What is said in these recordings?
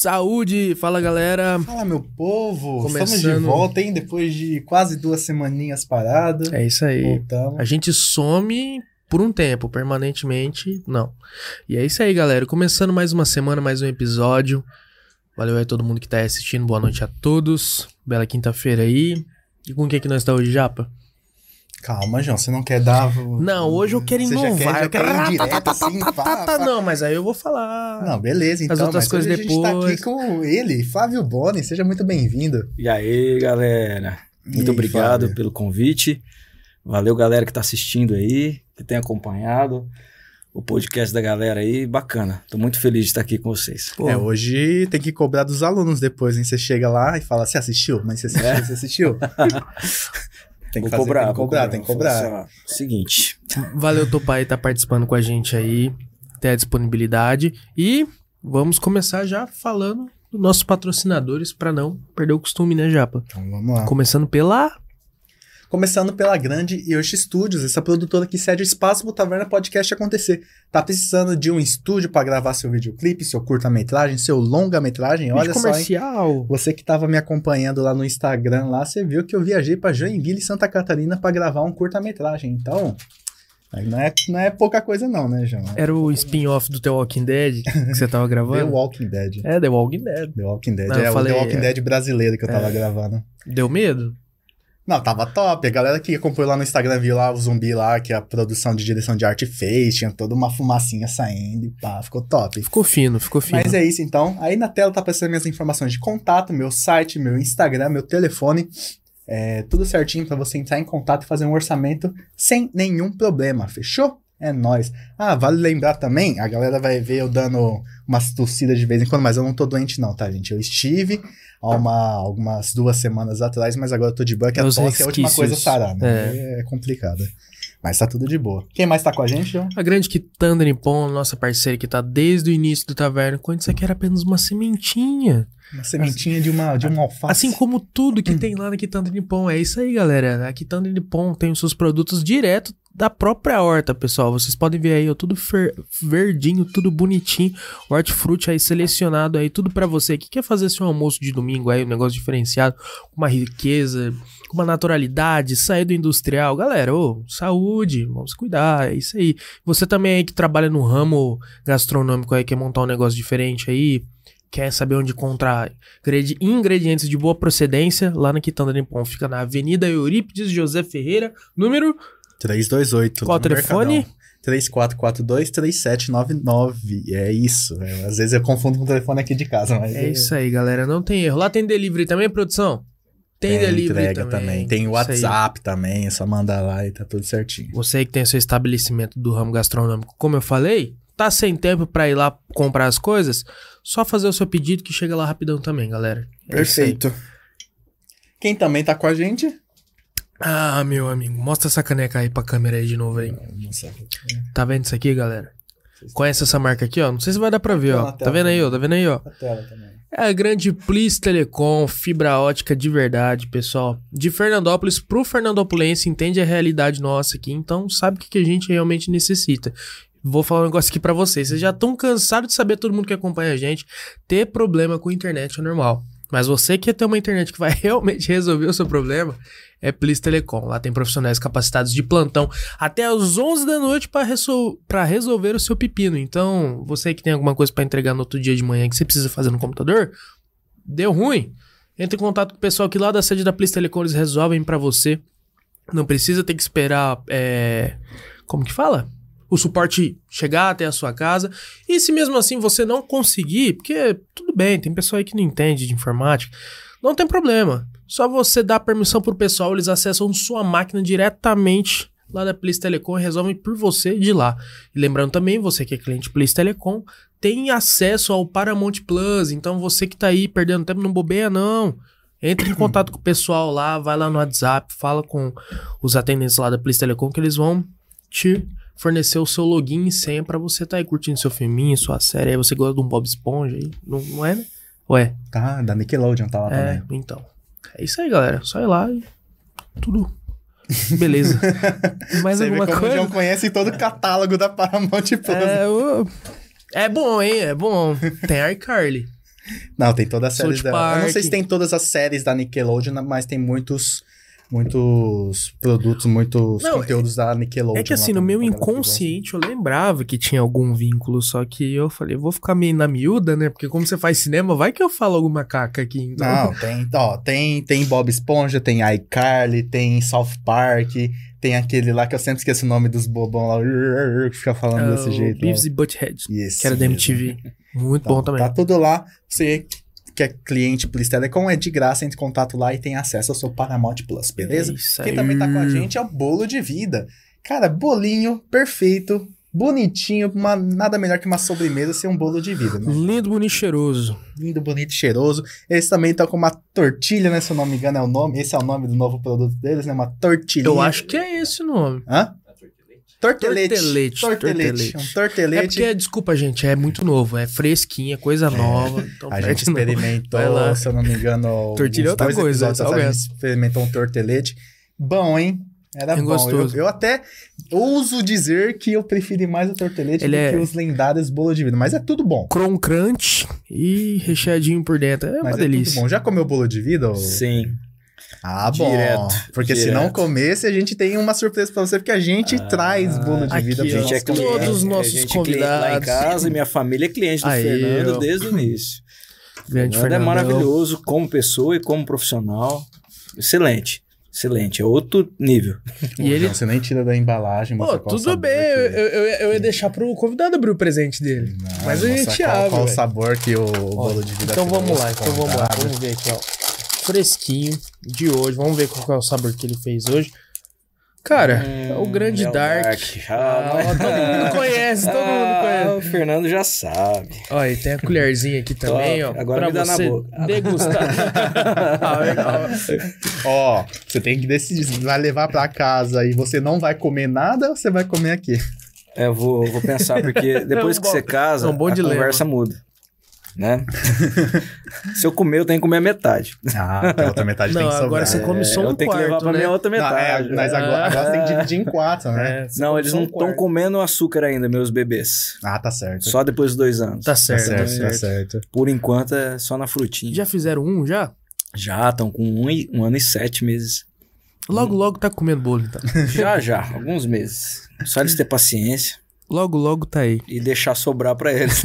Saúde! Fala galera! Fala meu povo! Começando- Estamos de volta, hein? Depois de quase duas semaninhas parado. É isso aí. Voltamos. A gente some por um tempo, permanentemente, não. E é isso aí, galera. Começando mais uma semana, mais um episódio. Valeu aí todo mundo que tá aí assistindo. Boa noite a todos. Bela quinta-feira aí. E com quem que nós tá hoje, Japa? Calma, João, você não quer dar. Não, hoje eu quero Você já inovar. quer- já eu quero... quer direto assim, pá, pá. Não, mas aí eu vou falar. Não, beleza, então. outras mas coisas hoje A gente tá depois. aqui com ele, Flávio Boni. Seja muito bem-vindo. E aí, galera? Muito aí, obrigado Fábio? pelo convite. Valeu, galera que tá assistindo aí, que tem acompanhado o podcast da galera aí. Bacana. Tô muito feliz de estar aqui com vocês. Pô, É, hoje tem que cobrar dos alunos depois, hein? Você chega lá e fala: Você assistiu? Mas você assistiu? É. Você assistiu? tem que vou fazer, cobrar, tem que cobrar, tem que cobrar. assim, ó, Seguinte, Valeu, Topai, tá participando com a gente aí. Ter a disponibilidade. E vamos começar já falando dos nossos patrocinadores pra não perder o costume, né, Japa? Então vamos lá. Começando pela. Começando pela grande Yoshi Studios, essa produtora que cede espaço pro Taverna Podcast acontecer. Tá precisando de um estúdio para gravar seu videoclipe, seu curta-metragem, seu longa-metragem? Olha Vídeo só, hein? comercial. Você que tava me acompanhando lá no Instagram, lá você viu que eu viajei para Joinville, Santa Catarina para gravar um curta-metragem. Então, não é, não é pouca coisa não, né, João? Era o spin-off do The Walking Dead que você tava The gravando? Walking Dead. É, The Walking Dead. The Walking Dead. Não, é falei, o The Walking é. Dead brasileiro que eu tava É. gravando. Deu medo? Não, tava top. A galera que acompanhou lá no Instagram viu lá o zumbi lá, que a produção de direção de arte fez, tinha toda uma fumacinha saindo e pá, ficou top. Ficou fino, ficou fino. Mas é isso então. Aí na tela tá aparecendo minhas informações de contato, meu site, meu Instagram, meu telefone. É, tudo certinho pra você entrar em contato e fazer um orçamento sem nenhum problema, fechou? É nóis. Ah, vale lembrar também, a galera vai ver eu dando umas tossidas de vez em quando, mas eu não tô doente não, tá, gente? Eu estive há uma, algumas duas semanas atrás, mas agora eu tô de boa, que a É os tosse é a última coisa a sarar, né? É. complicado. Mas tá tudo de boa. Quem mais tá com a gente, João? A grande Quitanda Nippon, nossa parceira que tá desde o início do taverna, quando isso aqui era apenas uma sementinha. Uma sementinha de uma, de uma alface. Assim como tudo que tem lá na Quitanda Nippon. É isso aí, galera. A Quitanda Nippon tem os seus produtos direto da própria horta, pessoal. Vocês podem ver aí, ó, tudo verdinho, tudo bonitinho. Hortifruti aí selecionado aí, tudo pra você que quer fazer seu almoço de domingo aí, um negócio diferenciado, uma riqueza, com uma naturalidade, sair do industrial. Galera, ô, saúde, vamos cuidar, é isso aí. Você também aí que trabalha no ramo gastronômico aí, quer montar um negócio diferente aí, quer saber onde encontrar ingredi- ingredientes de boa procedência, lá na Quitanda Nippon. Fica na Avenida Eurípides José Ferreira, número 328. Qual no telefone? Mercadão. 3442-3799. É isso. É, às vezes eu confundo com o telefone aqui de casa, mas. É isso aí, galera. Não tem erro. Lá tem delivery também, produção? Tem, Tem, delivery entrega também. também. Tem. WhatsApp também. É só mandar lá e tá tudo certinho. Você que tem seu estabelecimento do ramo gastronômico, como eu falei, tá sem tempo pra ir lá comprar as coisas, só fazer o seu pedido que chega lá rapidão também, galera. É aí. Quem também tá com a gente? Ah, meu amigo, mostra essa caneca aí pra câmera aí de novo aí. Nossa, Tá vendo isso aqui, galera? Conhece essa marca aqui, ó? Não sei se vai dar pra ver, Tá ó. na Tá vendo aí, ó? Tá vendo aí, ó? a tela também. É a grande Plis Telecom, fibra ótica de verdade, pessoal. De Fernandópolis pro Fernandopolense, entende a realidade nossa aqui, então sabe o que, que a gente realmente necessita. Vou falar um negócio aqui pra vocês. Vocês já estão cansados de saber, todo mundo que acompanha a gente, ter problema com internet é normal. Mas você que quer ter uma internet que vai realmente resolver o seu problema, é Plis Telecom. Lá tem profissionais capacitados de plantão até às 11 da noite para resolver o seu pepino. Então, você que tem alguma coisa para entregar no outro dia de manhã que você precisa fazer no computador, deu ruim. Entre em contato com o pessoal que lá da sede da Plis Telecom eles resolvem para você. Não precisa ter que esperar. é, Como que fala? O suporte chegar até a sua casa. E se mesmo assim você não conseguir, porque tudo bem, tem pessoa aí que não entende de informática, não tem problema. Só você dá permissão pro pessoal, eles acessam sua máquina diretamente lá da Plis Telecom e resolvem por você de lá. E lembrando também, você que é cliente Plis Telecom, tem acesso ao Paramount Plus. Então você que tá aí perdendo tempo, não bobeia não. Entre em contato com o pessoal lá, vai lá no WhatsApp, fala com os atendentes lá da Plis Telecom que eles vão te fornecer o seu login e senha pra você tá aí curtindo seu filminho, sua série. Aí você gosta de um Bob Esponja aí, não, não é, né? Ué, Tá, da Nickelodeon tá lá é, também. então. É isso aí, galera. Só ir lá e tudo. Beleza. Mais Você alguma vê como o coisa? João conhece todo o catálogo da Paramount Plus. É, o- é bom, hein? É bom. Tem iCarly. Não, tem todas as séries da. Eu não sei se tem todas as séries da Nickelodeon, mas tem muitos. Muitos produtos, muitos Não, conteúdos da Nickelodeon. É que assim, no meu inconsciente eu lembrava que tinha algum vínculo, só que eu falei, vou ficar meio na miúda, né? Porque como você faz cinema, vai que eu falo alguma caca aqui. Então... Não, tem, ó, tem, tem Bob Esponja, tem iCarly, tem South Park, tem aquele lá que eu sempre esqueço o nome dos bobão lá, que fica falando É desse jeito. Beavis ó. e Butthead, Isso que era da. MTV. Muito Então, bom também. Tá tudo lá. Você que é cliente Plus Telecom é de graça, entre em contato lá e tem acesso ao seu Paramount Plus, beleza? É isso Quem aí. também tá com a gente é o Bolo de Vida. Cara, bolinho perfeito, bonitinho, uma- nada melhor que uma sobremesa ser um bolo de vida, né? Lindo, bonito, cheiroso. Lindo, bonito, e cheiroso. Eles também estão com uma tortilha, né? Se eu não me engano, é o nome. Esse é o nome do novo produto deles, né? Uma tortilhinha. Eu acho que é esse o nome. Hã? Tortelete. Tortelete, Tortelete. tortelete. Um É tortelete. porque, desculpa, gente, é muito novo, é fresquinha, coisa nova. Então A gente não. experimentou, lá. se eu não me engano, Tortilha é outra coisa, é atrás, a gente experimentou um tortelete. Bom, hein? Era É bom. gostoso. Eu, eu até ouso dizer que eu preferi mais o tortelete Ele do é- que os lendários bolos de vida. Mas é tudo bom. Cron crunch e recheadinho por dentro. É uma Mas é delícia. tudo bom. Já comeu bolo de vida? ô? Sim. Ah, bom. Direto, Porque se direto. não comesse, a gente tem uma surpresa pra você, porque a gente traz bolo de aqui, vida ó. pro A gente é cliente, Todos os nossos gente é cliente lá em convidados. casa e minha família é cliente do Aí, Fernando ó. desde o início. Grande Fernando é Fernandão. maravilhoso como pessoa e como profissional. Excelente. Excelente. É outro nível. E ele. Você nem tira da embalagem, Pô, tudo sabor bem, eu, que- eu, eu ia deixar pro convidado abrir o presente dele. Não, Mas a gente qual, abre. Qual o sabor que o bolo de vida Então vamos lá, então vamos lá. Vamos ver aqui, ó. Fresquinho de hoje. Vamos ver qual é o sabor que ele fez hoje. Cara, é o grande é o Dark. Ah, Ah, ó, todo mundo conhece, todo mundo Ah, conhece. O Fernando já sabe. Ó, e tem a colherzinha aqui também, ó. Agora pra me dá na você boca. degustar. ah, legal. Ó, você tem que decidir se vai levar pra casa e você não vai comer nada ou você vai comer aqui. É, eu vou, vou pensar, porque depois É um que bom- você casa, é um bom a dilema. conversa muda. Né? Se eu comer, eu tenho que comer a metade. Ah, a outra metade Não, tem que sobrar. agora você come só É, um eu tenho que levar quarto, pra né? minha outra Não, metade. é, mas agora, agora você tem que dividir em quatro, né? É, Não, eles não um estão quarto. comendo açúcar ainda, meus bebês. Ah, tá certo. Só depois dos dois anos. Tá Tá certo, certo, tá tá certo. certo. Por enquanto é só na frutinha. Já fizeram um, já? Já estão com um, e- um ano e sete meses. Logo, logo tá comendo bolo, então. Já, já. Alguns meses. Só eles ter paciência Logo, logo tá aí. e deixar sobrar pra eles.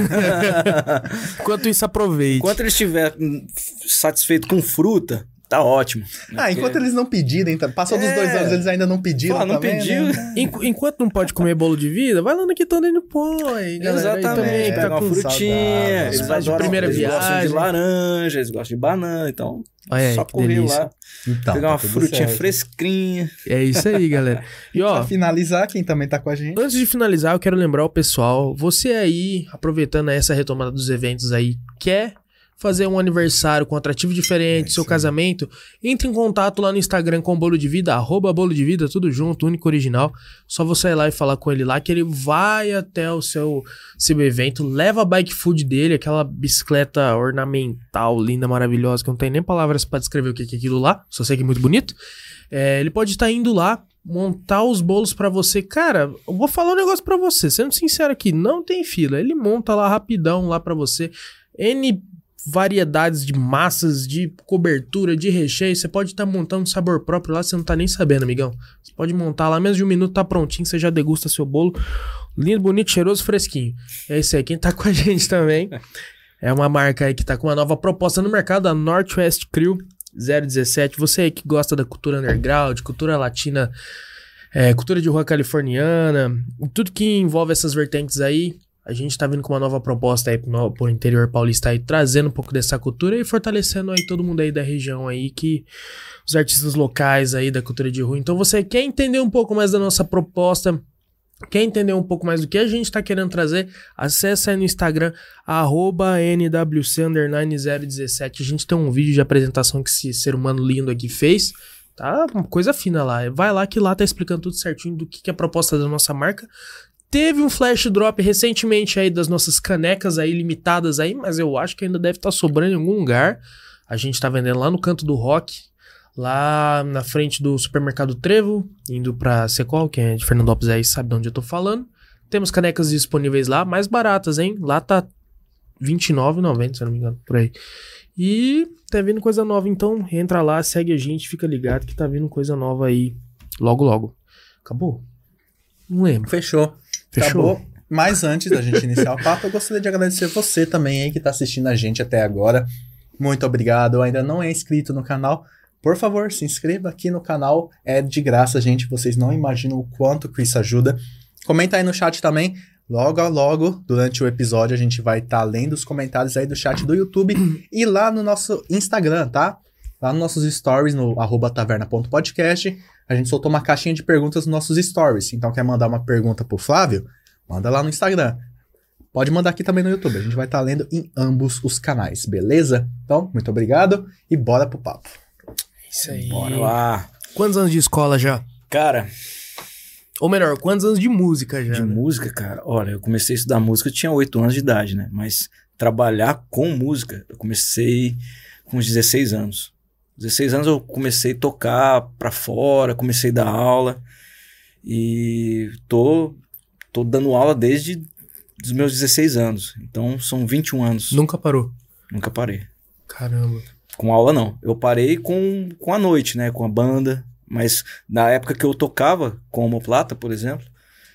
Enquanto isso, aproveite. Enquanto eles estiverem satisfeitos com fruta, tá ótimo. Ah, enquanto eles não pedirem, tá- passou dos É. dois anos, eles ainda não pediram Fala, não também, pediu. né? Enqu- enquanto não pode comer bolo de vida, vai lá no Quitanda e não põe, galera. E também Exatamente. tá Pega uma frutinha. saudável, Eles adoram, primeira eles gostam de viagem. laranja, eles gostam de banana. Então, Olha aí, só que correr delícia. lá, Então, pegar tá uma frutinha certo. fresquinha. É isso aí, galera. E ó, Pra finalizar, quem também tá com a gente. Antes de finalizar, eu quero lembrar o pessoal, você aí, aproveitando essa retomada dos eventos aí, quer fazer um aniversário com atrativo diferente, É seu casamento, entre em contato lá no Instagram com o Bolo de Vida, arroba Bolo de Vida, tudo junto, único original. Só você ir lá e falar com ele lá, que ele vai até o seu, seu evento, leva a bike food dele, aquela bicicleta ornamental, linda, maravilhosa, que não tenho nem palavras pra descrever o que é aquilo lá, só sei que é muito bonito. É, ele pode estar indo lá, montar os bolos pra você. Cara, eu vou falar um negócio pra você, sendo sincero aqui, não tem fila. Ele monta lá rapidão lá pra você. N variedades de massas, de cobertura, de recheio. Você pode estar montando sabor próprio lá, você não tá nem sabendo, amigão. Você pode montar lá, menos de um minuto tá prontinho, você já degusta seu bolo. Lindo, bonito, cheiroso, fresquinho. É isso aí. Quem tá com a gente também é uma marca aí que tá com uma nova proposta no mercado, a Northwest Crew 017. Você aí que gosta da cultura underground, cultura latina, é, cultura de rua californiana, tudo que envolve essas vertentes aí, a gente tá vindo com uma nova proposta aí pro, pro interior paulista aí, trazendo um pouco dessa cultura e fortalecendo aí todo mundo aí da região aí, que os artistas locais aí da cultura de rua. Então você quer entender um pouco mais da nossa proposta, quer entender um pouco mais do que a gente tá querendo trazer, acessa aí no Instagram, arroba nwc017. A gente tem um vídeo de apresentação que esse ser humano lindo aqui fez. Tá uma coisa fina lá. Vai lá que lá tá explicando tudo certinho do que, que é a proposta da nossa marca. Teve um flash drop recentemente aí das nossas canecas aí limitadas aí, mas eu acho que ainda deve estar sobrando em algum lugar. A gente tá vendendo lá no canto do rock, lá na frente do supermercado Trevo, indo pra Secol, que é de Fernandópolis aí, sabe de onde eu tô falando. Temos canecas disponíveis lá, mais baratas, hein? Lá tá 29,90, se eu não me engano, por aí. E tá vindo coisa nova, então entra lá, segue a gente, fica ligado que tá vindo coisa nova aí logo logo. Acabou? Não lembro. Fechou. Fechou? Acabou. Mas antes da gente iniciar o papo, eu gostaria de agradecer você também aí que tá assistindo a gente até agora. Muito obrigado. Ainda não é inscrito no canal? Por favor, se inscreva aqui no canal. É de graça, gente. Vocês não imaginam o quanto que isso ajuda. Comenta aí no chat também. Logo a logo, durante o episódio, a gente vai estar tá lendo os comentários aí do chat do YouTube e lá no nosso Instagram, tá? Lá nos nossos stories, no taverna.podcast, a gente soltou uma caixinha de perguntas nos nossos stories. Então, quer mandar uma pergunta pro Flávio? Manda lá no Instagram. Pode mandar aqui também no YouTube. A gente vai estar tá lendo em ambos os canais, beleza? Então, muito obrigado e bora pro papo. Isso aí. Bora lá. Quantos anos de escola já? Cara, Ou melhor, quantos anos de música já? de né? música, cara, olha, eu comecei a estudar música, eu tinha 8 anos de idade, né? Mas trabalhar com música, eu comecei com uns 16 anos. 16 anos eu comecei a tocar pra fora, comecei a dar aula e tô, tô dando aula desde os meus 16 anos. Então são 21 anos. Nunca parou. Nunca parei. Caramba. Com aula não. Eu parei com, com a noite, né? Com a banda. Mas na época que eu tocava com homoplata, por exemplo,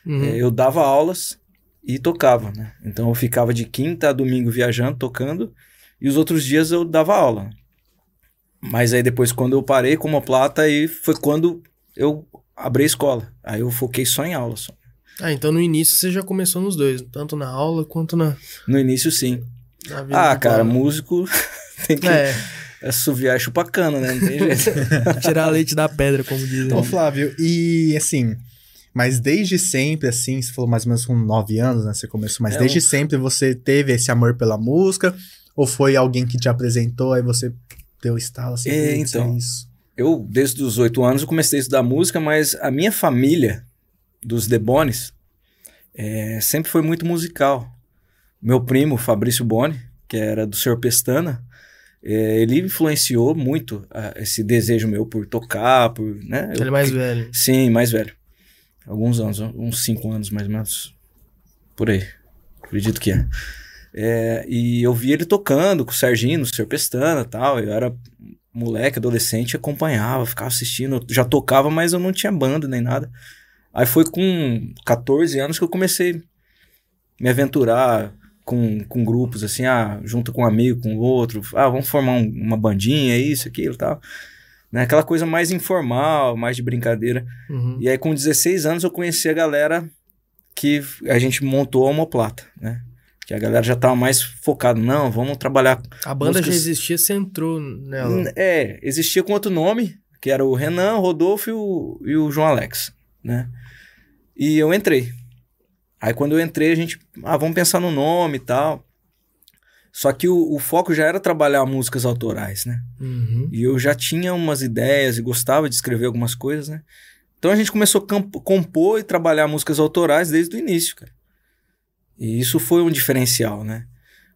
Uhum. eh, eu dava aulas e tocava, né? Então eu ficava de quinta a domingo viajando, tocando, e os outros dias eu dava aula. Mas aí depois, quando eu parei com homoplata, aí foi quando eu abri a escola. Aí eu foquei só em aula. Só. Ah, então no início você já começou nos dois, tanto na aula quanto na, No início, sim. na vida. Ah, cara, banda. músico tem que É, assoviar e chupar cana, né? Não tem jeito. tirar leite da pedra, como dizem. Ô, Flávio, e assim, mas desde sempre, assim, você falou mais ou menos com 9 anos, né? Você começou, mas É, desde um- sempre você teve esse amor pela música? Ou foi alguém que te apresentou, aí você deu estalo assim? É, "Putz, então. isso. Eu, desde os oito anos, eu comecei a estudar música, mas a minha família, dos Debones, é, sempre foi muito musical. Meu primo, Fabrício Boni, que era do Senhor Pestana, é, ele influenciou muito ah, esse desejo meu por tocar, por, né? Eu- Ele é mais velho. Sim, mais velho. Alguns anos, uns cinco anos mais ou menos. Por aí. Acredito que é. É, e eu vi ele tocando com o Serginho, no Sr. Pestana e tal. Eu era moleque, adolescente, acompanhava, ficava assistindo. Eu já tocava, mas eu não tinha banda nem nada. Aí foi com 14 anos que eu comecei a me aventurar com, com grupos, assim, ah, junto com um amigo, com outro. Ah, vamos formar um- uma bandinha, isso, aquilo e tal. Né? Aquela coisa mais informal, mais de brincadeira. Uhum. E aí, com 16 anos, eu conheci a galera que a gente montou a Homoplata, né? Que a galera já tava mais focada. Não, vamos trabalhar. A banda já músicas- existia, você entrou nela. É, existia com outro nome, que era o Renan, o Rodolfo e o, e o João Alex, né? E eu entrei. Aí, quando eu entrei, a gente... Ah, vamos pensar no nome e tal. Só que o, o foco já era trabalhar músicas autorais, né? Uhum. E eu já tinha umas ideias e gostava de escrever algumas coisas, né? Então a gente começou a compor e trabalhar músicas autorais desde o início, cara. E isso foi um diferencial, né?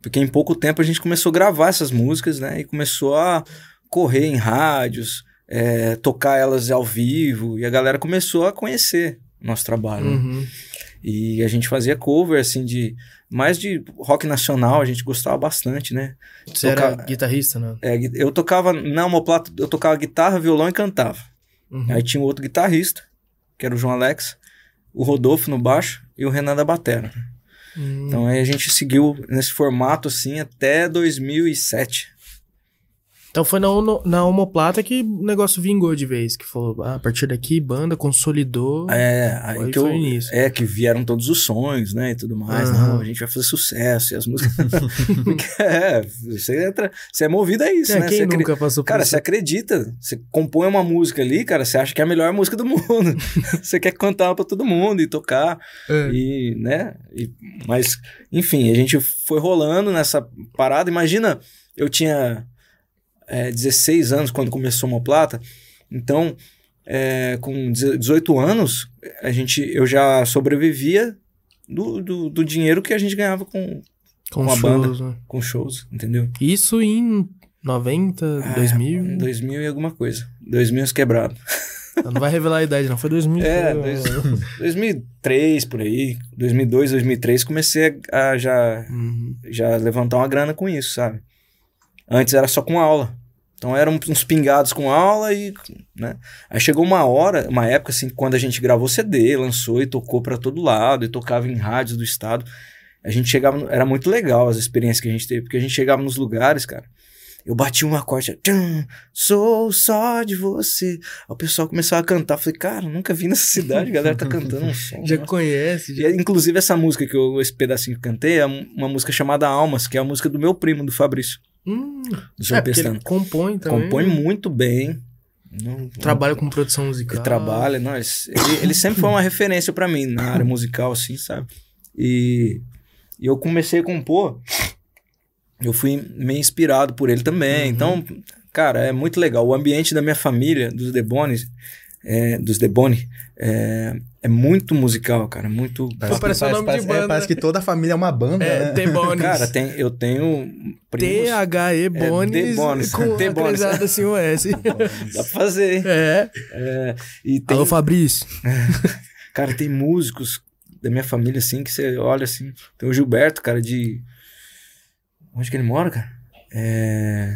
Porque em pouco tempo a gente começou a gravar essas músicas, né? E começou a correr em rádios, é, tocar elas ao vivo, e a galera começou a conhecer o nosso trabalho. né? Uhum. E a gente fazia cover, assim, de. Mais de rock nacional, a gente gostava bastante, né? Você era Tocar- guitarrista, né? É, eu tocava na homoplata, eu tocava guitarra, violão e cantava. Uhum. Aí tinha um outro guitarrista, que era o João Alex, o Rodolfo no baixo e o Renan da batera. Hum. Então aí a gente seguiu nesse formato assim até 2007. Então foi na, Ono- na Homoplata que o negócio vingou de vez. Que falou, ah, a partir daqui, banda consolidou. É, aí que eu, foi o início. é que vieram todos os sonhos, né, e tudo mais. Aham. Não, a gente vai fazer sucesso e as músicas. é, você entra, você é movido a isso, É, né? quem Você nunca passou por Cara, isso? você acredita, você compõe uma música ali, cara, você acha que é a melhor música do mundo. você quer cantar pra todo mundo e tocar. É. E, né? e- mas, enfim, a gente foi rolando nessa parada. Imagina, eu tinha é, 16 anos quando começou a Plata. Então, é, com 18 anos, a gente, eu já sobrevivia do, do, do dinheiro que a gente ganhava com, Com, com a shows, né? com shows, entendeu? Isso em 90, Ah, 2000. 2000 e alguma coisa. 2000 quebrado. Não vai revelar a idade, não. Foi 2000. É, dois, 2003, por aí. 2002, 2003, comecei a já, Uhum. já levantar uma grana com isso, sabe? Antes era só com aula. Então eram uns pingados com aula e, né? Aí chegou uma hora, uma época assim, quando a gente gravou CD, lançou e tocou pra todo lado, e tocava em rádios do estado. A gente chegava, no- era muito legal as experiências que a gente teve, porque a gente chegava nos lugares, cara. Eu bati um acorde, tchum, sou só de você. Aí o pessoal começava a cantar. Falei, cara, nunca vi nessa cidade, a galera tá cantando um som. Já nossa. conhece, já. E, inclusive, essa música que eu, esse pedacinho que eu cantei é um- uma música chamada Almas, que é a música do meu primo, do Fabrício, Hum, do é, Pestana. ele compõe também. Compõe muito bem. Não- Trabalha com produção musical. Ele trabalha, não, ele, ele- ele sempre foi uma referência pra mim na área musical, assim, sabe? E, e eu comecei a compor, eu fui meio inspirado por ele também. Uhum. Então, cara, é muito legal. O ambiente da minha família, dos Debones, é, dos Deboni, é, é muito musical, cara. Muito. Parece nome de parece, banda. é, parece que toda a família é uma banda, É, né? T-Bones. Cara, tem, eu tenho primos. T-H-E Bones D-Bones. com T-Bones. acrescentado assim o S. Dá pra fazer. É. É, e tem, Alô, Fabrício. Cara, tem músicos da minha família, assim, que você olha assim. Tem o Gilberto, cara, de. Onde que ele mora, cara? É.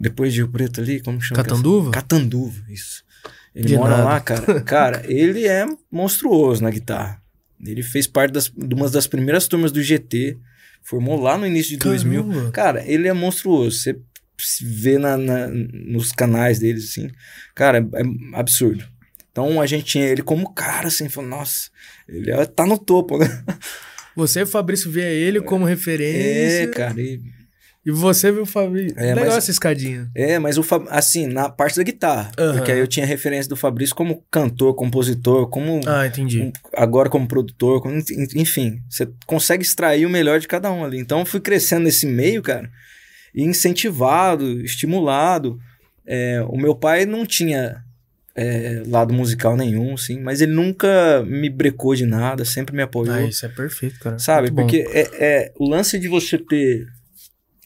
Depois de Rio Preto ali, como chama? Catanduva? Catanduva, isso. Ele De mora nada. lá, cara. Cara, ele é monstruoso na guitarra. Ele fez parte das, de uma das primeiras turmas do GT. Formou lá no início de 2000. Caramba. Cara, ele é monstruoso. Você vê na, na- nos canais deles, assim. Cara, é, é absurdo. Então a gente tinha ele como cara, assim, falou, nossa, ele é- tá no topo, né? Você, Fabrício, vê ele como referência. É, cara. E, E você viu o Fabrício. É, Legal mas- essa escadinha. é, mas o Fab- assim, na parte da guitarra. Aham. Porque aí eu tinha referência do Fabrício como cantor, compositor, como. Ah, entendi. um- agora como produtor, como- en- enfim, você consegue extrair o melhor de cada um ali. Então eu fui crescendo nesse meio, cara, e incentivado, estimulado. É, o meu pai não tinha é, lado musical nenhum, sim, mas ele nunca me brecou de nada, sempre me apoiou. Ah, isso é perfeito, cara. Sabe? Muito. Porque é, é- o lance de você ter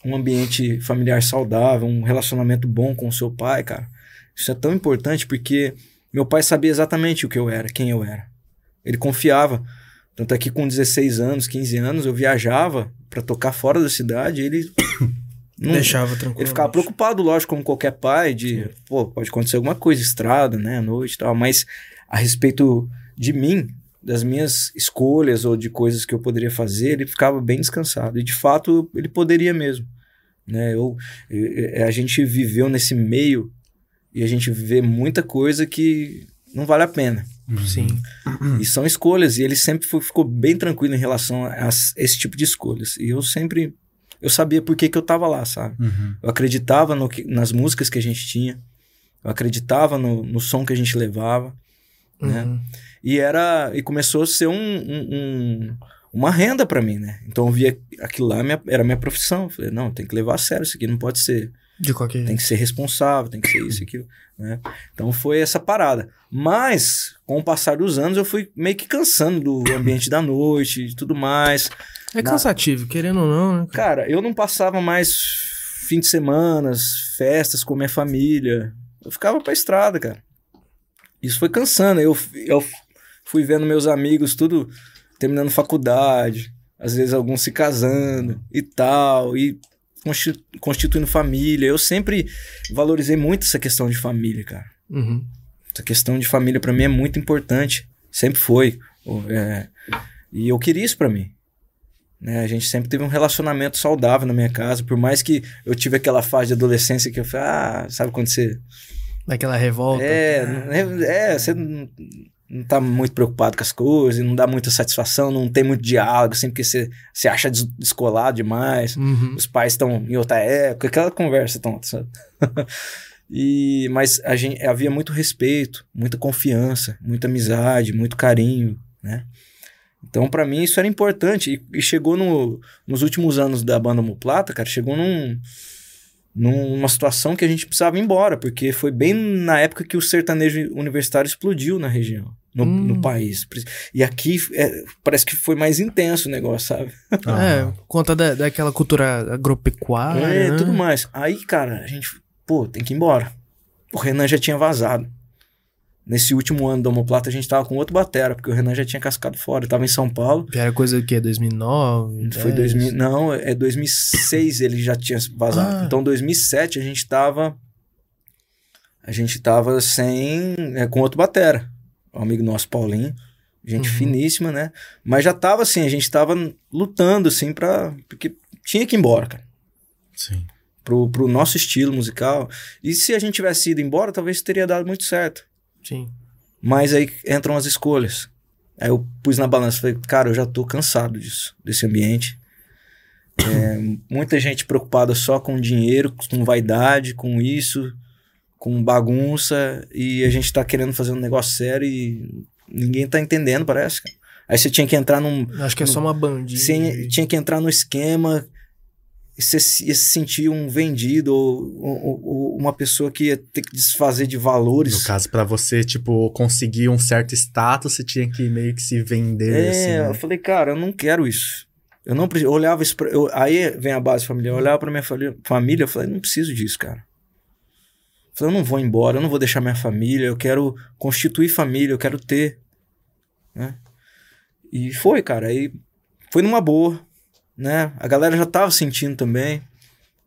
um ambiente familiar saudável, um relacionamento bom com o seu pai, cara, isso é tão importante porque meu pai sabia exatamente o que eu era, quem eu era. Ele confiava. Tanto é que com 16 anos, 15 anos, eu viajava pra tocar fora da cidade e ele. não- Deixava tranquilo. ele ficava preocupado, lógico, como qualquer pai, de, pô, pode acontecer alguma coisa, estrada, né, à noite e tal, mas a respeito de mim, das minhas escolhas ou de coisas que eu poderia fazer, ele ficava bem descansado. E de fato, ele poderia mesmo, né? Eu, eu- a gente viveu nesse meio e a gente vê muita coisa que não vale a pena. Sim. E são escolhas, e ele sempre foi- ficou bem tranquilo em relação a, a esse tipo de escolhas. E eu sempre eu sabia por que, que eu tava lá, sabe? Uhum. Eu acreditava no que- nas músicas que a gente tinha. Eu acreditava no, no som que a gente levava. Né? Uhum. E era e começou a ser um, um- um- uma renda pra mim, né? Então eu via aquilo lá minha, era minha profissão. Eu falei, não, tem que levar a sério isso aqui, não pode ser. De qualquer Tem que ser responsável, tem que ser isso e aquilo, né? Então foi essa parada. Mas, com o passar dos anos, eu fui meio que cansando do ambiente da noite e tudo mais. É cansativo, querendo ou não, né? Cara, eu não passava mais fim de semana, festas com minha família. Eu ficava pra estrada, cara. Isso foi cansando. Eu, eu fui vendo meus amigos tudo terminando faculdade, às vezes alguns se casando e tal, e consti- constituindo família. Eu sempre valorizei muito essa questão de família, cara. Uhum. Essa questão de família pra mim é muito importante. Sempre foi. É, e eu queria isso pra mim. Né? A gente sempre teve um relacionamento saudável na minha casa. Por mais que eu tive aquela fase de adolescência que eu falei, ah, sabe quando você. Daquela revolta. É, não- é, você não, tá muito preocupado com as coisas, não dá muita satisfação, não tem muito diálogo, sempre que você se acha des- descolado demais Uhum. os pais estão em outra época, aquela conversa tonta, sabe? e, mas a gente, havia muito respeito, muita confiança, muita amizade, muito carinho, né? Então, pra mim, isso era importante. E, e chegou no, nos últimos anos da banda Muplata, cara, chegou num, numa situação que a gente precisava ir embora, porque foi bem na época que o sertanejo universitário explodiu na região, no, Hum. no país. E aqui é, parece que foi mais intenso o negócio, sabe? É, conta da, daquela cultura agropecuária. É, né? tudo mais. Aí, cara, a gente, pô, tem que ir embora. O Renan já tinha vazado. Nesse último ano do Homoplata, a gente tava com outro batera, porque o Renan já tinha cascado fora. Tava em São Paulo. Que era coisa do quê? 2009? Foi 10? 2000, não, é 2006 ele já tinha vazado. Ah. Então 2007 a gente tava a gente tava sem é, com outro batera, um amigo nosso Paulinho, gente Uhum. finíssima, né? Mas já tava assim, a gente tava lutando assim para porque tinha que ir embora, cara. Sim. Pro, pro nosso estilo musical. E se a gente tivesse ido embora, talvez teria dado muito certo. Sim. Mas aí entram as escolhas. Aí eu pus na balança, falei, cara, eu já tô cansado disso, desse ambiente. É, muita gente preocupada só com dinheiro, com vaidade, com isso, com bagunça, e a gente tá querendo fazer um negócio sério e ninguém tá entendendo, parece. Aí você tinha que entrar num. Acho que é só uma bandinha. Você tinha que entrar no esquema você se- ia se sentir um vendido ou, ou- ou uma pessoa que ia ter que desfazer de valores. No caso, pra você, tipo, conseguir um certo status, você tinha que meio que se vender, É, assim, eu né? falei, cara, eu não quero isso. Eu não preciso. Eu olhava isso. Pra, eu, aí vem a base familiar. Eu olhava pra minha família, família eu falei, não preciso disso, cara. Eu falei, eu não vou embora, eu não vou deixar minha família, eu quero constituir família, eu quero ter. Né? E foi, cara. Aí foi numa boa, né? A galera já tava sentindo também.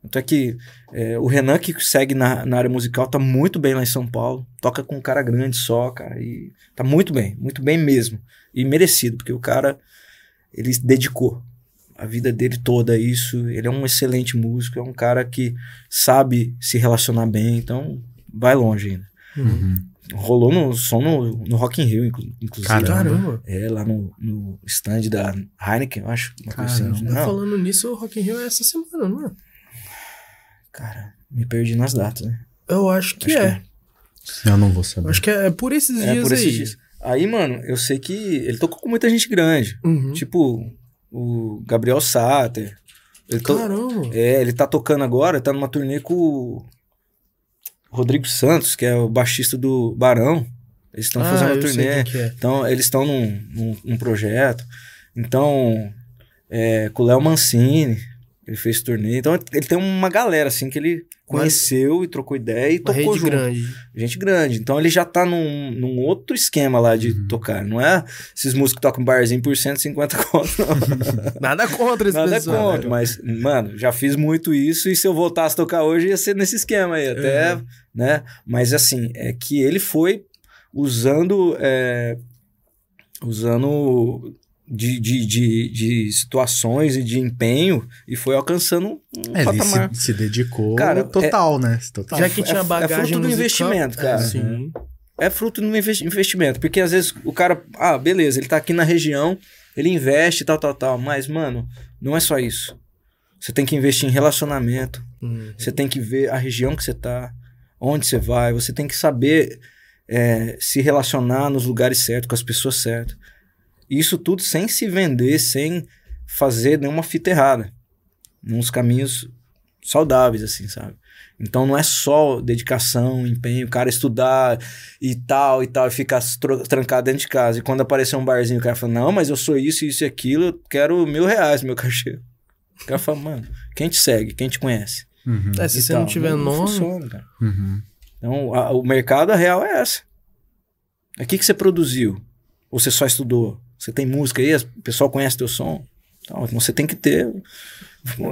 Até que é, o Renan, que segue na, na área musical, tá muito bem lá em São Paulo. Toca com um cara grande só, cara. E tá muito bem, muito bem mesmo. E merecido, porque o cara, ele dedicou a vida dele toda a isso. Ele é um excelente músico, é um cara que sabe se relacionar bem, então vai longe ainda. Uhum. Rolou no som no, no Rock in Rio, inclu- inclusive. Caramba. É, lá no, no stand da Heineken, eu acho. Uma coisa assim. Não, Falando nisso, o Rock in Rio é essa semana, não é? cara, me perdi nas datas, né? Eu acho que Acho é. Eu não vou saber. Acho que é por esses É, dias por esses aí. dias. Aí, mano, eu sei que ele tocou com muita gente grande. Uhum. Tipo, o Gabriel Sater. Ele to- Caramba. É, ele tá tocando agora, tá numa turnê com Rodrigo Santos, que é o baixista do Barão. Eles estão Ah, fazendo uma turnê. é. Então, eles estão num, num, num projeto. Então, é, com o Léo Mancini, ele fez turnê. Então, ele tem uma galera, assim, que ele conheceu e trocou ideia e Uma tocou rede junto. grande. Gente grande. Então, ele já tá num, num outro esquema lá de Uhum. tocar. Não é esses músicos que tocam barzinho por 150 conto. Nada contra esse Nada pessoal. contra, mas, mano, já fiz muito isso e se eu voltasse a tocar hoje ia ser nesse esquema aí, até, Uhum. Né? Mas assim, é que ele foi usando, é, usando de, de, de, de situações e de empenho e foi alcançando um É, ele se, se dedicou Cara, total, né? Total. Já que É- tinha é bagagem fruto do musical- investimento, cara. É, sim. É fruto investi- investimento, porque às vezes o cara, ah, beleza, ele tá aqui na região, ele investe tal, tal, tal, mas, mano, não é só isso. Você tem que investir em relacionamento, Uhum. Você tem que ver a região que você tá, onde você vai, você tem que saber é, se relacionar nos lugares certos, com as pessoas certas. Isso tudo sem se vender, sem fazer nenhuma fita errada. Nos caminhos saudáveis, assim, sabe? Então não é só dedicação, empenho, o cara estudar e tal e tal, e ficar trancado dentro de casa. E quando aparecer um barzinho, o cara fala, não, mas eu sou isso, isso e aquilo, eu quero mil reais meu cachê. O cara fala, mano, quem te segue, quem te conhece? Uhum. É, se você tal. não tiver não nome. funciona, cara. Uhum. Então, a- o mercado a real é essa. O que, que você produziu? Ou você só estudou? Você tem música aí? O pessoal conhece teu som? Então, você tem que ter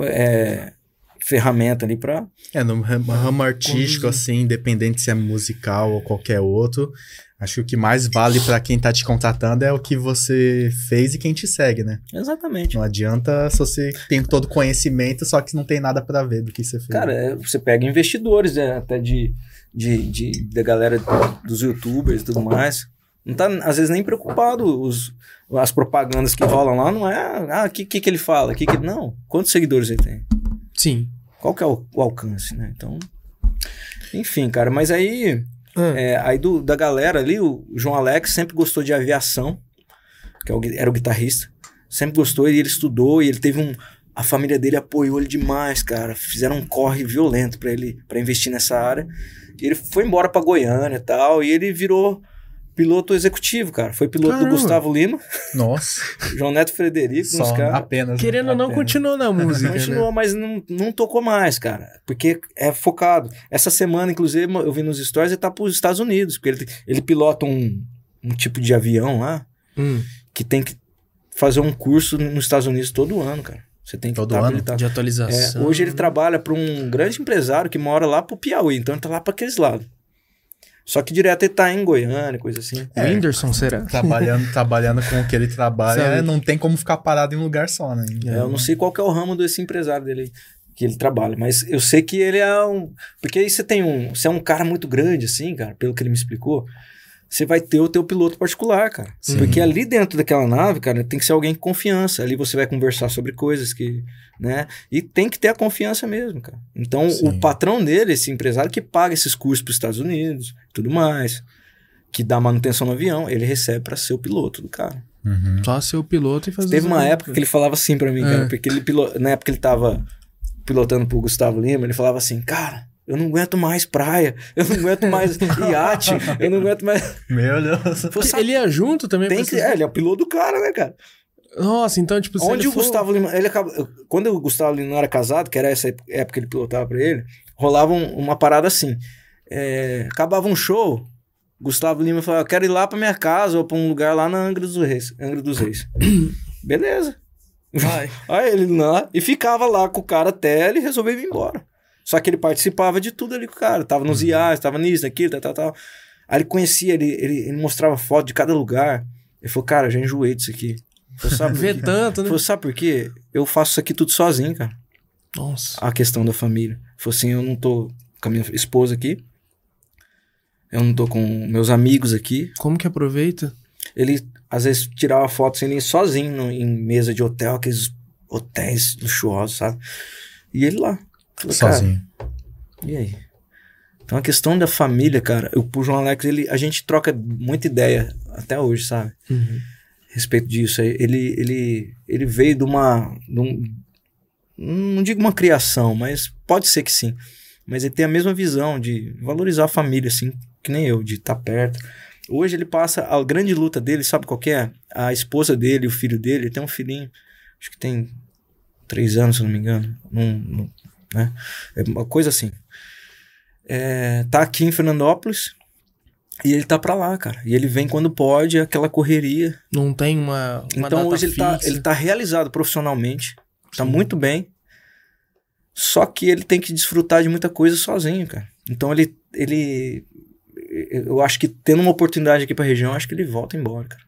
é, ferramenta ali pra... É, no ram- ramo artístico, Conduzir. assim, independente se é musical ou qualquer outro, acho que o que mais vale pra quem tá te contratando é o que você fez e quem te segue, né? Exatamente. Não adianta se você tem todo conhecimento, só que não tem nada pra ver do que você fez. Cara, é, você pega investidores, né, até de, de, de, da galera dos youtubers e tudo mais. Não tá, às vezes, nem preocupado. Os, as propagandas que rolam lá não é... Ah, o que, que, que ele fala? Que que, não. Quantos seguidores ele tem? Sim. Qual que é o, o alcance, né? Então... Enfim, cara. Mas aí... Ah, É, aí do, da galera ali, o João Alex sempre gostou de aviação, que é era o guitarrista. Sempre gostou e ele estudou e ele teve um. A família dele apoiou ele demais, cara. Fizeram um corre violento pra ele para investir nessa área. E ele foi embora pra Goiânia e tal, e ele virou piloto executivo, cara. Foi piloto Caramba. do Gustavo Lima, Nossa, João Neto Frederico, uns só caras. apenas. Querendo ou não, continuou na música, Continuou, né? mas não, não tocou mais, cara. Porque é focado. Essa semana, inclusive, eu vi nos stories, ele tá pros Estados Unidos. Porque ele, ele pilota um, um tipo de avião lá Hum, que tem que fazer um curso nos Estados Unidos todo ano, cara. Você tem que Todo tá ano? habilitado. de É, atualização. hoje ele trabalha para um grande empresário que mora lá pro Piauí, então ele tá lá para aqueles lados. Só que direto ele tá em Goiânia, coisa assim. É. Whindersson, será? Trabalhando, trabalhando com o que ele trabalha, é, não tem como ficar parado em um lugar só, né? É, eu não sei qual que é o ramo desse empresário dele aí, que ele trabalha, mas eu sei que ele é um. Porque aí você tem um. Você é um cara muito grande, assim, cara, pelo que ele me explicou. Você vai ter o teu piloto particular, cara. Sim. Porque ali dentro daquela nave, cara, tem que ser alguém com confiança. Ali você vai conversar sobre coisas que, né? E tem que ter a confiança mesmo, cara. Então, Sim. o patrão dele, esse empresário que paga esses cursos para os Estados Unidos, tudo mais, que dá manutenção no avião, ele recebe para ser o piloto do cara. Uhum. Só ser o piloto e fazer. Teve uma época que ele falava assim pra mim, É. cara, porque ele pilo... na época que ele tava pilotando pro Gustavo Lima, ele falava assim, cara, eu não aguento mais praia, eu não aguento mais iate, eu não aguento mais. Meu Deus. Falei, Que "Sabe, Ele ia junto também? tem que... é, ele é o piloto do cara, né, cara? Nossa, então, tipo, Onde o for- Gustavo Lima. Ele acaba... Quando o Gustavo Lima não era casado, que era essa época que ele pilotava pra ele, rolava um- uma parada assim. É, Acabava um show, Gustavo Lima falava: Eu quero ir lá pra minha casa ou pra um lugar lá na Angra dos Reis. Angra dos Reis. Beleza. Vai. Aí ele lá e ficava lá com o cara até ele resolver ir embora. Só que ele participava de tudo ali com o cara. Tava nos IAs, tava nisso, naquilo, tal, tal, tal. Aí ele conhecia, ele, ele, ele mostrava foto de cada lugar. Ele falou, cara, já enjoei disso aqui. Sabe Vê tanto, né? falou, sabe por quê? Eu faço isso aqui tudo sozinho, cara. Nossa. A questão da família. Falou assim, eu não tô com a minha esposa aqui. Eu não tô com meus amigos aqui. Como que aproveita? Ele, às vezes, tirava foto ir sozinho no- em mesa de hotel, aqueles hotéis luxuosos, sabe? E ele lá. Falei, Sozinho. e aí? Então a questão da família, cara, eu, pro João Alex, ele, a gente troca muita ideia até hoje, sabe? Uhum. Respeito disso. Ele, ele, ele veio de uma. de um- não digo uma criação, mas pode ser que sim. Mas ele tem a mesma visão de valorizar a família, assim, que nem eu, de estar perto. Hoje ele passa. A grande luta dele, sabe qual é? A esposa dele, o filho dele, ele tem um filhinho, acho que tem três anos, se não me engano. Num- né? É uma coisa assim. É, tá aqui em Fernandópolis e ele tá pra lá, cara. E ele vem quando pode, aquela correria. Não tem uma, uma então data hoje ele tá, fixa. ele tá realizado profissionalmente, tá Sim. muito bem. Só que ele tem que desfrutar de muita coisa sozinho, cara. Então ele, ele eu acho que tendo uma oportunidade aqui pra região, eu acho que ele volta embora, cara.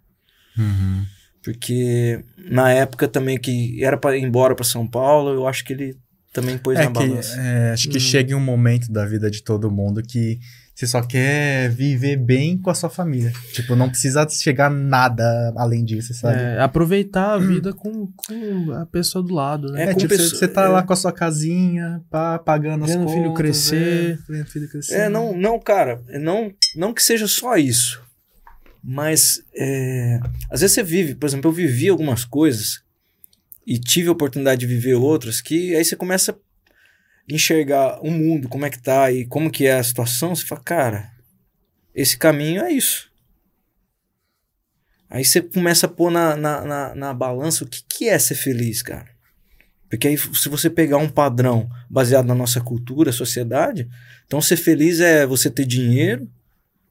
Uhum. Porque na época também que era pra ir embora pra São Paulo, eu acho que ele também pôs É na que, balança. é, acho que Hum. chega um momento da vida de todo mundo que você só quer viver bem com a sua família. Tipo, não precisa chegar nada além disso, sabe? É, aproveitar a vida com, com a pessoa do lado, né? É, É, com tipo, você- pessoa- você tá é. lá com a sua casinha, pá, pagando as Vendo o contas. filho crescer. é, vendo o filho crescer. É, não, não, cara, não, não que seja só isso. Mas é, às vezes você vive, por exemplo, eu vivi algumas coisas e tive a oportunidade de viver outras que aí você começa a enxergar o mundo, como é que tá e como que é a situação, você fala, cara, esse caminho é isso. Aí você começa a pôr na, na, na, na balança o que, que é ser feliz, cara. Porque aí, se você pegar um padrão baseado na nossa cultura, sociedade, então ser feliz é você ter dinheiro,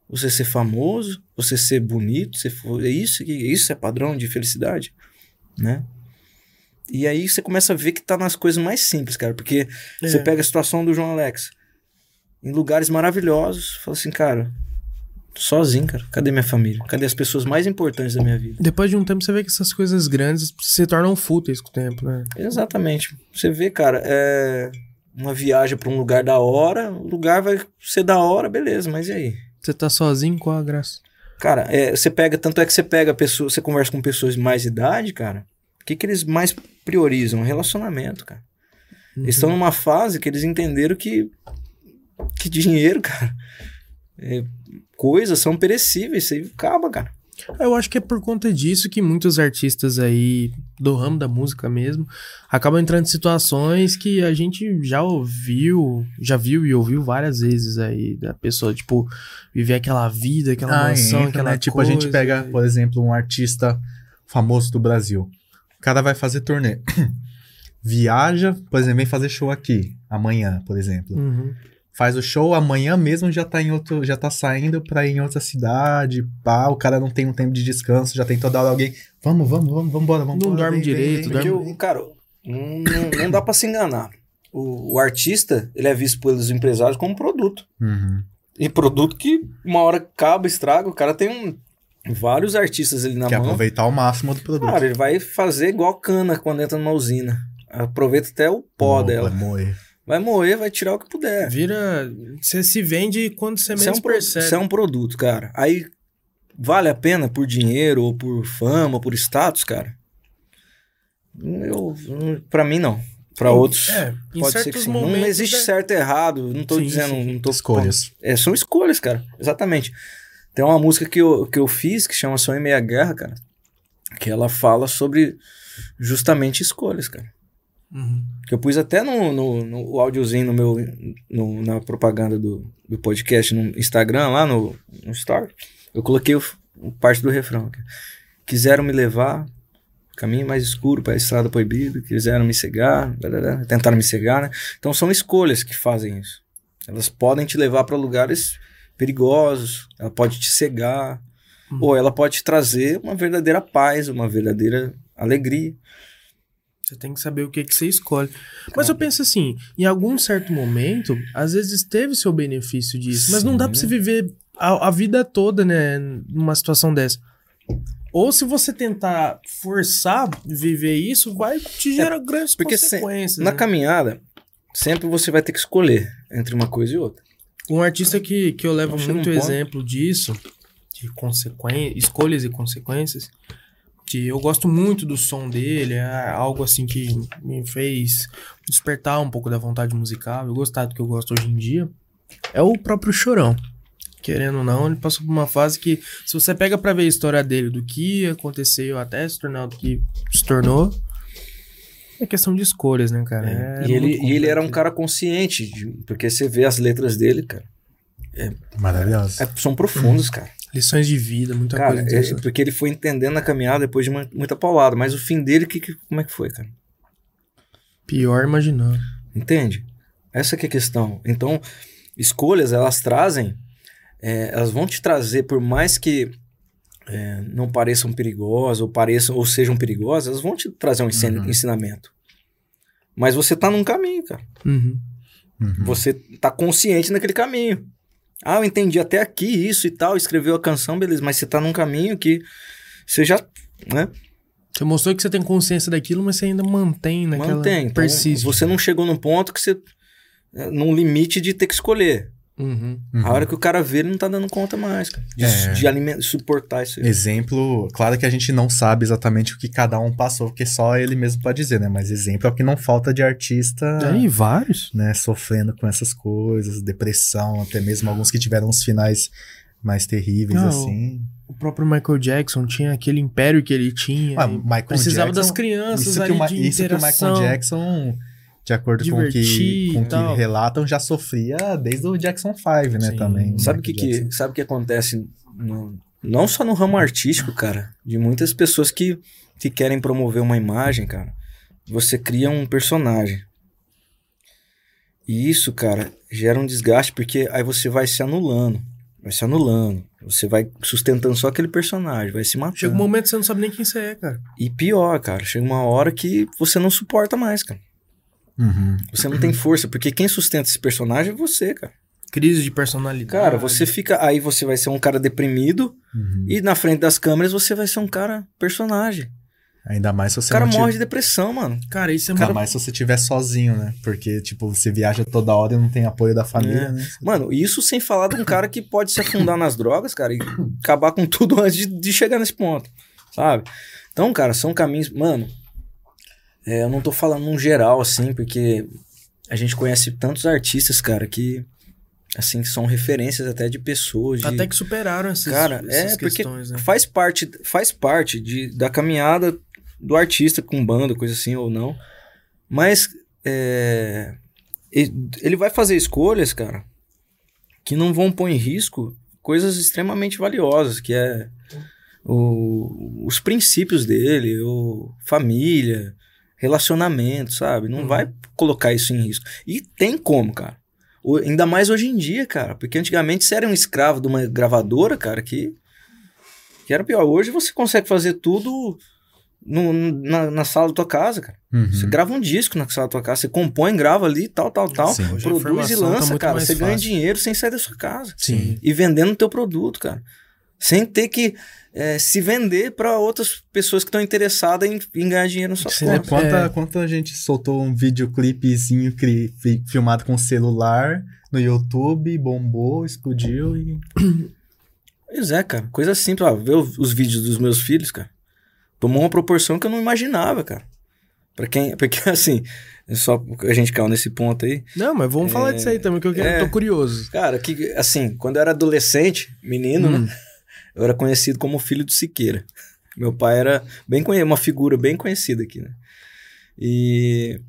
você ser famoso, você ser bonito, é isso, isso é padrão de felicidade, né? E aí você começa a ver que tá nas coisas mais simples, cara, porque você É. pega a situação do João Alex em lugares maravilhosos, fala assim, cara, sozinho, cara, cadê minha família? Cadê as pessoas mais importantes da minha vida? Depois de um tempo você vê que essas coisas grandes se tornam fúteis com o tempo, né? Exatamente. Você vê, cara, é uma viagem para um lugar da hora, o lugar vai ser da hora, beleza, mas e aí? Você tá sozinho com a graça. Cara, é, você pega, tanto é que você pega pessoas, você conversa com pessoas de mais idade, cara. O que, que eles mais priorizam? Relacionamento, cara. Eles estão numa fase que eles entenderam que, que dinheiro, cara, é, coisas são perecíveis, isso aí acaba, cara. Eu acho que é por conta disso que muitos artistas aí do ramo da música mesmo acabam entrando em situações que a gente já ouviu, já viu e ouviu várias vezes aí da pessoa, tipo, viver aquela vida, aquela Ah, mansão, entra, aquela né? Tipo, a gente pega, por exemplo, um artista famoso do Brasil. O cara vai fazer turnê. Viaja, por exemplo, vem fazer show aqui, amanhã, por exemplo. Uhum. Faz o show, amanhã mesmo já tá em outro, já tá saindo pra ir em outra cidade, pá, o cara não tem um tempo de descanso, já tem toda hora alguém, vamos, vamos, vamos, vamos embora, vamos Não embora, dorme vem, vem, direito, vem, Porque, dorme- o, cara, não, não- não dá pra se enganar. O, o artista, ele é visto pelos empresários como produto. Uhum. E produto que uma hora acaba, estraga. O cara tem um, vários artistas ali na Quer mão. aproveitar o máximo do produto. Cara, ele vai fazer igual cana quando entra numa usina. Aproveita até o pó Não, dela. vai morrer. Vai moer, vai tirar o que puder. Vira. Você se vende quando você Isso é, menos um, pro- percebe. isso é um produto, cara. Aí vale a pena por dinheiro, ou por fama, ou por status, cara? Eu, pra mim, não. Pra outros, É, pode ser que sim. Não existe é- certo e errado. Não tô Sim, dizendo. sim. Não tô Escolhas. É, são escolhas, cara. Exatamente. Tem uma música que eu, que eu fiz que chama Sonho em Meia Guerra, cara. Que ela fala sobre justamente escolhas, cara. Uhum. Que eu pus até no, no, no áudiozinho no meu, no- na propaganda do, do podcast no Instagram, lá no, no Story. Eu coloquei o, o parte do refrão. é, Quiseram me levar, caminho mais escuro para a estrada proibida, quiseram me cegar, tentaram me cegar, né? Então são escolhas que fazem isso. Elas podem te levar para lugares perigosos, ela pode te cegar, Hum. ou ela pode te trazer uma verdadeira paz, uma verdadeira alegria. Você tem que saber o que, que você escolhe. Mas eu penso assim, em algum certo momento, às vezes teve seu benefício disso, mas não dá pra Sim. você viver a, a vida toda, né, numa situação dessa. Ou se você tentar forçar viver isso, vai te gerar grandes É, porque se- consequências. Na né? caminhada, sempre você vai ter que escolher entre uma coisa e outra. Um artista que, que eu levo um muito ponto- exemplo disso, de consequen... escolhas e consequências, que eu gosto muito do som dele, é algo assim que me fez despertar um pouco da vontade musical, eu gostar do que eu gosto hoje em dia, é o próprio Chorão. Querendo ou não, ele passou por uma fase que, se você pega pra ver a história dele, do que aconteceu até se tornar o que se tornou, é questão de escolhas, né, cara? É e ele, e ele era um cara consciente, de- porque você vê as letras dele, cara. Maravilhoso. é- são profundas, cara. Lições de vida, muita Cara, coisa. é- porque ele foi entendendo na caminhada depois de uma- muita paulada. Mas o fim dele, que, que- como é que foi, cara? Pior imaginando. Entende? Essa que é a questão. Então, escolhas, elas trazem, é, elas vão te trazer, por mais que é, não pareçam perigosas, ou pareçam, ou sejam perigosas, elas vão te trazer um Uhum. ensinamento. Mas você tá num caminho, cara. Uhum. Uhum. Você tá consciente naquele caminho. Ah, eu entendi até aqui isso e tal, escreveu a canção, beleza, mas você tá num caminho que você já, né, Você mostrou que você tem consciência daquilo, mas você ainda mantém naquela... mantém. Então, Persiste. você não chegou num ponto que você, é, num limite de ter que escolher. Uhum. Uhum. A hora que o cara vê, ele não tá dando conta mais, cara. De, É. de suportar isso aí. Exemplo, claro que a gente não sabe exatamente o que cada um passou, porque só ele mesmo pode dizer, né? Mas exemplo é o que não falta de artista, Aí, vários. né, sofrendo com essas coisas, depressão, até mesmo alguns que tiveram uns finais mais terríveis, Não, assim. O próprio Michael Jackson tinha aquele império que ele tinha. Ah, Michael precisava Jackson- das crianças Isso que, ali o, Ma- de isso que o interação. Michael Jackson, de acordo com o que, com o que relatam, já sofria desde o Jackson 5, né, Sim. também. Sabe o que, que, sabe que acontece? no- não só no ramo artístico, cara. De muitas pessoas que, que querem promover uma imagem, cara. Você cria um personagem. E isso, cara, gera um desgaste porque aí você vai se anulando. Vai se anulando. Você vai sustentando só aquele personagem, vai se matando. Chega um momento que você não sabe nem quem você é, cara. E pior, cara, chega uma hora que você não suporta mais, cara. Uhum. Você não tem força, porque quem sustenta esse personagem é você, cara. Crise de personalidade. Cara, você fica. Aí você vai ser um cara deprimido Uhum. e na frente das câmeras você vai ser um cara personagem. Ainda mais se O você cara não morre de depressão, mano. Cara, isso é Ainda muito... mais se você estiver sozinho, né? Porque, tipo, você viaja toda hora e não tem apoio da família, É. né? Mano, isso sem falar de um cara que pode se afundar nas drogas, cara, e acabar com tudo antes de, de chegar nesse ponto, sabe? Então, cara, são caminhos. Mano, é, eu não tô falando num geral assim, porque a gente conhece tantos artistas, cara, que assim, que são referências até de pessoas. De... Até que superaram essas, Cara, essas é porque questões, né? faz parte, faz parte de, da caminhada do artista com banda, coisa assim, ou não. Mas é, ele vai fazer escolhas, cara, que não vão pôr em risco coisas extremamente valiosas, que é o- os princípios dele, o família, relacionamento, sabe? Não Uhum. vai colocar isso em risco. E tem como, cara. O- ainda mais hoje em dia, cara. Porque antigamente você era um escravo de uma gravadora, cara, que, que era pior. Hoje você consegue fazer tudo no- na, na sala da tua casa, cara. Uhum. Você grava um disco na sala da tua casa, você compõe, grava ali, tal, tal, tal. Sim. Produz e tá lança, muito cara. Você ganha fácil. dinheiro sem sair da sua casa. Sim. E vendendo o teu produto, cara. Sem ter que eh, se vender para outras pessoas que estão interessadas em, em ganhar dinheiro na sua conta. né? Quanta, É. quanta gente soltou um videoclipezinho cri- fi- filmado com celular no YouTube, bombou, explodiu e. Pois é, cara. Coisa simples. Ó, ver os vídeos dos meus filhos, cara. Tomou uma proporção que eu não imaginava, cara. Pra quem. Porque assim, só a gente caiu nesse ponto aí. Não, mas vamos falar disso aí também, que eu quero, é. tô curioso. Cara, que assim, quando eu era adolescente, menino, Hum. né? Eu era conhecido como filho do Siqueira. Meu pai era bem uma figura bem conhecida aqui, né? E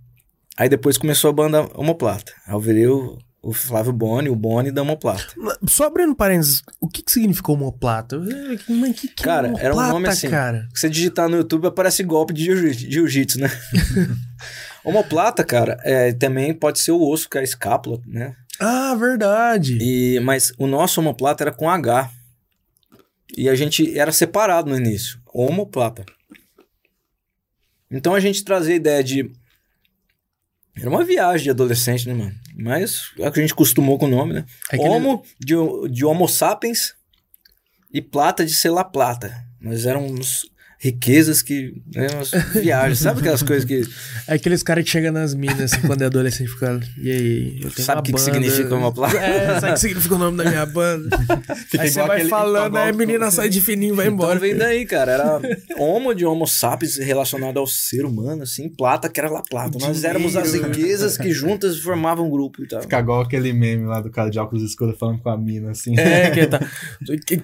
aí depois começou a banda Homoplata. Aí virei o, o Flávio Boni, o Boni da Homoplata. Só abrindo parênteses, o que que significou homoplata? Que- que, que Cara, era um homoplata, nome assim. cara? Se você digitar no YouTube, aparece golpe de jiu- jiu-jitsu, né? Homoplata, cara, é, também pode ser o osso, que é a escápula, né? Ah, verdade. E, mas o nosso homoplata era com H. E a gente era separado no início. Homoplata. Então a gente trazia a ideia de. Era uma viagem de adolescente, né, mano? Mas é que a gente acostumou com o nome, né? Aquele- Homo de, de Homo sapiens e plata de ser La Plata. Nós éramos riquezas que. Né, umas viagens. Sabe aquelas coisas que. É aqueles caras que chegam nas minas assim, quando é adolescente e ficam. E aí, eu tenho Sabe uma o que que significa homoplata? É, sabe o que significa o nome da minha banda? Fica aí você vai falando, aí a menina sai de fininho e vai embora. Então vem daí, cara. Era homo de homo sapiens relacionado ao ser humano, assim. Plata, que era La Plata. Nós éramos as riquezas que juntas formavam um grupo e tal. Fica igual aquele meme lá do cara de óculos escuros falando com a mina, assim. É, que tá.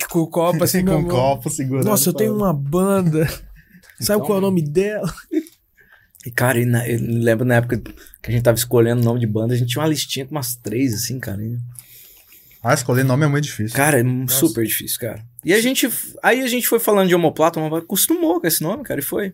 Com o copo assim, com amor. copo segurando. Nossa, eu tenho uma banda. Sabe Então- qual é o nome dela? E, cara, e na- eu lembro na época que a gente tava escolhendo o nome de banda, a gente tinha uma listinha com umas três, assim, cara. Ah, escolher nome é muito difícil. Cara, é super difícil, cara. E a gente. Aí a gente foi falando de homoplata, mas acostumou com esse nome, cara, e foi.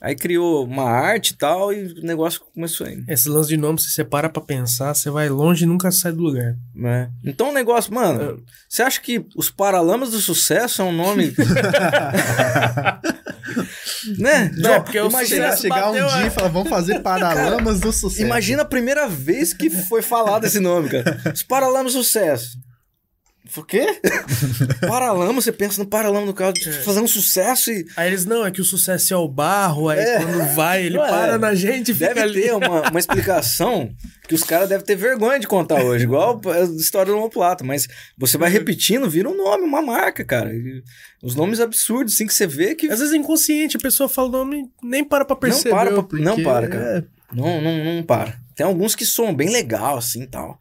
Aí criou uma arte e tal, e o negócio começou aí. Esse lance de nome, se você para pra pensar, você vai longe e nunca sai do lugar. né? Então o negócio, mano, você acha que os Paralamas do Sucesso é um nome. né? Não, porque o imagina, Chegar um dia e falar, vamos fazer Paralamas do Sucesso. imagina a primeira vez que foi falado esse nome, cara. Os Paralamas do Sucesso. Por quê? Paralama, você pensa no Paralama do carro, fazer um sucesso e. Aí eles, não, é que o sucesso é o barro, aí É. quando vai, ele Não é. para na gente e fica Deve ali. ter uma, uma explicação que os caras devem ter vergonha de contar hoje, igual a história do homoplata, mas você vai repetindo, vira um nome, uma marca, cara. E os nomes absurdos, assim, que você vê que Às vezes é inconsciente, a pessoa fala o nome, nem para pra perceber. para pra- porque não para, cara. é- não, não, não para. Tem alguns que soam bem legal, assim, tal.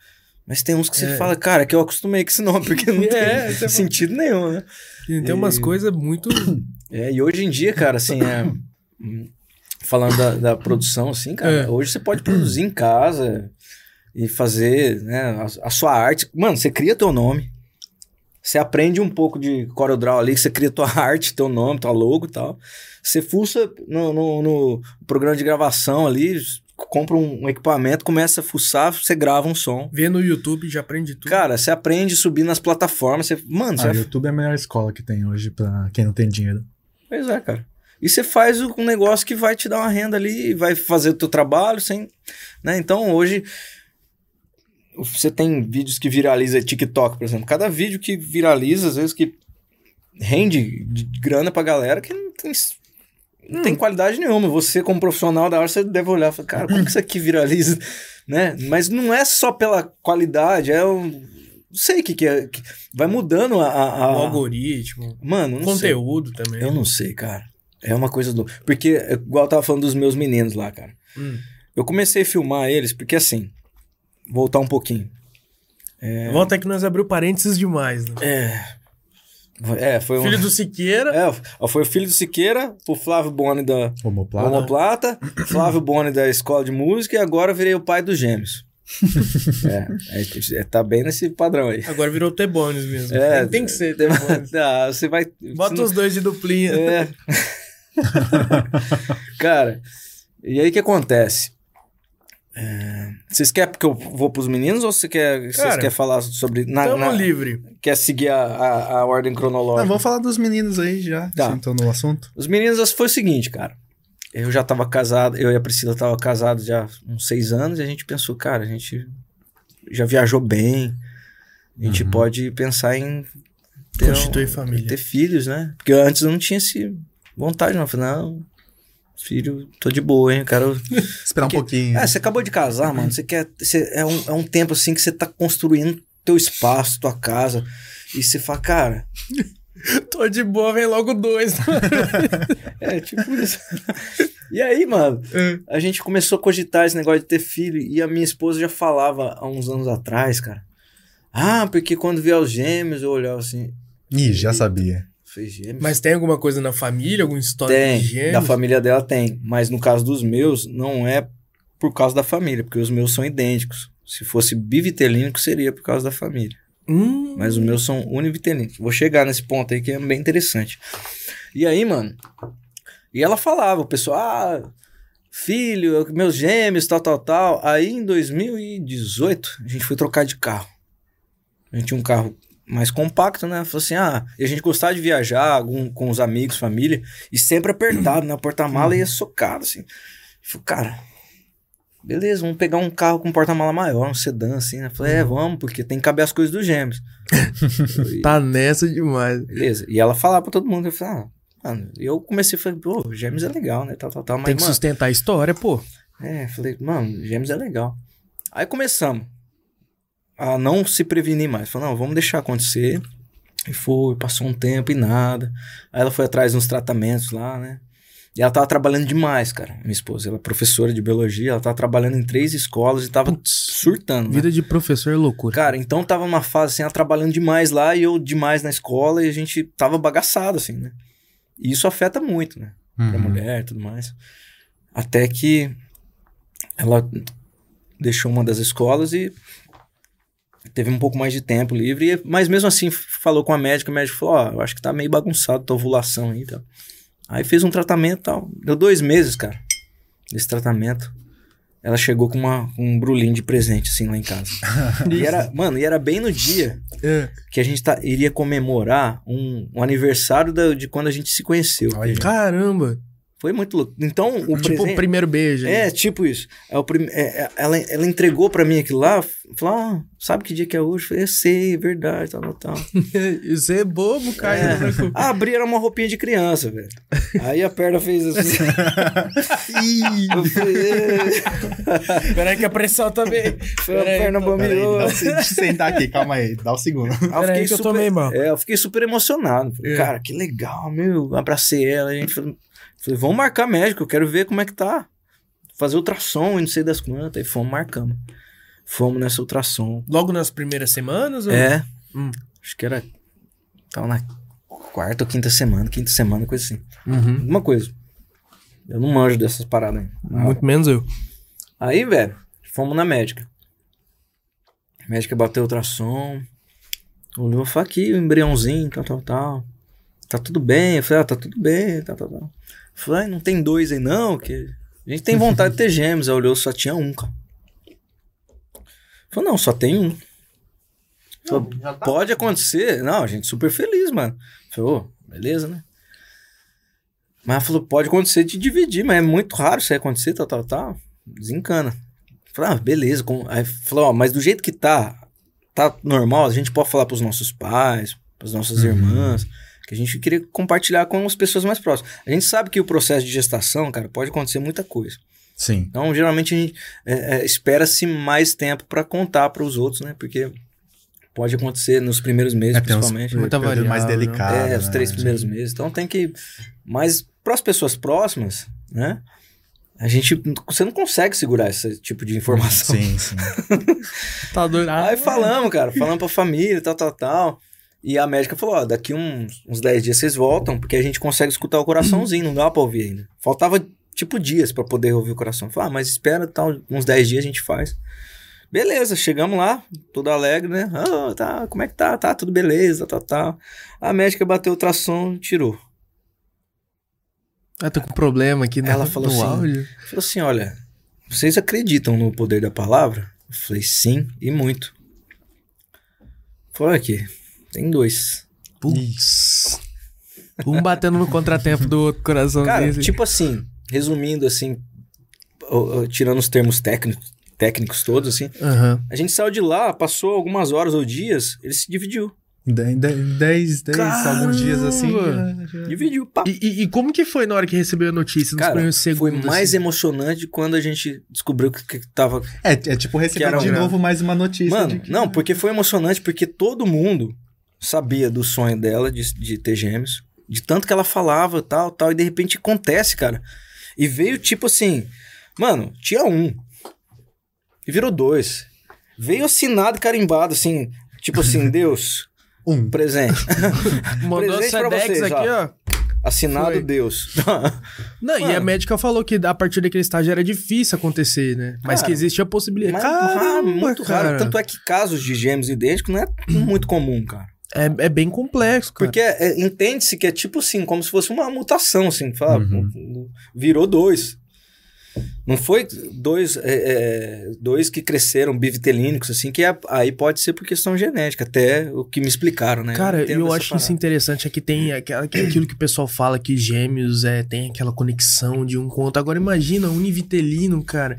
Mas tem uns que você É. fala, cara, que eu acostumei com esse nome, porque não É, tem você fala- sentido nenhum, né? Tem umas E- coisas muito. É, e hoje em dia, cara, assim, é, hum, falando da, da produção, assim, cara, É. hoje você pode produzir em casa e fazer, né, a, a sua arte. Mano, você cria teu nome, você aprende um pouco de CorelDRAW ali, você cria tua arte, teu nome, tua logo e tal. Você fuça no, no, no programa de gravação ali, compra um equipamento, começa a fuçar, você grava um som. Vê no YouTube, já aprende tudo. Cara, você aprende a subir nas plataformas, você, mano, você Ah, vai YouTube é a melhor escola que tem hoje pra quem não tem dinheiro. Pois é, cara. E você faz um negócio que vai te dar uma renda ali, vai fazer o teu trabalho sem. Né? Então hoje. Você tem vídeos que viraliza TikTok, por exemplo. Cada vídeo que viraliza, às vezes, que rende de grana pra galera que não tem, não tem qualidade nenhuma. Você, como profissional da hora, você deve olhar e falar, cara, como que isso aqui viraliza? né? Mas não é só pela qualidade, é um. Não sei o que, que é. que vai mudando a. a- a- O algoritmo, Mano, não sei. conteúdo também. Eu não sei, cara. É uma coisa do. Porque, igual eu tava falando dos meus meninos lá, cara. Hum. Eu comecei a filmar eles porque, assim, voltar um pouquinho. É... Volta que nós abriu parênteses demais, né? É. É, foi um... Filho do Siqueira. É, foi o filho do Siqueira, o Flávio Boni da Homoplata. Homoplata, Flávio Boni da Escola de Música e agora virei o pai dos gêmeos. é, é, é, tá bem nesse padrão aí. Agora virou T-Bones mesmo. É, tem, tem que ser T-Bones. Ah, você vai... Bota os dois de duplinha. É. Cara, e aí o que acontece? É, vocês querem que eu vou pros meninos ou você quer, Cara, vocês querem falar sobre. Na, tamo na, livre. Quer seguir a, a, a ordem cronológica? Não, vamos falar dos meninos aí já, tá. então no assunto. Os meninos foi o seguinte, cara. Eu já tava casado, eu e a Priscila tava casados já uns seis anos e a gente pensou, cara, a gente já viajou bem, a gente uhum. pode pensar em ter, Constituir um, família. ter filhos, né? Porque antes eu não tinha esse vontade, não. Eu falei, não, filho, tô de boa, hein? Quero. Esperar Porque, um pouquinho. É, você acabou de casar, mano. Você quer. Você, é, um, é um tempo assim que você tá construindo teu espaço, tua casa. E você fala, cara. tô de boa, vem logo dois. é, tipo isso. E aí, mano, é. a gente começou a cogitar esse negócio de ter filho. E a minha esposa já falava há uns anos atrás, cara. Ah, porque quando vier os gêmeos, eu olhava assim. Ih, já sabia. Fez gêmeos. Mas tem alguma coisa na família, alguma história tem, de gêmeos? Da família dela tem. Mas no caso dos meus, não é por causa da família, porque os meus são idênticos. Se fosse bivitelínico, seria por causa da família. Hum. Mas os meus são univitelínicos. Vou chegar nesse ponto aí que é bem interessante. E aí, mano. E ela falava, o pessoal, ah, filho, meus gêmeos, tal, tal, tal. Aí em 2018, a gente foi trocar de carro. A gente tinha um carro mais compacto, né? Falou assim, ah, e a gente gostava de viajar algum, com os amigos, família, e sempre apertado, né? Porta-mala ia socado, assim. Falei, cara, beleza, vamos pegar um carro com porta-mala maior, um sedã, assim, né? Falei, é, vamos, porque tem que caber as coisas dos gêmeos. tá nessa demais. Beleza. E ela falava pra todo mundo, eu falei, ah, mano, eu comecei a falar, pô, gêmeos é legal, né? Tal, tal, tal. Mas, tem que mano, sustentar a história, pô. É, falei, mano, gêmeos é legal. Aí começamos a não se prevenir mais. Falou, não, vamos deixar acontecer. E foi, passou um tempo e nada. Aí ela foi atrás uns tratamentos lá, né? E ela tava trabalhando demais, cara, minha esposa. Ela é professora de biologia, ela tava trabalhando em três escolas e tava Putz, surtando. Né? Vida né? de professor é loucura. Cara, então tava numa fase assim, ela trabalhando demais lá e eu demais na escola e a gente tava bagaçado, assim, né? E isso afeta muito, né? Uhum. Pra mulher e tudo mais. Até que ela deixou uma das escolas e teve um pouco mais de tempo livre, mas mesmo assim falou com a médica, a médica falou, ó, oh, eu acho que tá meio bagunçado tua ovulação aí, tá? Aí fez um tratamento e tal, deu dois meses, cara, desse tratamento. Ela chegou com, uma, um brulinho de presente, assim, lá em casa. e era, mano, e era bem no dia é. que a gente tá, iria comemorar um, um aniversário da, de quando a gente se conheceu. Caramba! Foi muito louco. Então, o Tipo presente... o primeiro beijo. É, tipo isso. É o prim... É, é, ela, ela entregou pra mim aquilo lá, falou, ah, sabe que dia que é hoje? Eu falei, eu sei, é verdade, tal, tal, Isso é bobo, cara. É. ah, abri, era uma roupinha de criança, velho. Aí a perna fez assim. eu falei... Peraí que a pressão também... Foi a perna bambiou. Deixa eu sentar aqui, calma aí, dá um segundo. Peraí que super... eu tomei, mano. É, eu fiquei super emocionado. Falei, é. Cara, que legal, meu. Abracei ela, a gente falou... Falei, vamos marcar médico, eu quero ver como é que tá. Fazer ultrassom e não sei das quantas. E fomos marcando. Fomos nessa ultrassom. Logo nas primeiras semanas? Ou... É. Hum. Acho que era. Tava na quarta ou quinta semana, quinta semana, coisa assim. Uhum. Alguma coisa. Eu não manjo dessas paradas aí. Muito menos eu. Aí, velho, fomos na médica. A médica bateu ultrassom. Olhou, falou aqui o embriãozinho, tal, tal, tal. Tá tudo bem. Eu falei, ah, tá tudo bem, tal, tal, tal. Falei, não tem dois aí não, que a gente tem vontade de ter gêmeos. Aí olhou, só tinha um, cara. Falei, não, só tem um. Falei, tá pode acontecer. Não, a gente super feliz, mano. Falei, oh, beleza, né? Mas ela falou, pode acontecer de dividir, mas é muito raro isso aí acontecer, tal, tal, tal. Desencana. Falei, ah, beleza. Aí falou, ó, mas do jeito que tá, tá normal, a gente pode falar pros nossos pais, pras nossas uhum. irmãs que a gente queria compartilhar com as pessoas mais próximas. A gente sabe que o processo de gestação, cara, pode acontecer muita coisa. Sim. Então, geralmente, a gente é, é, espera-se mais tempo para contar para os outros, né? Porque pode acontecer nos primeiros meses, é, principalmente. Muita variável, mais delicado. É, os né? três primeiros Sim. meses. Então, tem que... Mas para as pessoas próximas, né? a gente. Você não consegue segurar esse tipo de informação. Sim, sim. Tá doido. Aí falamos, cara, falamos pra família, tal, tal, tal. E a médica falou: ó, daqui uns, uns 10 dias vocês voltam, porque a gente consegue escutar o coraçãozinho, não dá pra ouvir ainda. Faltava, tipo, dias pra poder ouvir o coração. Falei, ah, mas espera, tal, uns 10 dias a gente faz. Beleza, chegamos lá, todo alegre, né? Ah, tá, como é que tá? Tá, tudo beleza, tal, tal. A médica bateu o ultrassom e tirou. Eu tô com problema aqui Ela no, falou no assim, áudio. Falou assim: olha, vocês acreditam no poder da palavra? Eu falei, sim, e muito. Falou aqui, tem dois. Putz. Um batendo no contratempo do outro coração. Cara, tipo assim, resumindo assim, tirando os termos técnicos, técnicos todos, assim, Aham. a gente saiu de lá, passou algumas horas ou dias, ele se dividiu. Dez, dez, alguns dias assim. Já- já- Dividiu, pá. E, e- e como que foi na hora que recebeu a notícia? Nos Cara, foi mais assim? emocionante quando a gente descobriu que, que tava É, é tipo receber de um- novo mais uma notícia. Mano, que- não, porque foi emocionante, porque todo mundo sabia do sonho dela de, de ter gêmeos, de tanto que ela falava, tal, tal, e de repente acontece, cara. E veio tipo assim, mano, tinha um, e virou dois. Veio assinado, e carimbado, assim, tipo assim, Deus, Um. presente. Mandou presente pra Sedex vocês, aqui, ó. ó. Assinado Foi. Deus. Não, e a Mano. médica falou que a partir daquele estágio era difícil acontecer, né? Mas Cara, que existia a possibilidade. Mas Caramba, muito cara. raro. Tanto é que casos de gêmeos idênticos não é muito comum, cara. É, é bem complexo, cara. Porque é, entende-se que é tipo assim, como se fosse uma mutação, assim, fala, Uhum. virou dois. Não foi dois, é, é, dois que cresceram bivitelínicos, assim, que é- aí pode ser por questão genética, até o que me explicaram, né? Cara, eu essa acho isso parada. interessante, é que tem aquela, que é aquilo que o pessoal fala que gêmeos é, tem aquela conexão de um com o outro. Agora imagina, univitelino, cara,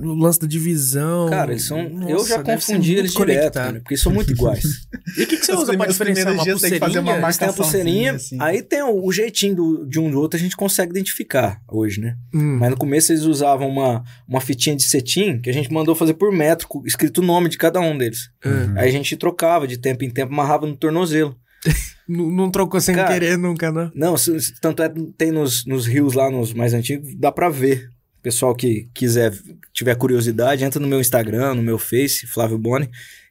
o lance da divisão. Cara, eles são. eu Nossa, já deve ser confundi eles direto, cara, porque eles são muito iguais. E o que, que você Os usa pra diferenciar uma tem que fazer pulseirinha? uma Eles têm a pulseirinha, assim. aí tem o, o jeitinho do- de um do outro, a gente consegue identificar hoje, né? Hum. Mas no começo eles usavam uma, uma fitinha de cetim que a gente mandou fazer por metro, escrito o nome de cada um deles. Uhum. Aí a gente trocava de tempo em tempo, amarrava no tornozelo. Não, não trocou sem Cara, querer nunca, não. Não, se- se- tanto é tem nos, nos rios lá, nos mais antigos, dá pra ver. Pessoal que quiser, tiver curiosidade, entra no meu Instagram, no meu Face, Flávio Boni,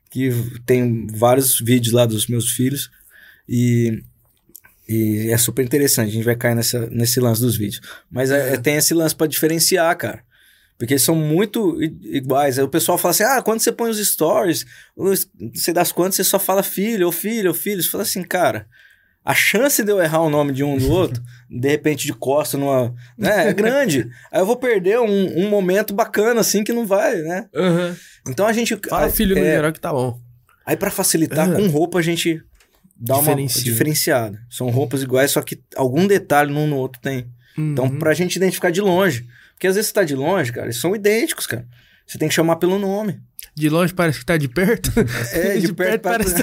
que tem vários vídeos lá dos meus filhos. E, e é super interessante, a gente vai cair nessa, nesse lance dos vídeos. Mas é- é- tem esse lance pra diferenciar, cara. Porque eles são muito iguais. Aí o pessoal fala assim: ah, quando você põe os stories, sei das quantas, você só fala filho, ou filho, ou filho. Você fala assim, cara, a chance de eu errar o nome de um do outro, de repente de costa numa. Né, é grande. Aí eu vou perder um, um momento bacana, assim, que não vai, né? Então a gente. Fala aí- filho no é, geral que tá bom. Aí pra facilitar, Ah. com roupa a gente dá uma Diferencia. diferenciada. São roupas iguais, só que algum detalhe num no outro tem. Então, Uhum. pra gente identificar de longe. Porque às vezes você tá de longe, cara, eles são idênticos, cara. Você tem que chamar pelo nome. De longe parece que tá de perto. É, de, perto, parece...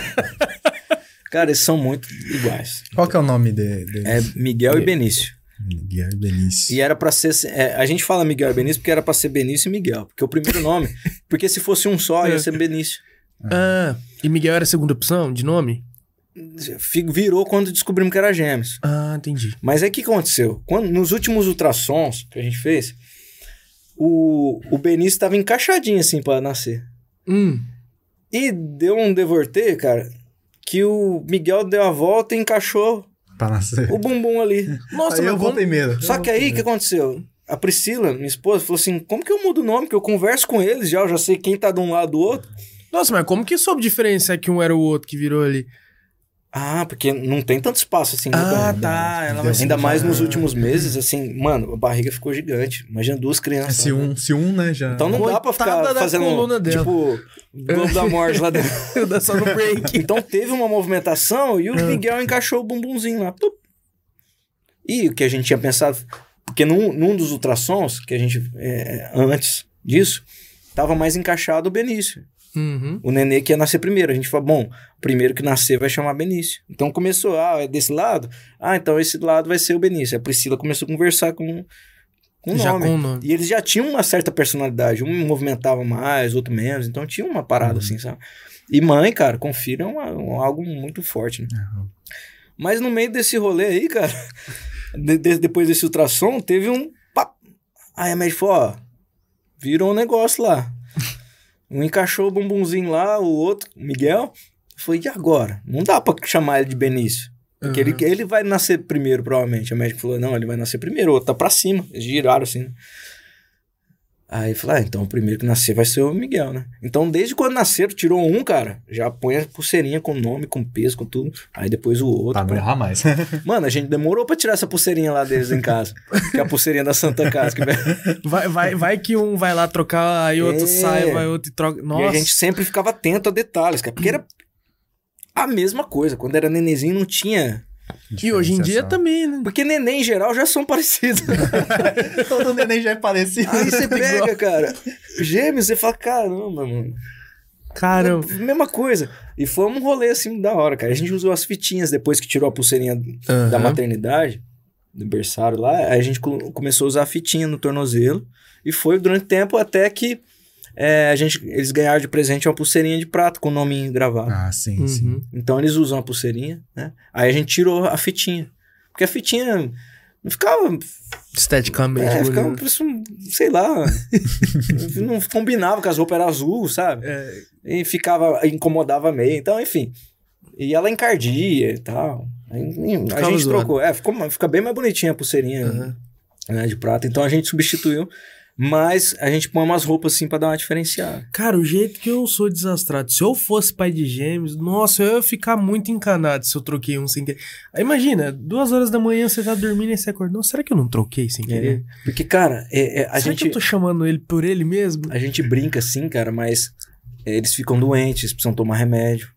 Cara, eles são muito iguais. Qual que é o nome de, de... É Miguel e Benício. Miguel Benício. E era pra ser. é, a gente fala Miguel e Benício porque era pra ser Benício e Miguel. Porque o primeiro nome. porque se fosse um só, ia ser Benício. ah, e Miguel era a segunda opção de nome? Virou quando descobrimos que era gêmeos. Ah, entendi. Mas aí o que aconteceu? Quando, nos últimos ultrassons que a gente fez, o, o Benício tava encaixadinho assim pra nascer. Hum. E deu um devorter, cara, que o Miguel deu a volta e encaixou Pra nascer. o bumbum ali. Nossa, Aí mas eu vou como- primeiro. Só que aí o que aconteceu? A Priscila, minha esposa, falou assim: como que eu mudo o nome? Que eu converso com eles já, eu já sei quem tá de um lado do outro. Nossa, mas como que soube diferenciar que um era o outro que virou ali? Ah, porque não tem tanto espaço assim. né, Ah, tá. Ela vai Ainda mais nos já- últimos meses, assim, mano, a barriga ficou gigante. Imagina duas É, crianças. se né? um, se um, né, já... Então não dá pra Coitada ficar fazendo, coluna dela. tipo, Globo da Morte lá dentro. Só no break. Então teve uma movimentação e o Ah. Miguel encaixou o bumbumzinho lá. Tup. E o que a gente tinha pensado... Porque num, num dos ultrassons, que a gente... é, antes disso, tava mais encaixado o Benício. Uhum. O nenê que ia nascer primeiro. A gente falou, bom, o primeiro que nascer vai chamar Benício. Então começou, ah, é desse lado? Ah, então esse lado vai ser o Benício. A Priscila começou a conversar com, com o nome. com nome. E eles já tinham uma certa personalidade. Um movimentava mais, outro menos. Então tinha uma parada Uhum. assim, sabe? E mãe, cara, confira é uma- um- algo muito forte, né? Aham. Mas no meio desse rolê aí, cara, de- de- depois desse ultrassom, teve um. pá, Aí a médica falou, ó, virou um negócio lá. Um encaixou o bumbumzinho lá, o outro, o Miguel. Foi, e agora? Não dá pra chamar ele de Benício. Porque Uhum. ele, ele vai nascer primeiro, provavelmente. A médica falou, não, ele vai nascer primeiro, o outro tá pra cima. Eles giraram assim. Aí falou, ah, então o primeiro que nascer vai ser o Miguel, né? Então, desde quando nasceram, tirou um, cara, já põe a pulseirinha com nome, com peso, com tudo. Aí depois o outro. Pra não errar mais. Mano, a gente demorou pra tirar essa pulseirinha lá deles em casa. que é a pulseirinha da Santa Casa. Que... Vai, vai, vai que um vai lá trocar, aí outro É. sai, vai outro e troca. Nossa. E a gente sempre ficava atento a detalhes, cara. Porque era a mesma coisa. Quando era nenenzinho, não tinha. E hoje em dia também, né? Porque neném em geral já são parecidos. Todo neném já é parecido. Aí você pega, cara, gêmeos, você fala, caramba, mano. Caramba. Mesma coisa. E foi um rolê assim da hora, cara. A gente usou as fitinhas depois que tirou a pulseirinha da Aham. maternidade, do berçário lá. Aí a gente co- começou a usar a fitinha no tornozelo. E foi durante tempo até que é, a gente, eles ganharam de presente uma pulseirinha de prata com o nome gravado. Ah, sim, sim. Uhum. Então eles usam a pulseirinha, né? Aí a gente tirou a fitinha. Porque a fitinha não ficava. Esteticamente. É, ficava, sei lá. não combinava com as roupas eram azul, sabe? É, E ficava, incomodava meio. Então, enfim. E ela encardia e tal. Aí, a Ficava gente zoado. trocou. É, ficou, fica bem mais bonitinha a pulseirinha Aham. né, de prata. Então a gente substituiu. Mas a gente põe umas roupas assim pra dar uma diferenciada. Cara, o jeito que eu sou desastrado. Se eu fosse pai de gêmeos, nossa, eu ia ficar muito encanado se eu troquei um sem querer. Imagina, duas horas da manhã você tá dormindo e você acorda. Não, será que eu não troquei sem querer? Porque, cara, é- é, a será gente. que eu tô chamando ele por ele mesmo? A gente brinca assim, cara, mas é, eles ficam doentes, precisam tomar remédio.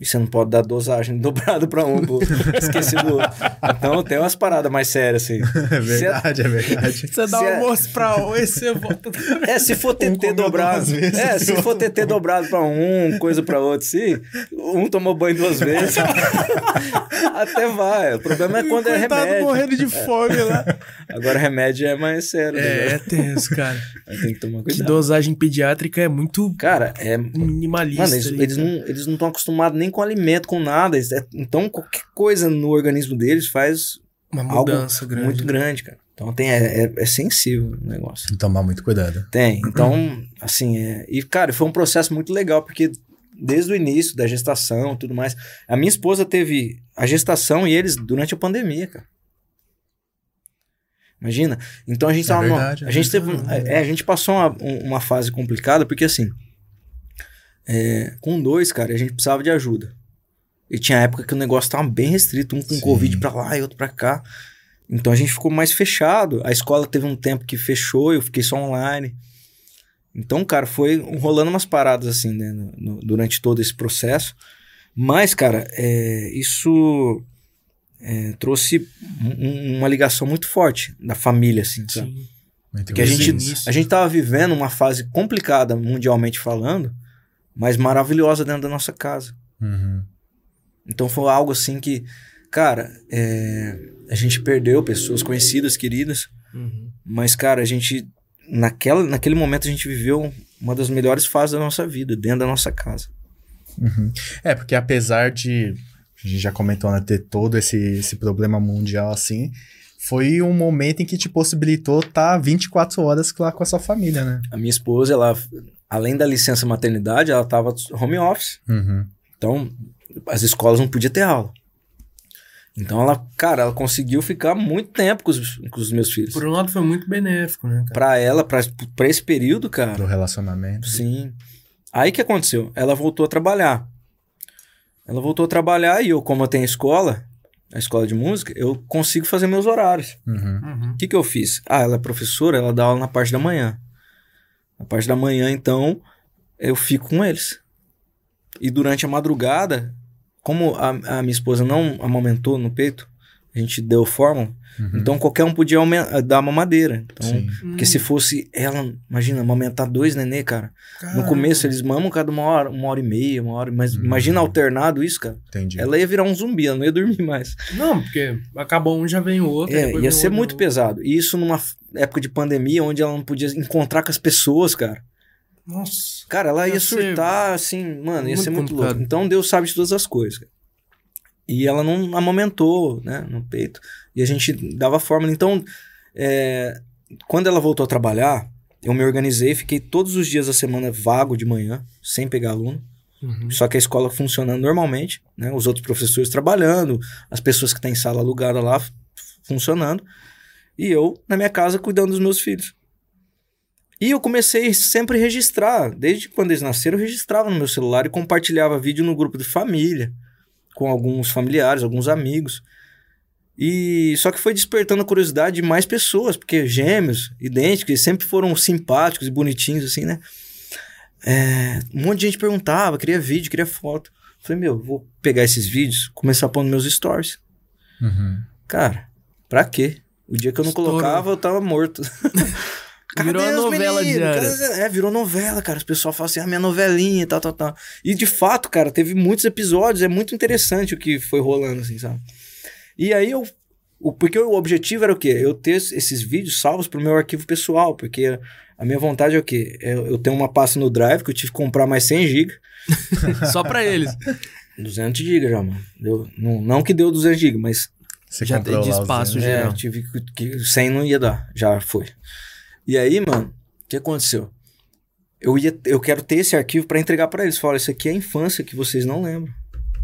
E você não pode dar dosagem dobrada pra um, pô. Esqueci do outro. Então tem umas paradas mais sérias, assim. É verdade, é verdade. Você dá Se um é- almoço pra um e você volta. É, se for TT comeu dobrado. vezes, é, se outro for TT dobrado pra um, coisa pra outro, sim. Um tomou banho duas vezes. Até vai. O problema é quando é remédio. morrendo de fome lá. Agora remédio é mais sério. É, né? é tenso, cara. Aí tem que tomar Que cuidado. dosagem pediátrica é muito Cara, é. minimalista. Mano, eles, ali, eles cara. não eles não estão acostumados nem com alimento, com nada. É- então, qualquer coisa no organismo deles faz Uma algo mudança grande. muito grande, cara. Então tem, é, é, é sensível o negócio. Tem que tomar muito cuidado. Tem. Então, assim, é... e, cara, foi um processo muito legal, porque desde o início da gestação e tudo mais, a minha esposa teve a gestação e eles durante a pandemia, cara. Imagina. Então a gente É tava numa- verdade, é a gente teve, um- verdade. é, a gente passou uma, um- uma fase complicada, porque assim, é, com dois, cara, a gente precisava de ajuda. E tinha época que o negócio tava bem restrito, um com Sim. Covid pra lá e outro pra cá. Então a gente ficou mais fechado. A escola teve um tempo que fechou, eu fiquei só online. Então, cara, foi rolando umas paradas assim, né, no- no- durante todo esse processo. Mas, cara, é, isso é, trouxe um- um- uma ligação muito forte da família, assim, sabe? Sim. Muito Porque a gente, a gente tava vivendo uma fase complicada mundialmente falando, mas maravilhosa dentro da nossa casa. Uhum. Então foi algo assim que, cara, é, a gente perdeu pessoas conhecidas, queridas, Uhum. mas, cara, a gente, naquela, naquele momento, a gente viveu uma das melhores fases da nossa vida, dentro da nossa casa. Uhum. É, porque apesar de. A gente já comentou, né? Ter todo esse, esse problema mundial assim. Foi um momento em que te possibilitou estar 24 horas lá com a sua família, né? A minha esposa, ela, além da licença maternidade, ela tava home office. Uhum. Então, as escolas não podiam ter aula. Então, ela, cara, ela conseguiu ficar muito tempo com os, com os meus filhos. Por um lado foi muito benéfico, né, cara? Pra ela, pra, pra esse período, cara, Do relacionamento. Sim. Aí que aconteceu? Ela voltou a trabalhar. Ela voltou a trabalhar e eu, como eu tenho escola, a escola de música, eu consigo fazer meus horários. Uhum. Uhum. O que, que eu fiz? Ah, ela é professora, ela dá aula na parte da manhã. Na parte da manhã, então, eu fico com eles. E durante a madrugada, como a, a minha esposa não amamentou no peito, a gente deu fórmula, Uhum. então qualquer um podia dar mamadeira. Então, Sim. porque se fosse ela, imagina, amamentar dois nenê, cara. No Caramba. começo eles mamam cada uma hora, uma hora e meia, uma hora. Mas Uhum. imagina alternado isso, cara. Entendi. Ela ia virar um zumbi, ela não ia dormir mais. Não, porque acabou um, já vem o outro. É, ia ser outro, muito pesado. E isso numa época de pandemia, onde ela não podia encontrar com as pessoas, cara. Nossa. Cara, ela ia surtar, assim, mano, ia muito ser muito complicado. louco. Então Deus sabe de todas as coisas, cara. E ela não amamentou, né, no peito. E a gente dava fórmula. Então, é, quando ela voltou a trabalhar, eu me organizei, fiquei todos os dias da semana vago de manhã, sem pegar aluno. Uhum. Só que a escola funcionando normalmente, né? Os outros professores trabalhando, as pessoas que têm sala alugada lá funcionando. E eu na minha casa cuidando dos meus filhos. E eu comecei sempre a registrar. Desde quando eles nasceram, eu registrava no meu celular e compartilhava vídeo no grupo de família, com alguns familiares, alguns amigos. E só que foi despertando a curiosidade de mais pessoas, porque gêmeos, idênticos, eles sempre foram simpáticos e bonitinhos, assim, né? É, um monte de gente perguntava, queria vídeo, queria foto. Falei, meu, vou pegar esses vídeos, começar a pôr nos meus stories. Uhum. Cara, pra quê? O dia que eu não Estourou. colocava, eu tava morto. Virou Cadê os novela meninos? Cadê- É, virou novela, cara. Os pessoal falam assim, a minha novelinha e tal, tal, tal. E de fato, cara, teve muitos episódios, é muito interessante o que foi rolando, assim, sabe? E aí eu. O, porque o objetivo era o quê? Eu ter esses vídeos salvos pro meu arquivo pessoal, porque a minha vontade é o quê? Eu, eu tenho uma pasta no Drive que eu tive que comprar mais 100 GB. Só pra eles. 200 GB já, mano. Deu, não, não que deu 200 GB, mas Você Já de espaço, já. É, eu tive que, que 100 não ia dar, já foi. E aí, mano, o que aconteceu? Eu ia, eu quero ter esse arquivo pra entregar pra eles. Falar, isso aqui é a infância que vocês não lembram.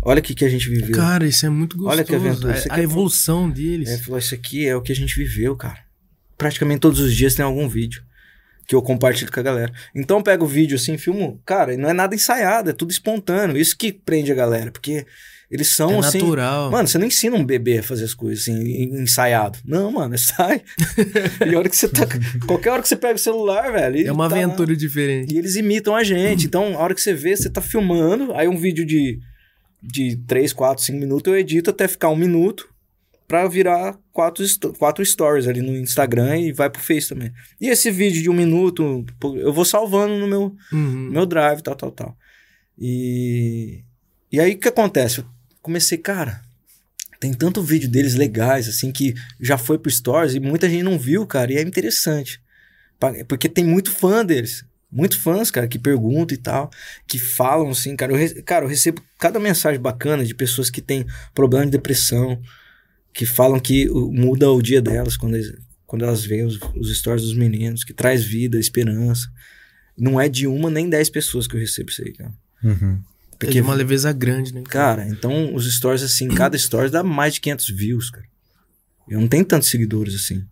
Olha o que, que a gente viveu. Cara, isso é muito gostoso. Olha que aventura. É- Isso a aqui é- evolução deles. É, falou, isso aqui é o que a gente viveu, cara. Praticamente todos os dias tem algum vídeo que eu compartilho com a galera. Então eu pego o vídeo assim, filmo, cara, e não é nada ensaiado, é tudo espontâneo. Isso que prende a galera, porque eles são é assim, natural. Mano, você não ensina um bebê a fazer as coisas assim, en- ensaiado. Não, mano, é sai. e a hora que você tá. Qualquer hora que você pega o celular, velho. é uma tá lá. aventura diferente. E eles imitam a gente. Então, a hora que você vê, você tá filmando, aí um vídeo de, de 3, 4, 5 minutos, eu edito até ficar um minuto pra virar quatro, quatro stories ali no Instagram e vai pro Face também. E esse vídeo de um minuto, eu vou salvando no meu, Uhum. meu drive, tal, tal, tal. E, e aí o que acontece? Comecei, cara, tem tanto vídeo deles legais, assim, que já foi pro Stories e muita gente não viu, cara, e é interessante. Porque tem muito fã deles. Muito fãs, cara, que perguntam e tal, que falam assim, cara. Eu, cara, eu recebo cada mensagem bacana de pessoas que têm problema de depressão, que falam que muda o dia delas quando, eles- quando elas veem os, os stories dos meninos, que traz vida, esperança. Não é de uma nem dez pessoas que eu recebo isso aí, cara. Uhum. É Porque, de uma leveza grande, né? cara, então os stories assim, cada story dá mais de 500 views, cara. Eu não tenho tantos seguidores assim.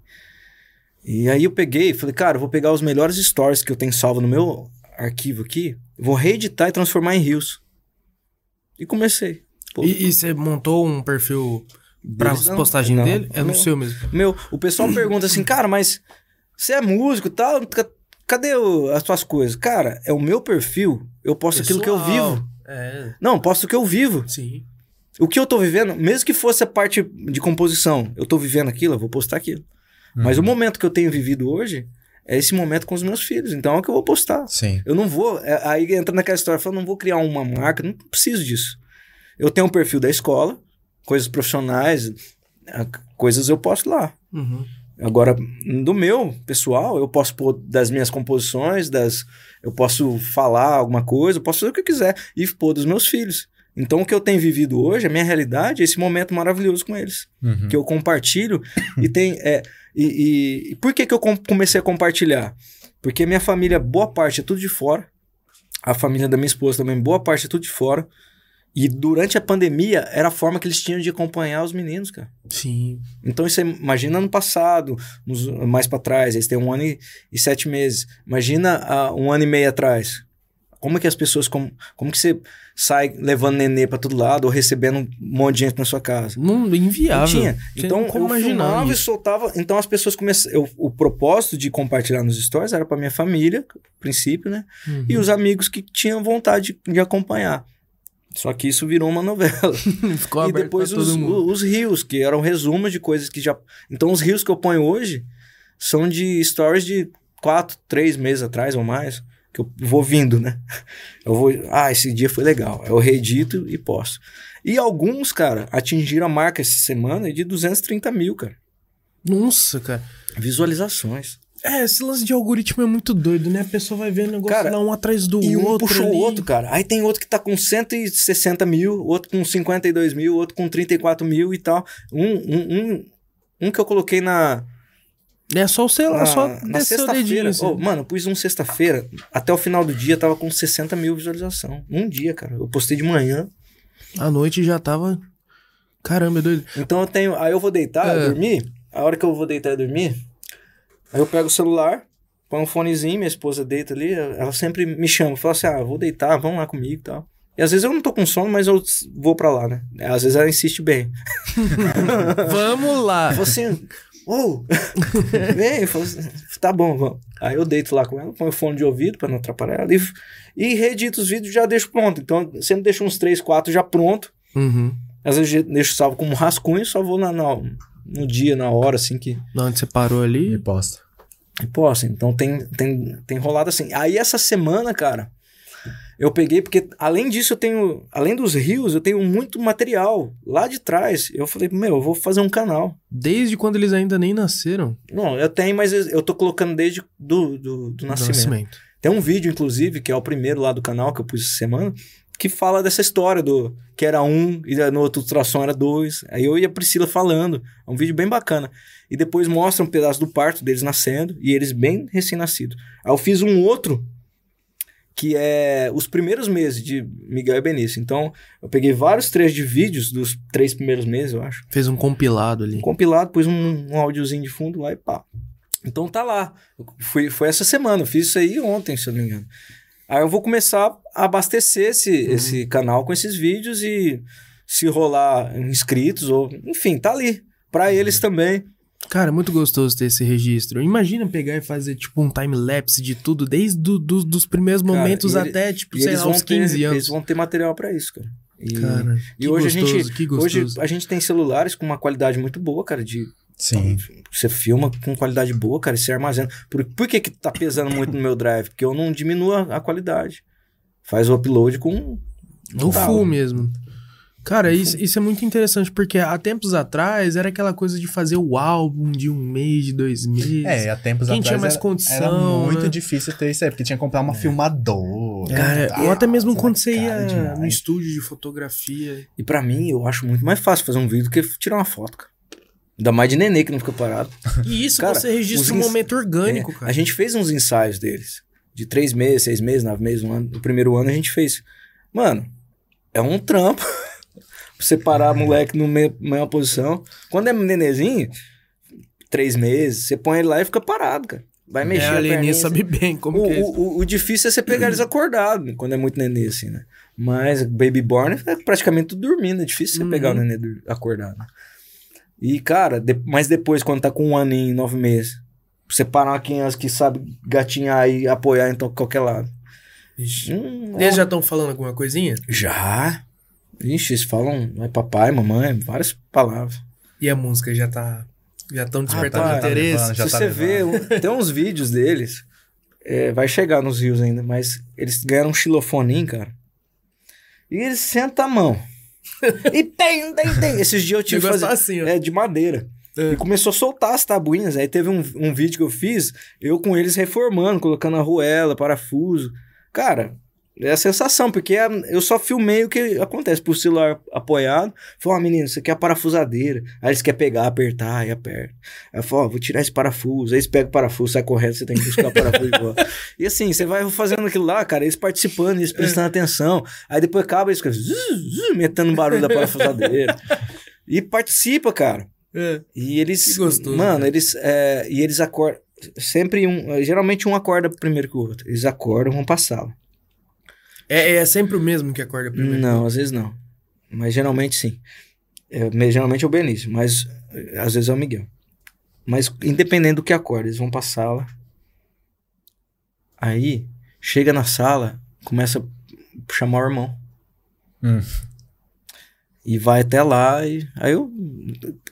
E aí eu peguei, falei, cara, eu vou pegar os melhores stories que eu tenho salvo no meu arquivo aqui, vou reeditar e transformar em reels. E comecei. Pô, E, você montou um perfil pra deles não- postagem não, dele? É no seu mesmo. Meu, o pessoal pergunta assim, cara, mas você é músico e tal, ca- cadê o- as suas coisas? Cara, é o meu perfil, eu posto aquilo que eu Pessoal. vivo. É, Não, posto o que eu vivo. sim. O que eu tô vivendo, mesmo que fosse a parte de composição, eu tô vivendo aquilo, eu vou postar aquilo. Mas Uhum. o momento que eu tenho vivido hoje é esse momento com os meus filhos. Então é o que eu vou postar. Sim. Eu não vou. é, aí entra naquela história, eu não vou criar uma marca, não preciso disso. Eu tenho um perfil da escola, coisas profissionais, coisas eu posto lá. Uhum. Agora, do meu pessoal, eu posso pôr das minhas composições, das, eu posso falar alguma coisa, eu posso fazer o que eu quiser e pôr dos meus filhos. Então, o que eu tenho vivido hoje, a minha realidade, é esse momento maravilhoso com eles Uhum. que eu compartilho e tem é e, e- por que que eu com- comecei a compartilhar porque minha família boa parte é tudo de fora a família da minha esposa também boa parte é tudo de fora e durante a pandemia era a forma que eles tinham de acompanhar os meninos cara Sim. então isso é, imagina ano passado nos- mais para trás eles têm um ano e, e sete meses imagina ah, um ano e meio atrás como é que as pessoas como, como que você sai levando nenê para todo lado ou recebendo um monte de gente na sua casa Não, inviável. não tinha. Então como eu filmava e soltava. Então as pessoas começaram. O propósito de compartilhar nos stories era para minha família, a princípio, né? Uhum. E os amigos que tinham vontade de, de acompanhar. Só que isso virou uma novela. Ficou e depois os, os rios, que eram resumos de coisas que já. Então os rios que eu ponho hoje são de stories de quatro, três meses atrás ou mais. Que eu vou vindo, né? Eu vou. Ah, esse dia foi legal. Eu reedito e posto. E alguns, cara, atingiram a marca essa semana de 230 mil, cara. Nossa, cara. Visualizações. É, esse lance de algoritmo é muito doido, né? A pessoa vai vendo o negócio Cara, lá um atrás do e um outro. puxou o outro, cara. Aí tem outro que tá com 160 mil, outro com 52 mil, outro com 34 mil e tal. Um, um, um, um que eu coloquei na. É só o celular, só na, sexta-feira. assim. Ô, mano, eu pus um sexta-feira, até o final do dia tava com 60 mil visualização. Um dia, cara. Eu postei de manhã. À noite já tava. Caramba, é doido. Então eu tenho. Aí eu vou deitar, É. dormir. A hora que eu vou deitar e dormir, aí eu pego o celular, põe um fonezinho, minha esposa deita ali, ela sempre me chama, fala assim: ah, vou deitar, vamos lá comigo e tal. E às vezes eu não tô com sono, mas eu vou pra lá, né? Às vezes ela insiste bem. Vamos lá. Assim, ô, vem, eu falo assim, tá bom, vamos. Aí eu deito lá com ela, ponho o fone de ouvido pra não atrapalhar ela e, e reedito os vídeos e já deixo pronto. Então sempre deixo uns 3, 4 já pronto. Uhum. Às vezes eu deixo salvo como rascunho, só vou lá na- no dia, na hora, assim que. Na onde você parou ali. E posta. E posso. Então tem, tem, tem rolado assim. Aí essa semana, cara, eu peguei, porque além disso eu tenho, além dos rios, eu tenho muito material lá de trás. Eu falei, meu, eu vou fazer um canal. Desde quando eles ainda nem nasceram. Não, eu tenho, mas eu tô colocando desde do, do, do do nascimento. Tem um vídeo, inclusive, que é o primeiro lá do canal que eu pus essa semana, que fala dessa história do que era um e no outro ultrassom era dois. Aí eu e a Priscila falando. É um vídeo bem bacana. E depois mostra um pedaço do parto deles nascendo e eles bem recém-nascidos. Aí eu fiz um outro que é os primeiros meses de Miguel e Benício. Então, eu peguei vários trechos de vídeos dos três primeiros meses, eu acho. Fez um compilado ali. Um compilado, pus um, um áudiozinho de fundo lá e pá. Então tá lá. Fui, foi essa semana, eu fiz isso aí ontem, se eu não me engano. Aí eu vou começar a abastecer esse, esse canal com esses vídeos e se rolar inscritos, ou enfim, tá ali. Pra eles também. Cara, é muito gostoso ter esse registro. Imagina pegar e fazer, tipo, um time-lapse de tudo, desde do, do- dos primeiros Cara, momentos ele- até, tipo, sei lá, uns ter, 15 anos. eles vão ter material pra isso, cara. E, Cara, e que hoje a gostoso, gente- que gostoso. hoje a gente tem celulares com uma qualidade muito boa, cara, de Sim. Você filma com qualidade boa, cara, e você armazena. Por, por que que tá pesando muito no meu drive? Porque eu não diminuo a, a qualidade. Faz o upload com... No full mesmo. Cara, isso, isso é muito interessante, porque há tempos atrás era aquela coisa de fazer o álbum de um mês, de dois meses. É, há tempos Quem atrás tinha mais era, condição, era muito né? difícil ter isso aí, porque tinha que comprar uma filmadora. Cara, Ah, ou até mesmo quando você ia demais. no estúdio de fotografia. E pra mim, eu acho muito mais fácil fazer um vídeo do que tirar uma foto, cara. Ainda mais de nenê que não fica parado. E isso Cara, você registra um momento orgânico, É, cara. A gente fez uns ensaios deles. De três meses, seis meses, nove meses, um ano. No primeiro ano a gente fez. Mano, é um trampo. pra você parar moleque no meio, mesma posição. Quando é nenezinho, três meses, você põe ele lá e fica parado, cara. Vai mexer. é, a a Leni perninha, sabe bem como o, que é. o, o- o difícil é você pegar eles acordados, quando é muito nenê, assim, né? Mas Baby Born é praticamente tudo dormindo, é difícil você Uhum. pegar o nenê acordado. E, cara, de- mas depois, quando tá com um aninho, nove meses, você parar uma criança que sabe gatinhar e apoiar em qualquer lado. Hum, Eles já estão falando alguma coisinha? já? Ixi, eles falam é papai, mamãe, várias palavras. E a música já tá. Já estão despertando Rapaz, interesse? levando, já Se tá você vê, um- tem uns vídeos deles, é, vai chegar nos rios ainda, mas eles ganharam um xilofoninho, cara. E eles sentam a mão. e tem, tem, tem. Esses dias eu tive que fazer. assim, ó. É, de madeira. É. E começou a soltar as tabuinhas. Aí teve um, um vídeo que eu fiz, eu com eles reformando, colocando arruela, parafuso. Cara, é a sensação, porque a- eu só filmei o que acontece por celular apoiado. Falei, ó, menino, isso aqui é a parafusadeira. Aí eles querem pegar, apertar e aperta. Aí eu falo, vou tirar esse parafuso. Aí eles pegam o parafuso, sai correndo, você tem que buscar o parafuso de volta. E assim, você vai fazendo aquilo lá, cara, eles participando, eles prestando atenção. Aí depois acaba, eles ficam zzz, zzz, metendo barulho da parafusadeira. E participa, cara. É. E eles. Que gostoso, Mano, cara. eles. é, e eles acordam. Sempre um. Geralmente um acorda primeiro que o outro. Eles acordam vão pra sala. É, é sempre o mesmo que acorda primeiro. Não, às vezes não. Mas geralmente sim. É, me- geralmente é o Benício, mas é, às vezes é o Miguel. Mas independente do que acorda, eles vão pra sala. Aí, chega na sala, começa a chamar o irmão. Hum. E vai até lá e. Aí eu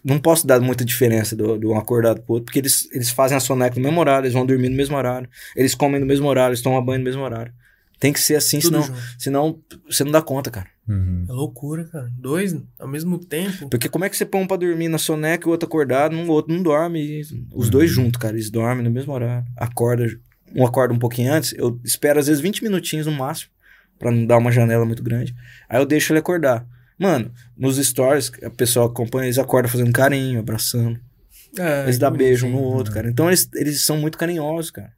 não posso dar muita diferença do, do um acordado pro outro, porque eles, eles fazem a soneca no mesmo horário, eles vão dormir no mesmo horário, eles comem no mesmo horário, eles tomam banho no mesmo horário. Tem que ser assim, Tudo senão, junto. senão você não dá conta, cara. Uhum. É loucura, cara. Dois ao mesmo tempo. Porque como é que você põe um pra dormir na soneca e o outro acordado, um, o outro não dorme. e os dois juntos, cara, eles dormem no mesmo horário. Acorda, um acorda um pouquinho antes, eu espero às vezes 20 minutinhos no máximo, pra não dar uma janela muito grande. Aí eu deixo ele acordar. Mano, nos stories, a pessoa acompanha, eles acordam fazendo carinho, abraçando. É, Eles dão beijo um no outro, cara. Então eles, eles são muito carinhosos, cara.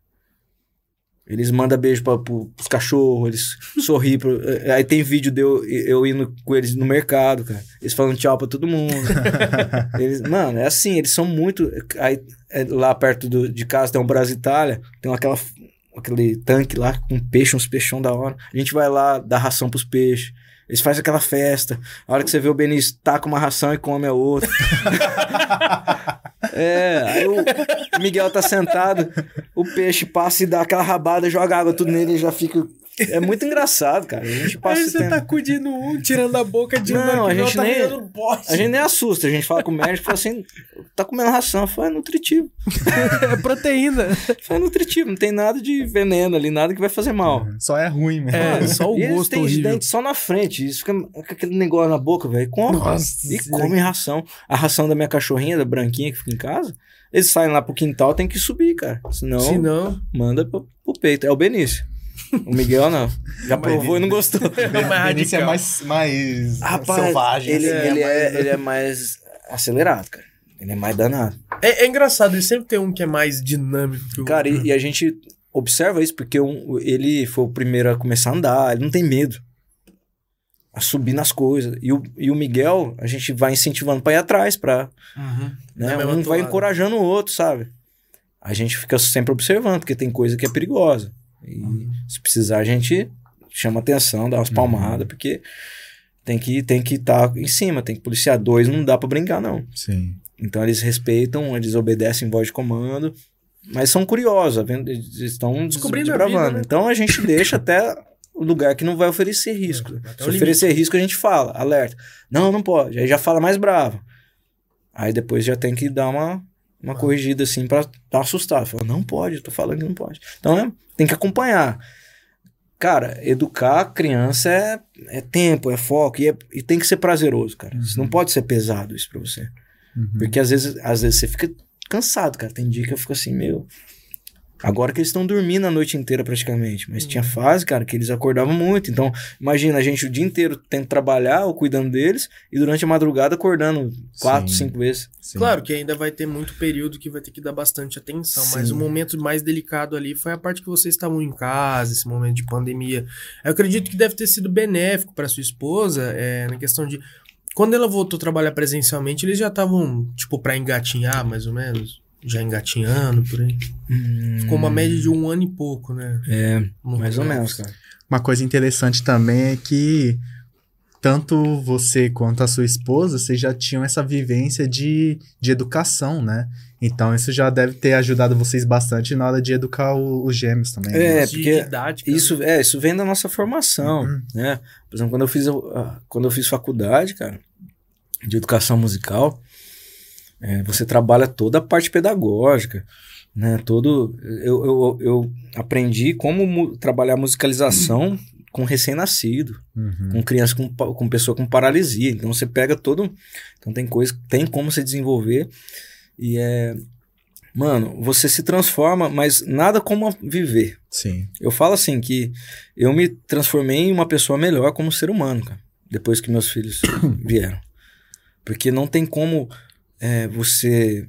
Eles mandam beijo pra, pro, pros cachorros, eles sorriem. Pro, eh, aí tem vídeo de eu, eu indo com eles no mercado, cara. Eles falando tchau pra todo mundo. Eles- mano, é assim, eles são muito. Aí, é, lá perto do- de casa tem um Brasil Itália, tem aquela, aquele tanque lá com peixe, uns peixão da hora. A gente vai lá dar ração pros peixes. Eles fazem aquela festa. A hora que você vê o Benício taca uma ração e come a outra. é, aí o Miguel tá sentado, o peixe passa e dá aquela rabada, joga água tudo nele e já fica. É muito engraçado, cara. A gente passa Aí você tempo. tá acudindo um, tirando a boca de um. Não, a gente nem- Tá bote. A gente nem assusta, a gente fala com o médico e fala assim: tá comendo ração. Eu falo, é nutritivo. É proteína. É nutritivo, não tem nada de veneno ali, nada que vai fazer mal. Só é ruim mesmo. É, só o e eles gosto têm os horrível. dentes só na frente, isso fica com aquele negócio na boca, velho. Come. Nossa E Senhora. come ração. A ração da minha cachorrinha, da branquinha que fica em casa, eles saem lá pro quintal, tem que subir, cara. Senão, Se não, manda pro, pro peito. É o Benício. O Miguel não. Já provou e não gostou. mais Benício é mais, mais Rapaz, selvagem. ele, assim, ele, mais- é, ele é mais acelerado, cara. Ele é mais danado. É, é engraçado, ele sempre tem um que é mais dinâmico que o Cara, e, e a gente observa isso porque um- ele foi o primeiro a começar a andar, ele não tem medo. A subir nas coisas. E o, e o Miguel, a gente vai incentivando pra ir atrás, pra. Uhum. Né? É Um vai encorajando o outro, sabe? A gente fica sempre observando, porque tem coisa que é perigosa. E Uhum. se precisar, a gente chama atenção, dá umas palmadas, porque tem que tem que estar em cima, tem que policiar. Dois não dá pra brincar, não. Sim. Então eles respeitam, eles obedecem voz de comando, mas são curiosos, tá estão Descobrindo desbravando. né? Então a gente deixa até o lugar que não vai oferecer risco. É, Se oferecer risco, a gente fala, alerta. Não, não pode. Aí já fala mais bravo. Aí depois já tem que dar uma, uma Ah. corrigida assim pra estar assustado. Fala, não pode, tô falando que não pode. Então é, tem que acompanhar. Cara, educar a criança é, é tempo, é foco e, é- e tem que ser prazeroso, cara. Isso não pode ser pesado isso pra você. Uhum. Porque às vezes, às vezes você fica cansado, cara. Tem dia que eu fico assim, meu. Agora que eles estão dormindo a noite inteira praticamente. Mas tinha fase, cara, que eles acordavam muito. Então, imagina a gente o dia inteiro tendo que trabalhar ou cuidando deles e durante a madrugada acordando quatro, Sim. cinco vezes. Sim. Claro que ainda vai ter muito período que vai ter que dar bastante atenção, mas Sim. o momento mais delicado ali foi a parte que vocês estavam em casa, esse momento de pandemia. Eu acredito que deve ter sido benéfico para sua esposa, é, na questão de quando ela voltou a trabalhar presencialmente, eles já estavam tipo para engatinhar, mais ou menos, já engatinhando por aí. Ficou uma média de um ano e pouco, né? É, No mais ou menos, cara. Uma coisa interessante também é que tanto você quanto a sua esposa, vocês já tinham essa vivência de, de educação, né? Então isso já deve ter ajudado vocês bastante na hora de educar os gêmeos também. né? É, De porque didática, né? Isso, é, isso vem da nossa formação, Uhum. né? Por exemplo, quando eu fiz, quando eu fiz faculdade, cara, de educação musical, é, você trabalha toda a parte pedagógica, né? Todo, eu, eu, eu aprendi como mu- trabalhar musicalização com recém-nascido, Uhum. com criança com, com pessoa com paralisia. Então você pega todo, então tem coisa, tem como se desenvolver e é, mano, você se transforma, mas nada como viver. Sim. Eu falo assim que eu me transformei em uma pessoa melhor como ser humano, cara, depois que meus filhos vieram. Porque não tem como é, você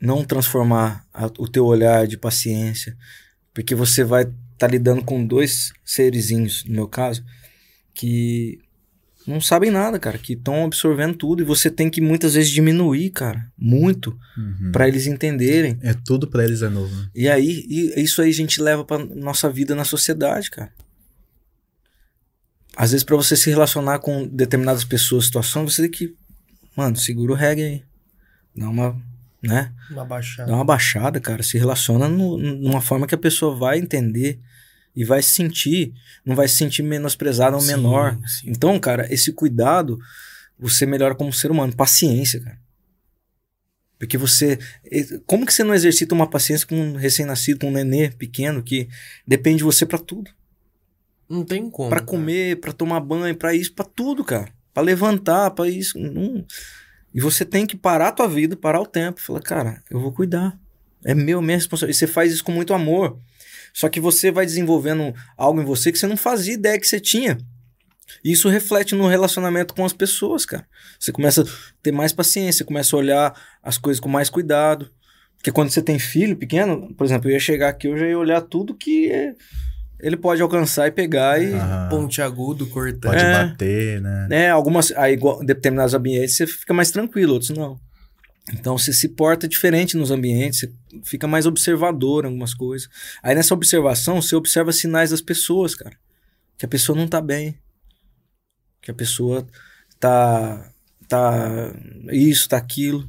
não transformar a- o teu olhar de paciência, porque você vai estar lidando com dois serizinhos, no meu caso, que não sabem nada, cara, que estão absorvendo tudo e você tem que muitas vezes diminuir, cara, muito, Uhum. pra eles entenderem. É tudo pra eles é novo. né? E aí, e isso aí a gente leva pra nossa vida na sociedade, cara. Às vezes, pra você se relacionar com determinadas pessoas, situações, você tem que, mano, segura o reggae aí. Dá uma, né? Uma baixada. Dá uma baixada, cara. Se relaciona no, numa forma que a pessoa vai entender e vai se sentir, não vai se sentir menosprezada ou Sim, menor. sim. Então, cara, esse cuidado, você melhora como ser humano. Paciência, cara. Porque você. Como que você não exercita uma paciência com um recém-nascido, com um nenê pequeno, que depende de você pra tudo? Não tem como. Pra cara. comer, pra tomar banho, pra isso, pra tudo, cara. Pra levantar, pra isso. Não... E você tem que parar a tua vida, parar o tempo. Falar, cara, eu vou cuidar. É meu, minha responsabilidade. E você faz isso com muito amor. Só que você vai desenvolvendo algo em você que você não fazia ideia que você tinha. E isso reflete no relacionamento com as pessoas, cara. Você começa a ter mais paciência, começa a olhar as coisas com mais cuidado. Porque quando você tem filho pequeno, por exemplo, eu ia chegar aqui, eu já ia olhar tudo que é- ele pode alcançar e pegar e. Aham. Ponte agudo, cortante. Pode É. bater, né? né, algumas. Aí, igual- em determinados ambientes, você fica mais tranquilo, outros não. Então você se porta diferente nos ambientes, você fica mais observador em algumas coisas. Aí nessa observação, você observa sinais das pessoas, cara. Que a pessoa não tá bem. Que a pessoa tá. tá. isso, tá aquilo.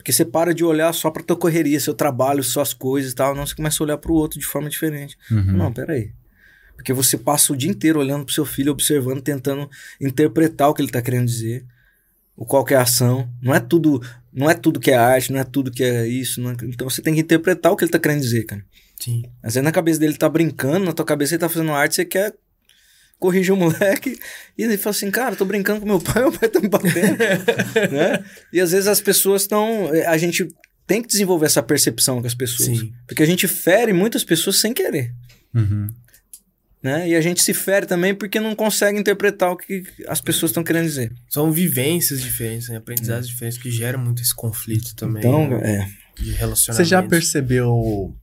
Porque você para de olhar só pra tua correria, seu trabalho, suas coisas e tal. Não, você começa a olhar pro outro de forma diferente. Uhum. Não, peraí. Porque você passa o dia inteiro olhando pro seu filho, observando, tentando interpretar o que ele tá querendo dizer. O qual que é a ação. Não é tudo, não é tudo que é arte, não é tudo que é isso. é- Então você tem que interpretar o que ele tá querendo dizer, cara. Sim. Às vezes na cabeça dele ele tá brincando, na tua cabeça ele tá fazendo arte, você quer corrigir o moleque. E ele fala assim, cara, eu tô brincando com meu pai, meu pai tá me batendo. né? E às vezes as pessoas estão. A gente tem que desenvolver essa percepção com as pessoas. Sim. Porque a gente fere muitas pessoas sem querer Uhum. né? E a gente se fere também porque não consegue interpretar o que as pessoas estão querendo dizer. São vivências diferentes, né? aprendizados diferentes que geram muito esse conflito também. Então, né? é. de relacionamento. Você já percebeu?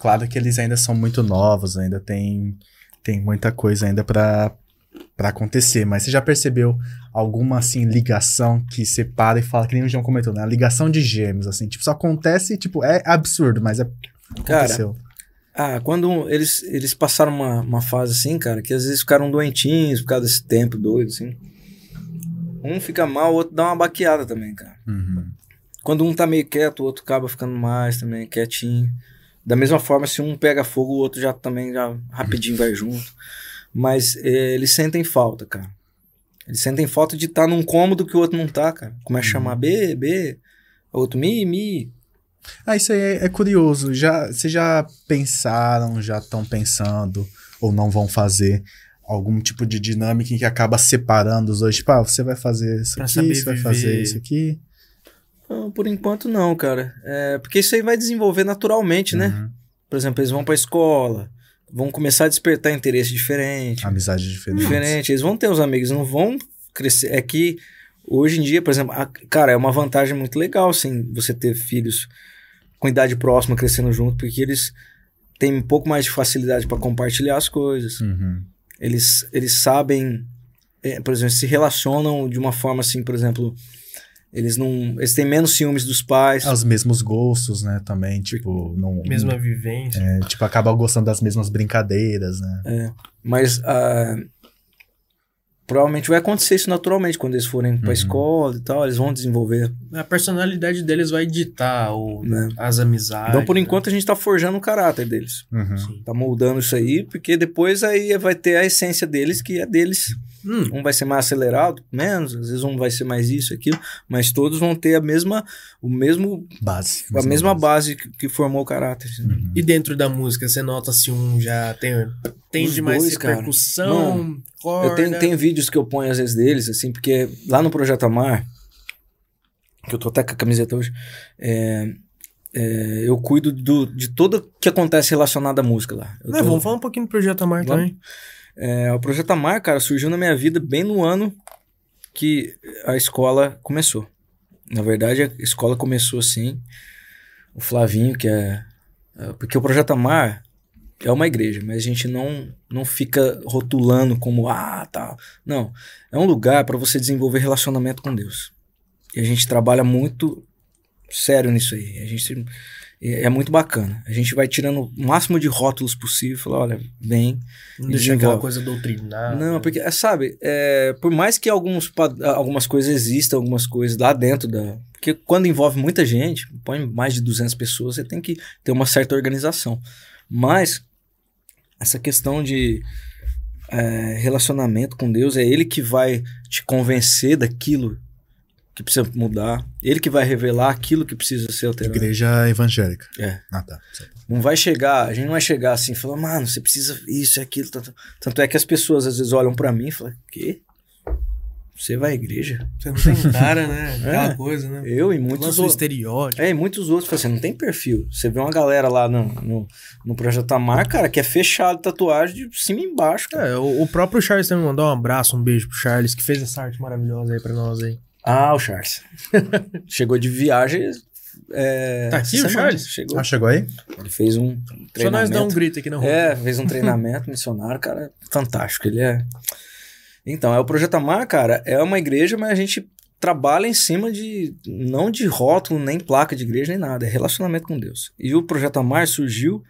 Claro que eles ainda são muito novos, ainda tem, tem muita coisa ainda pra pra acontecer, mas você já percebeu alguma assim ligação que você para e fala que nem o João comentou, né? A ligação de gêmeos assim, tipo, só acontece, tipo, é absurdo, mas é Cara, aconteceu. ah, quando eles, eles passaram uma, uma fase assim, cara, que às vezes ficaram doentinhos por causa desse tempo doido, assim. Um fica mal, o outro dá uma baqueada também, cara. Uhum. Quando um tá meio quieto, o outro acaba ficando mais também, quietinho. Da mesma forma, se um pega fogo, o outro já também já rapidinho vai junto. Mas eh, eles sentem falta, cara. Eles sentem falta de estar num cômodo que o outro não tá, cara. Começa a chamar B, B, outro Mi, Mi. Ah, isso aí é, é curioso. Já, vocês já pensaram, já estão pensando, ou não vão fazer algum tipo de dinâmica em que acaba separando os dois? Tipo, ah, você vai fazer isso Pra aqui, você vai fazer isso aqui. Ah, Por enquanto não, cara. É, porque isso aí vai desenvolver naturalmente, né? Uhum. Por exemplo, eles vão pra escola, vão começar a despertar interesse diferente. Amizade diferente. diferente. Eles vão ter os amigos, não vão crescer. É que hoje em dia, por exemplo, a- cara, é uma vantagem muito legal, assim, você ter filhos com idade próxima crescendo junto, porque eles têm um pouco mais de facilidade para compartilhar as coisas. Uhum. Eles, eles sabem, é, por exemplo, se relacionam de uma forma assim, por exemplo, eles não, eles têm menos ciúmes dos pais. Os mesmos gostos, né, também, tipo, não... Mesma vivência. é, tipo, acaba gostando das mesmas brincadeiras, né? Mas ah, provavelmente vai acontecer isso naturalmente quando eles forem para Uhum. escola e tal, eles vão desenvolver A personalidade deles vai ditar o, Né? as amizades. Então, por né? enquanto, a gente tá forjando o caráter deles. Uhum. Tá moldando isso aí, porque depois aí vai ter a essência deles, que é deles. Hum, Um vai ser mais acelerado, menos, às vezes um vai ser mais isso, aquilo, mas todos vão ter a mesma, o mesmo, Base. a mesma base que, que formou o caráter. assim. Uhum. E dentro da música, você nota se um já tem, tem Os de mais dois, percussão, corda... Eu tenho, tenho vídeos que eu ponho às vezes deles, assim, porque lá no Projeto Amar, que eu tô até com a camiseta hoje, é, é, eu cuido do, de tudo que acontece relacionado à música lá. Eu Não, tô- vamos falar um pouquinho do Projeto Amar Vamos. também. É, o Projeto Amar, cara, surgiu na minha vida bem no ano que a escola começou. Na verdade, a escola começou assim. O Flavinho, que é. é, Porque o Projeto Amar é uma igreja, mas a gente não, não fica rotulando como, ah, tá. Não. É um lugar para você desenvolver relacionamento com Deus. E a gente trabalha muito sério nisso aí. A gente. É é muito bacana. A gente vai tirando o máximo de rótulos possível. Falar, olha, vem, Não deixa aquela coisa doutrinada. não, porque, é, sabe, é, por mais que alguns, algumas coisas existam, algumas coisas lá dentro da. Porque quando envolve muita gente, põe mais de 200 pessoas, você tem que ter uma certa organização. Mas, essa questão de é, relacionamento com Deus, é Ele que vai te convencer daquilo que precisa mudar, Ele que vai revelar aquilo que precisa ser alterado. Igreja evangélica. É. Ah, tá. Não vai chegar, a gente não vai chegar assim e falar, mano, você precisa isso e aquilo. Tanto, tanto é que as pessoas às vezes olham pra mim e falam, quê? Você vai à igreja? Você não tem cara, né? Aquela É. coisa, né? Eu e muitos outros. estereótipo. É, e muitos outros, falam assim, não tem perfil. Você vê uma galera lá no, no, no Projeto Amar, cara, que é fechado tatuagem de cima e embaixo, cara. É, o, o próprio Charles também mandou um abraço, um beijo pro Charles, que fez essa arte maravilhosa aí pra nós aí. Ah, o Charles. Chegou de viagem. É, Tá aqui o. Charles? Chegou. Ah, chegou aí? Ele fez um Só nós dar um treinamento. grito aqui na rua. É, fez um treinamento missionário, cara, fantástico. Ele é. Então, é o Projeto Amar, cara, é uma igreja, mas a gente trabalha em cima de. não de rótulo, nem placa de igreja, nem nada. É relacionamento com Deus. E o Projeto Amar surgiu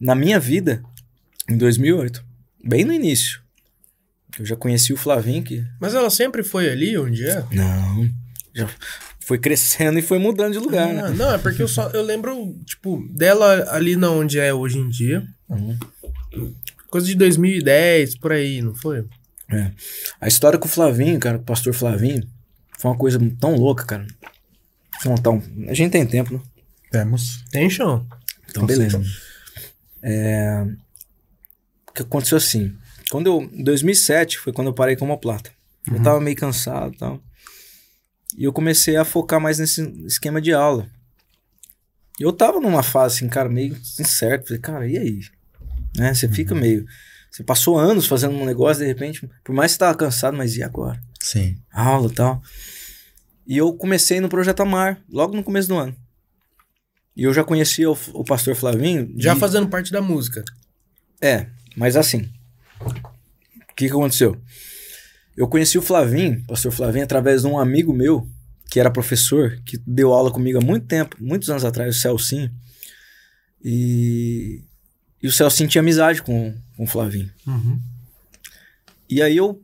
na minha vida em 2008, bem no início. Eu já conheci o Flavinho, que. Mas ela sempre foi ali onde é? Não. Já foi crescendo e foi mudando de lugar, né? Ah, não, é porque eu só eu lembro, tipo, dela ali na onde é hoje em dia. Uhum. Coisa de 2010, por aí, não foi? A história com o Flavinho, cara, com o pastor Flavinho, foi uma coisa tão louca, cara. Contar um- A gente tem tempo, né? Temos. Tem chão. Então, beleza. É, O que aconteceu assim? Quando eu, em 2007 foi quando eu parei com homoplata. Eu tava meio cansado e tal. E eu comecei a focar mais nesse esquema de aula. E eu tava numa fase assim, cara, meio incerto. Falei, cara, e aí? Né? Você fica meio. Você passou anos fazendo um negócio, de repente, por mais que você tava cansado, mas e agora? Sim. aula e tal. E eu comecei no Projeto Amar, logo no começo do ano. E eu já conhecia o, o pastor Flavinho. Já de- fazendo parte da música. É, mas assim. O que, que aconteceu? Eu conheci o Flavinho, pastor Flavinho, através de um amigo meu, que era professor, que deu aula comigo há muito tempo, muitos anos atrás, o Celcinho. E, e o Celcinho tinha amizade com, com o Flavinho. Uhum. E aí eu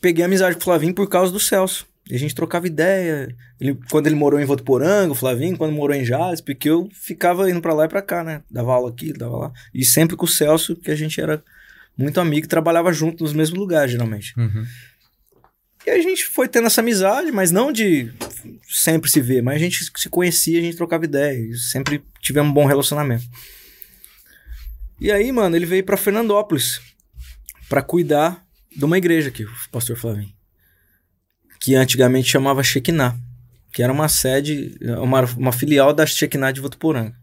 peguei amizade com o Flavinho por causa do Celso. E a gente trocava ideia. Ele, quando ele morou em Votuporanga, o Flavinho, quando morou em Jales, porque eu ficava indo pra lá e pra cá, né? Dava aula aqui, dava lá. E sempre com o Celso, que a gente era muito amigo e trabalhava junto nos mesmos lugares, geralmente. Uhum. E a gente foi tendo essa amizade, mas não de sempre se ver, mas a gente se conhecia, a gente trocava ideia. E sempre tivemos um bom relacionamento. E aí, mano, ele veio pra Fernandópolis pra cuidar de uma igreja aqui, o pastor Flavinho. Que antigamente chamava Shekinah, que era uma sede, uma, uma filial da Shekinah de Votuporanga.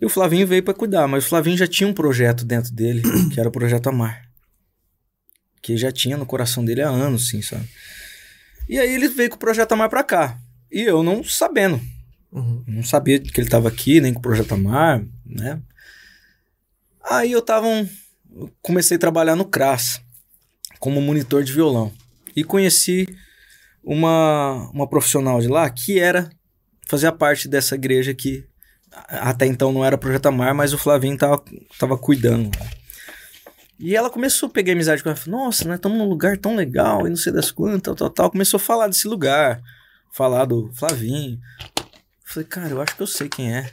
E o Flavinho veio pra cuidar, mas o Flavinho já tinha um projeto dentro dele, que era o Projeto Amar. Que já tinha no coração dele há anos, sim, sabe? E aí ele veio com o Projeto Amar pra cá. E eu não sabendo. Uhum. Não sabia que ele tava aqui, nem com o Projeto Amar, né? Aí eu tava um, comecei a trabalhar no CRAS como monitor de violão e conheci uma, uma profissional de lá que era fazia parte dessa igreja que até então não era Projeto Amar, mas o Flavinho tava, tava cuidando. E ela começou a pegar amizade com ela. Nossa, nós estamos num lugar tão legal e não sei das quantas, tal, tal, tal. Começou a falar desse lugar, falar do Flavinho. Falei, cara, eu acho que eu sei quem é.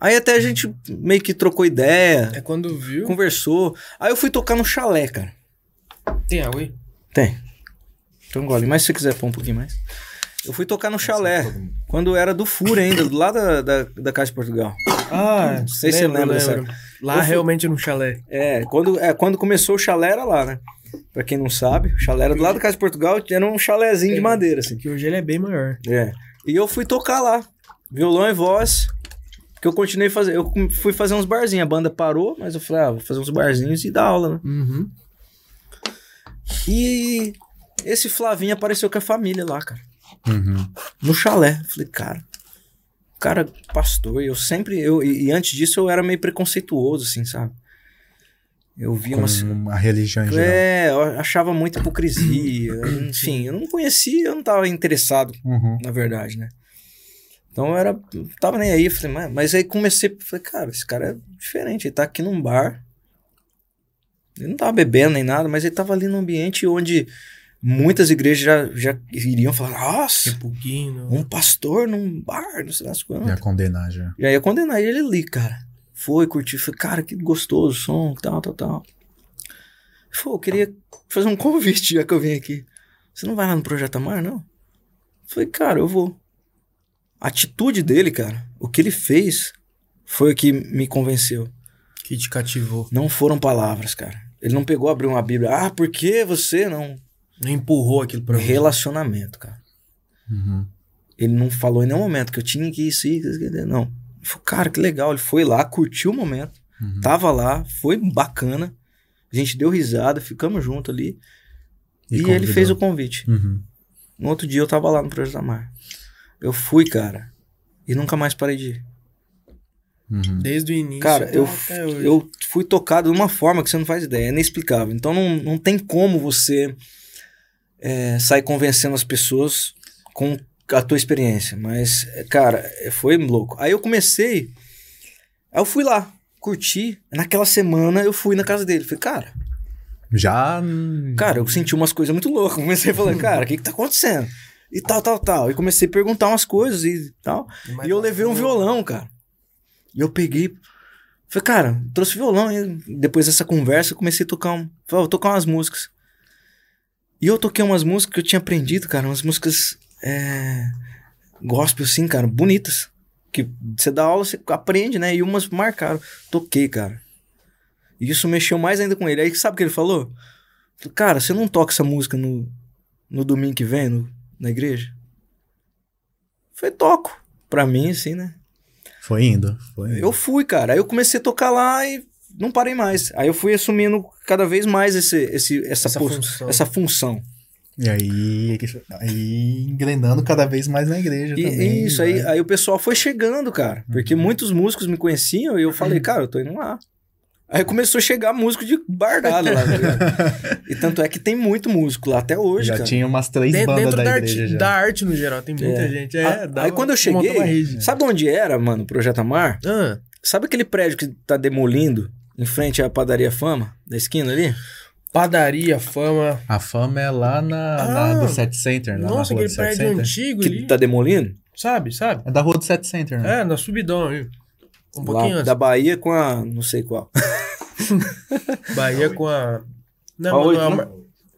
Aí até a gente meio que trocou ideia, É quando viu. conversou. Aí eu fui tocar no chalé, cara. Tem água aí? Tem. Então gole, mas se você quiser pôr um pouquinho mais. Eu fui tocar no chalé, quando era do Fura ainda, do lado da, da, da Casa de Portugal. Ah, Não sei se você lembra dessa- Lá fui- realmente no chalé. É, quando, é, quando começou o chalé era lá, né? Pra quem não sabe, o chalé era do lado da Casa de Portugal, era um chalézinho de É. madeira, assim. Que hoje ele é bem maior. É. E eu fui tocar lá, violão e voz, porque eu continuei fazer, eu fui fazer uns barzinhos, a banda parou, mas eu falei, ah, vou fazer uns barzinhos e dar aula, né? Uhum. E esse Flavinho apareceu com a família lá, cara, Uhum. no chalé. Falei, cara, cara pastor, eu sempre, eu, e, antes disso eu era meio preconceituoso, assim, sabe? Eu via uma... a religião em geral. É, eu achava muita hipocrisia, enfim, eu não conhecia, eu não tava interessado Uhum. na verdade, né? Então eu era. não Tava nem aí, falei, mas, mas aí comecei, falei, cara, esse cara é diferente, ele tá aqui num bar. Ele não tava bebendo nem nada, mas ele tava ali num ambiente onde muitas igrejas já, já iriam falar, nossa, Repuguinho. um pastor num bar, não sei das quantas. Ia condenar já. E aí eu condenei ele ali, cara. Foi, curtiu, falei, cara, que gostoso o som, tal, tal, tal. Ele falou, eu queria fazer um convite já que eu vim aqui. Você não vai lá no Projeto Amar, não? Falei, cara, eu vou. A atitude dele, cara, o que ele fez foi o que me convenceu. Que te cativou. Não foram palavras, cara. Ele não pegou, abriu uma Bíblia. Ah, por que você não? Não empurrou aquilo pra você. Relacionamento, cara. Uhum. Ele não falou em nenhum momento que eu tinha que isso, isso, não. Ele falou, cara, que legal. Ele foi lá, curtiu o momento, Uhum. tava lá, foi bacana. A gente deu risada, ficamos juntos ali. E, ele convidou. fez o convite. Uhum. No outro dia eu tava lá no Projeto Amar. Eu fui, cara, e nunca mais parei de ir. Uhum. Desde o início. Cara, até- eu, até hoje. eu fui tocado de uma forma que você não faz ideia, é inexplicável. Então não, não tem como você é, sair convencendo as pessoas com a tua experiência. Mas, é, cara, é, foi louco. Aí eu comecei, aí eu fui lá, curti. Naquela semana eu fui na casa dele. Falei, cara, Já. cara, eu senti umas coisas muito loucas. Comecei a falar, cara, o que que tá acontecendo? E tal, tal, tal. E comecei a perguntar umas coisas e tal. Mas E eu levei um violão, cara. E eu peguei. Falei, cara, trouxe violão. E depois dessa conversa, eu comecei a tocar um. Falei, vou tocar umas músicas. E eu toquei umas músicas que eu tinha aprendido, cara. Umas músicas. É, gospel, assim, cara, bonitas. Que você dá aula, você aprende, né? E umas marcaram. Toquei, cara. E isso mexeu mais ainda com ele. Aí sabe o que ele falou? Cara, você não toca essa música no, no domingo que vem, no- na igreja? Falei, toco. Pra mim, assim, né? Foi indo. Foi indo. Eu fui, cara. Aí eu comecei a tocar lá e não parei mais. Aí eu fui assumindo cada vez mais esse, esse, essa, Essa função. essa função. E aí, aí engrenando cada vez mais na igreja E também. isso, aí, aí o pessoal foi chegando, cara. Porque muitos músicos me conheciam e eu falei, cara, eu tô indo lá. Aí começou a chegar músico de bardado lá. tá e tanto é que tem muito músico lá até hoje, já cara. tinha umas três Dentro, bandas dentro da, da, igreja arte, já. da arte no geral, tem muita É. gente. É, Ah, dá aí uma- quando eu cheguei, sabe onde era, mano, o Projeto Amar? Ah, Sabe aquele prédio que tá demolindo em frente à padaria Fama, da esquina ali? padaria, fama. A fama é lá na, Ah, na do Set Center, lá Nossa, na rua aquele prédio Center. antigo Que ali. tá demolindo? Sabe, sabe? É da rua do Set Center, né? É, na subidão ali. Um Lá pouquinho antes. da Bahia com a não sei qual. Bahia com a. Não, A mas oito, não é né?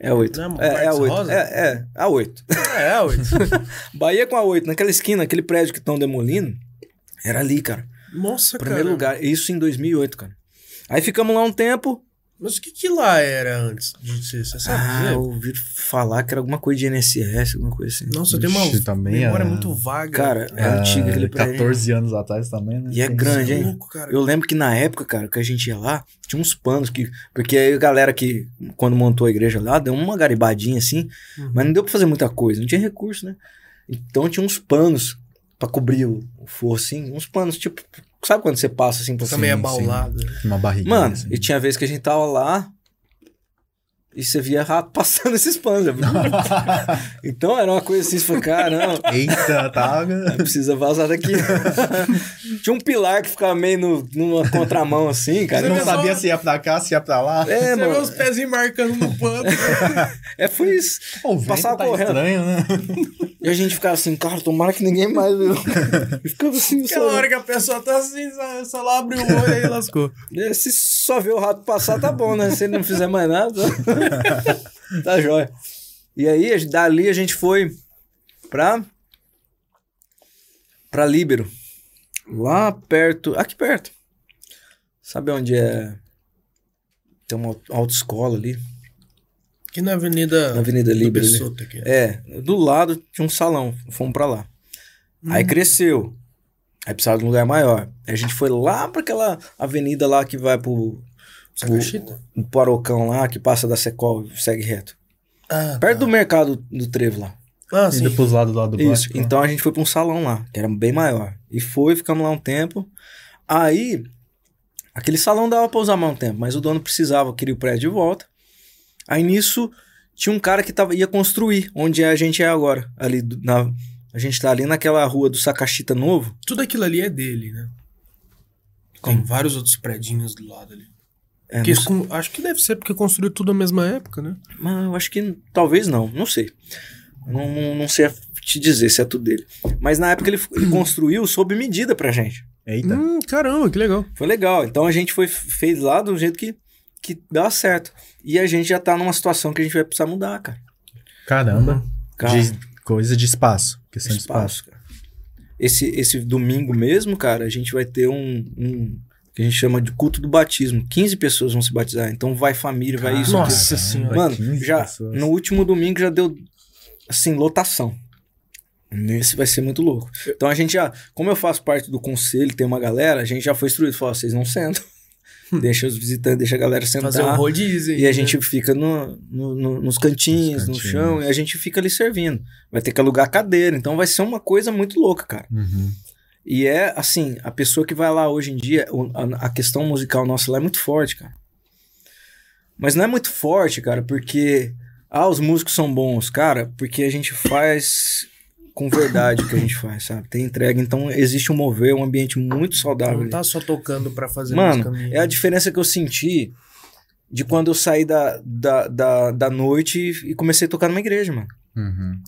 É a 8. Não, É, é a Marcos 8. Rosa? É, é, a 8. É, é, oito. Bahia com a 8. Naquela esquina, aquele prédio que estão demolindo, era ali, cara. Nossa, Primeiro cara. lugar. Isso em 2008, cara. Aí ficamos lá um tempo. Mas o que que lá era antes de ser? Você sabe Ah, dizer? eu ouvi falar que era alguma coisa de NSS, alguma coisa assim. Nossa, tenho uma também memória é- muito vaga. Cara, é antigo aquele prédio. 14 anos atrás também, né? E é Tem- grande, hein? Louco, cara. Eu lembro que na época, cara, que a gente ia lá, tinha uns panos que. Porque aí a galera que, quando montou a igreja lá, deu uma garibadinha assim, Uhum. mas não deu pra fazer muita coisa, não tinha recurso, né? Então tinha uns panos pra cobrir o, o forro, assim, uns panos, tipo. Sabe quando você passa assim meio sim. abaulado. né? Uma barriguinha. Mano, assim. e tinha vez que a gente tava lá e você via rato passando esses panos. então era uma coisa assim, você falou, caramba. Eita, tá. Precisa vazar daqui. Tinha um pilar que ficava meio no, numa contramão assim, cara. não vê sabia só- se ia pra cá, se ia pra lá. É, Você vê mano. os pezinhos marcando no pano. É, foi isso. O vento Passava tá correndo. estranho, né? E a gente ficava assim, cara, tomara que ninguém mais viu. E ficava assim, Aquela só... hora que a pessoa tá assim, só, lá abre o olho e lascou. É, Se só ver o rato passar, tá bom, né? Se ele não fizer mais nada, tá jóia. E aí, dali a gente foi pra... Pra Líbero. Lá perto... Aqui perto. Sabe onde é... Tem uma autoescola ali. Aqui na Avenida... Na Avenida Líbero. aqui. É, do lado tinha um salão, fomos pra lá. Aí cresceu. Aí precisava de um lugar maior. Aí a gente foi lá pra aquela avenida lá que vai pro, Sacachita? pro Parocão lá, que passa da Secol, segue reto. Ah, Perto do mercado do Trevo lá. Ah, sim. Indo pros lados do lado do Isso. plástico. Então a gente foi pra um salão lá, que era bem maior. E foi, ficamos lá um tempo. Aí, aquele salão dava pra usar mais um tempo, mas o dono precisava, queria o prédio de volta. Aí nisso, tinha um cara que tava, ia construir onde a gente é agora. Ali do- na, a gente tá ali naquela rua do Sacachita Novo. Tudo aquilo ali é dele, né? Tem vários outros predinhos do lado ali. É, com- acho que deve ser porque construiu tudo na mesma época, né? mas eu acho que talvez não, não sei. Não, não, não sei te dizer se é tudo dele. Mas na época ele, ele construiu sob medida pra gente. Eita. Hum, caramba, que legal. Foi legal. Então a gente foi fez lá do jeito que, que dá certo. E a gente já tá numa situação que a gente vai precisar mudar, cara. Caramba. Cara, De- coisa de espaço. Questão de espaço. espaço, cara. Esse, esse domingo mesmo, cara, a gente vai ter um, um- que a gente chama de culto do batismo. 15 pessoas vão se batizar. Então vai família, vai isso. Nossa senhora. Mano, 15 já pessoas. no último domingo já deu assim, lotação. Nesse vai ser muito louco. Então a gente já, como eu faço parte do conselho, tem uma galera, a gente já foi instruído, falou, vocês não sentam. deixa os visitantes, deixa a galera sentar. Fazer um rodízio. E a né? gente fica no, no- no- nos cantinhos, Nos no cantinhos. chão, e a gente fica ali servindo. Vai ter que alugar cadeira, então vai ser uma coisa muito louca, cara. Uhum. E é assim, a pessoa que vai lá hoje em dia, a, questão musical nossa lá é muito forte, cara. Mas não é muito forte, cara, porque ah, os músicos são bons, cara, porque a gente faz com verdade o que a gente faz, sabe? Tem entrega, então existe um mover, um ambiente muito saudável. Não ali. tá só tocando pra fazer Mano, é a diferença que eu senti de quando eu saí da, da, da, da noite e, e comecei a tocar numa igreja, mano. Uhum.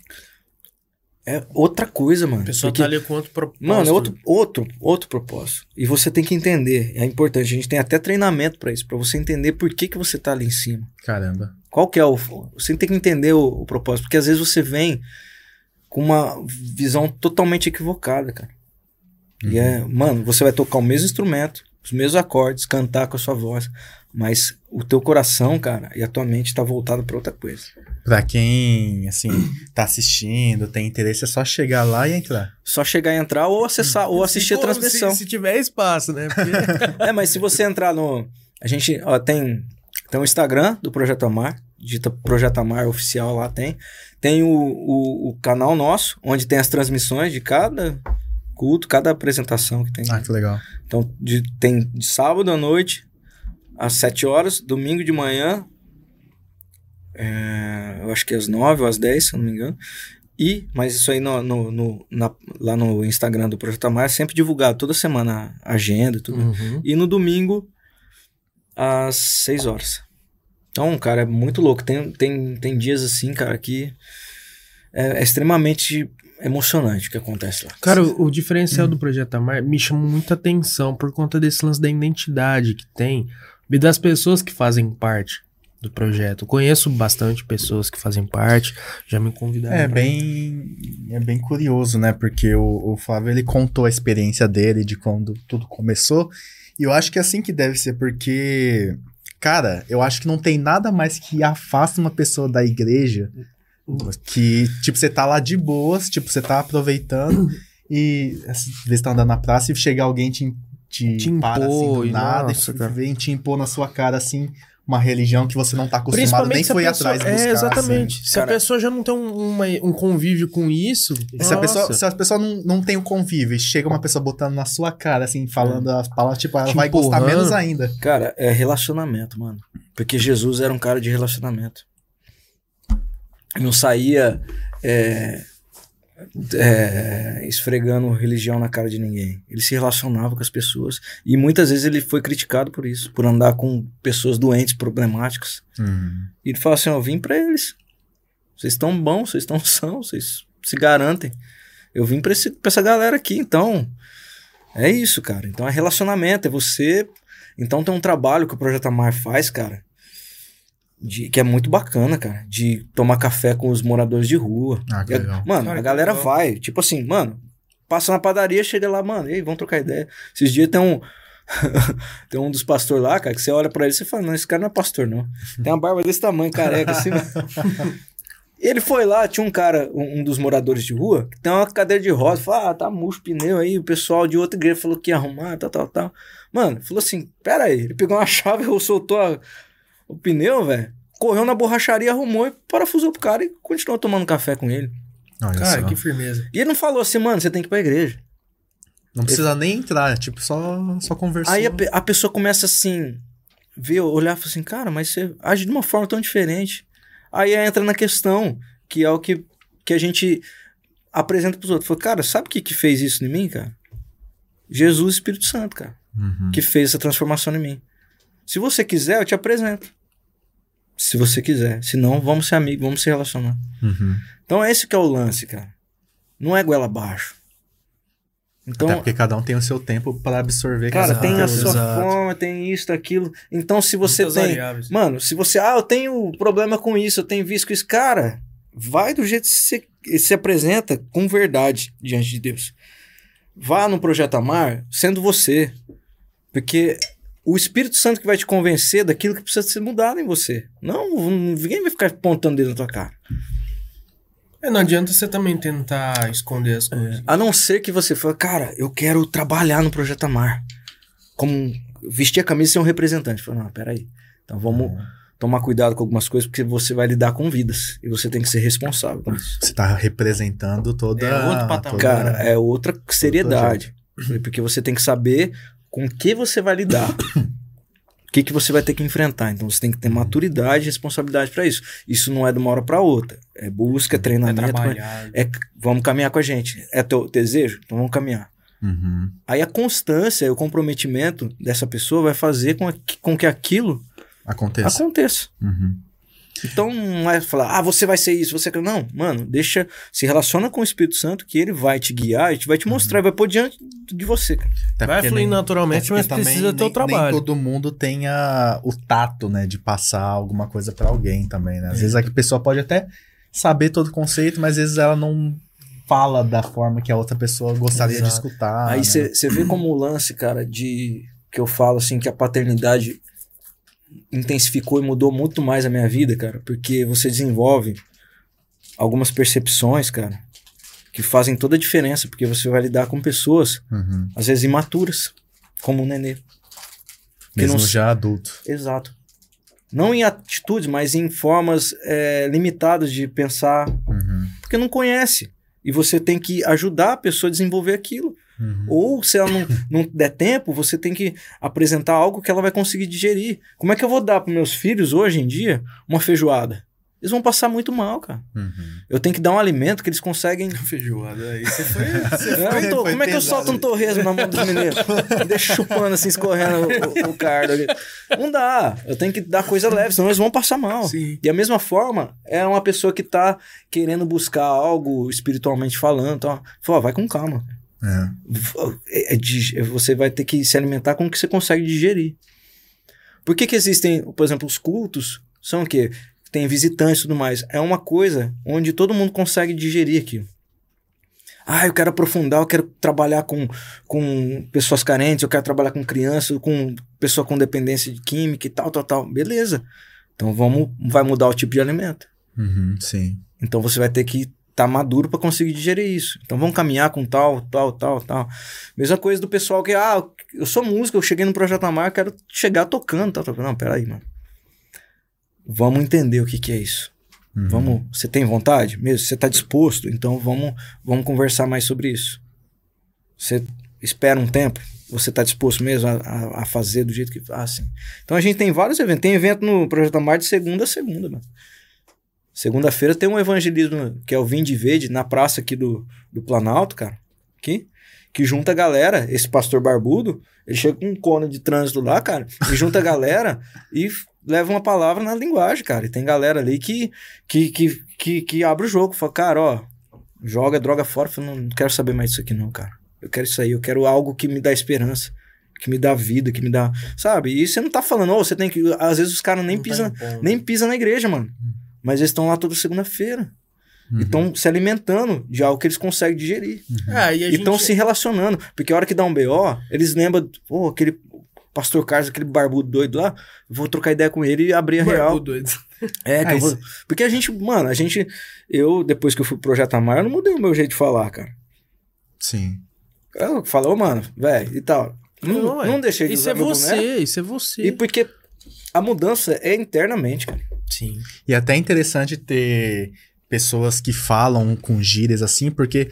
É outra coisa, mano. A pessoa Porque- tá ali com outro propósito. Mano, é outro, outro, outro propósito. E você tem que entender, é importante. A gente tem até treinamento pra isso, pra você entender por que, que você tá ali em cima. Caramba. Qual que é o. Você tem que entender o, o propósito, porque às vezes você vem com uma visão totalmente equivocada, cara. E é, mano, você vai tocar o mesmo instrumento, os mesmos acordes, cantar com a sua voz, mas o teu coração, cara, e a tua mente tá voltado pra outra coisa. Pra quem, assim, tá assistindo, tem interesse, é só chegar lá e entrar. Só chegar e entrar ou acessar ou assistir a transmissão. Se, se tiver espaço, né? Porque- É, mas se você entrar no. A gente ó, tem, tem o Instagram do Projeto Amar, digita Projeto Amar oficial lá tem. Tem o, o, o canal nosso, onde tem as transmissões de cada culto, cada apresentação que tem. Ah, que legal. Então, de- tem de sábado à noite, às 7 horas, domingo de manhã, é, eu acho que às 9 ou às 10, se eu não me engano. E, mas isso aí no, no- no- na- lá no Instagram do Projeto Amar é sempre divulgado, toda semana a agenda e tudo. Uhum. E no domingo, às 6 horas. Então, cara, é muito louco. Tem, tem, tem dias assim, cara, que é, é extremamente emocionante o que acontece lá. Cara, o, o diferencial do Projeto Amar me chamou muita atenção por conta desse lance da identidade que tem e das pessoas que fazem parte do projeto. Conheço bastante pessoas que fazem parte, já me convidaram. É bem, é bem curioso, né? Porque o, o Flávio ele contou a experiência dele de quando tudo começou. E eu acho que é assim que deve ser, porque, cara, eu acho que não tem nada mais que afasta uma pessoa da igreja que, tipo, você tá lá de boas, tipo, você tá aproveitando e às vezes tá andando na praça e chega alguém te, te, Te para assim impor, do nada nossa, e vem te impor na sua cara assim uma religião que você não tá acostumado, nem foi pessoa- atrás buscar. É, exatamente. assim. Se Cara- a pessoa já não tem um, uma- um convívio com isso. Se a pessoa, se a pessoa não, não tem o convívio e chega uma pessoa botando na sua cara, assim, falando as palavras, tipo, ela Te vai gostar empurrando. menos ainda. Cara, é relacionamento, mano. Porque Jesus era um cara de relacionamento. Não saía é, é, esfregando religião na cara de ninguém. Ele se relacionava com as pessoas. E muitas vezes ele foi criticado por isso, por andar com pessoas doentes, problemáticas. E ele fala assim: Eu vim pra eles. Vocês estão bons, vocês estão são, vocês se garantem. Eu vim pra essa galera aqui, então. É isso, cara. Então é relacionamento, é você. Então tem um trabalho que o Projeto Amar faz, cara. De- que é muito bacana, cara. De tomar café com os moradores de rua. Ah, que legal. Mano, Cara, a galera legal. vai. Tipo assim, mano, passa na padaria, chega lá, mano, e aí, vamos trocar ideia. Esses dias tem um. tem um dos pastores lá, cara, que você olha pra ele e você fala, não, esse cara não é pastor, não. Tem uma barba desse tamanho, careca, assim. Ele foi lá, tinha um cara, um, um dos moradores de rua, que tem uma cadeira de roda, falou, ah, tá murcho pneu aí, o pessoal de outra igreja falou que ia arrumar, tal, tal, tal. Mano, falou assim, pera aí, ele pegou uma chave, soltou a- o pneu, velho, correu na borracharia, arrumou e parafusou pro cara e continuou tomando café com ele. Olha Cara, só. que firmeza. E ele não falou assim, mano, você tem que ir pra igreja. Não precisa nem entrar, tipo, só, só conversar. Aí a, pe- a pessoa começa assim, ver, olhar e fala assim, cara, mas você age de uma forma tão diferente. Aí entra na questão, que é o que, que a gente apresenta pros outros. Fala, cara, sabe o que, que fez isso em mim, cara? Jesus Espírito Santo, cara, Uhum. que fez essa transformação em mim. Se você quiser, eu te apresento. Se você quiser. Se não, vamos ser amigos, vamos se relacionar. Uhum. Então é esse que é o lance, cara. Não é goela abaixo. Então, Até porque cada um tem o seu tempo para absorver. Cara, cada tem a sua exato. forma, tem isso, aquilo. Então, se você Muitas tem. variáveis. Mano, se você. Ah, eu tenho problema com isso, eu tenho visto com isso. Cara, vai do jeito que você se apresenta com verdade diante de Deus. Vá no Projeto Amar sendo você. Porque o Espírito Santo que vai te convencer daquilo que precisa ser mudado em você. Não, ninguém vai ficar apontando dele na tua cara. É, não adianta você também tentar esconder as coisas. A não ser que você fale, cara, eu quero trabalhar no Projeto Amar. Como vestir a camisa e ser um representante. Fala, não, peraí. Então vamos tomar cuidado com algumas coisas, porque você vai lidar com vidas. E você tem que ser responsável por isso. Você tá representando toda. É outro patamar. toda- Cara, é outra seriedade. Porque você tem que saber com que você vai lidar. O que, que você vai ter que enfrentar. Então você tem que ter maturidade e responsabilidade pra isso. Isso não é de uma hora pra outra. É busca, É treinamento. trabalhar. é, vamos caminhar com a gente. É teu desejo? Então vamos caminhar. Uhum. Aí a constância e o comprometimento dessa pessoa vai fazer com, que- com que aquilo Aconteça. aconteça. Uhum. Então não é falar, ah, você vai ser isso, você. quer-". Não, mano, deixa. Se relaciona com o Espírito Santo que ele vai te guiar e vai te mostrar, vai pôr diante de você. cara. Vai fluir nem- naturalmente, até mas porque precisa ter o trabalho. Nem todo mundo tenha o tato, né, de passar alguma coisa pra alguém também, né? Às vezes a pessoa pode até saber todo o conceito, mas às vezes ela não fala da forma que a outra pessoa gostaria de Exato. escutar. Aí né? você vê como o lance, cara, de. Que eu falo assim, que a paternidade intensificou e mudou muito mais a minha vida, cara, porque você desenvolve algumas percepções, cara, que fazem toda a diferença, porque você vai lidar com pessoas, Uhum. às vezes imaturas, como o nenê. Mesmo não- já adulto. Exato. Não em atitudes, mas em formas é, limitadas de pensar, Uhum. porque não conhece. E você tem que ajudar a pessoa a desenvolver aquilo. Uhum. Ou se ela não, não der tempo, você tem que apresentar algo que ela vai conseguir digerir. Como é que eu vou dar para meus filhos hoje em dia uma feijoada? Eles vão passar muito mal, cara. Uhum. Eu tenho que dar um alimento que eles conseguem. Feijoada aí. Você foi. Eu não tô- foi como é que eu solto um torresmo na mão dos meninos? E deixa chupando assim, escorrendo o, o cardo ali. Não dá. Eu tenho que dar coisa leve, senão eles vão passar mal. Sim. E a mesma forma, é uma pessoa que tá querendo buscar algo espiritualmente falando. Então, fala, vai com calma. É. É- é dig- você vai ter que se alimentar com o que você consegue digerir. Por que, que existem, por exemplo, os cultos? São o quê? Tem visitantes e tudo mais. É uma coisa onde todo mundo consegue digerir aquilo. Ah, eu quero aprofundar, eu quero trabalhar com, com pessoas carentes, eu quero trabalhar com crianças, com pessoa com dependência de química e tal, tal, tal. Beleza. Então vamos, vai mudar o tipo de alimento. Uhum. Sim. Então você vai ter que estar maduro para conseguir digerir isso. Então vamos caminhar com tal, tal, tal, tal. Mesma coisa do pessoal que, ah, eu sou músico, eu cheguei no Projeto Amar, quero chegar tocando, tal, tal. Não, peraí, mano. Vamos entender o que, que é isso. Uhum. Vamos, você tem vontade mesmo? Você está disposto? Então vamos, vamos conversar mais sobre isso. Você espera um tempo? Você está disposto mesmo a, a, a fazer do jeito que faz? Assim. Então a gente tem vários eventos. Tem evento no Projeto Amar de segunda a segunda, mano. Segunda-feira tem um evangelismo que é o Vinde Verde na praça aqui do, do Planalto, cara. Aqui. Que junta a galera. Esse pastor barbudo, ele chega com um cone de trânsito lá, cara. E junta a galera e leva uma palavra na linguagem, cara. E tem galera ali que, que, que, que, que abre o jogo. Fala, cara, ó, joga droga fora. Fala, não, quero saber mais disso aqui, não, cara. Eu quero isso aí. Eu quero algo que me dá esperança. Que me dá vida, que me dá. Sabe? E você não tá falando, ô, você tem que. Às vezes os caras nem tá pisam nem pisa na igreja, mano. Mas eles estão lá toda segunda-feira. Uhum. E estão se alimentando de algo que eles conseguem digerir. É, e a E estão gente- se relacionando. Porque a hora que dá um BO, eles lembram, pô, aquele pastor Carlos, aquele barbudo doido lá, eu vou trocar ideia com ele e abrir a real. Barbudo doido. É, que Ah, eu vou... isso- Porque a gente, mano, a gente. Eu, depois que eu fui pro Projeto Amar, eu não mudei o meu jeito de falar, cara. Sim. Eu falo, ô, mano, velho, e tal. Não, Não, não, é. deixei de Isso usar é meu boné. você, isso é você. E porque a mudança é internamente, cara. Sim. E é até interessante ter pessoas que falam com gírias assim, porque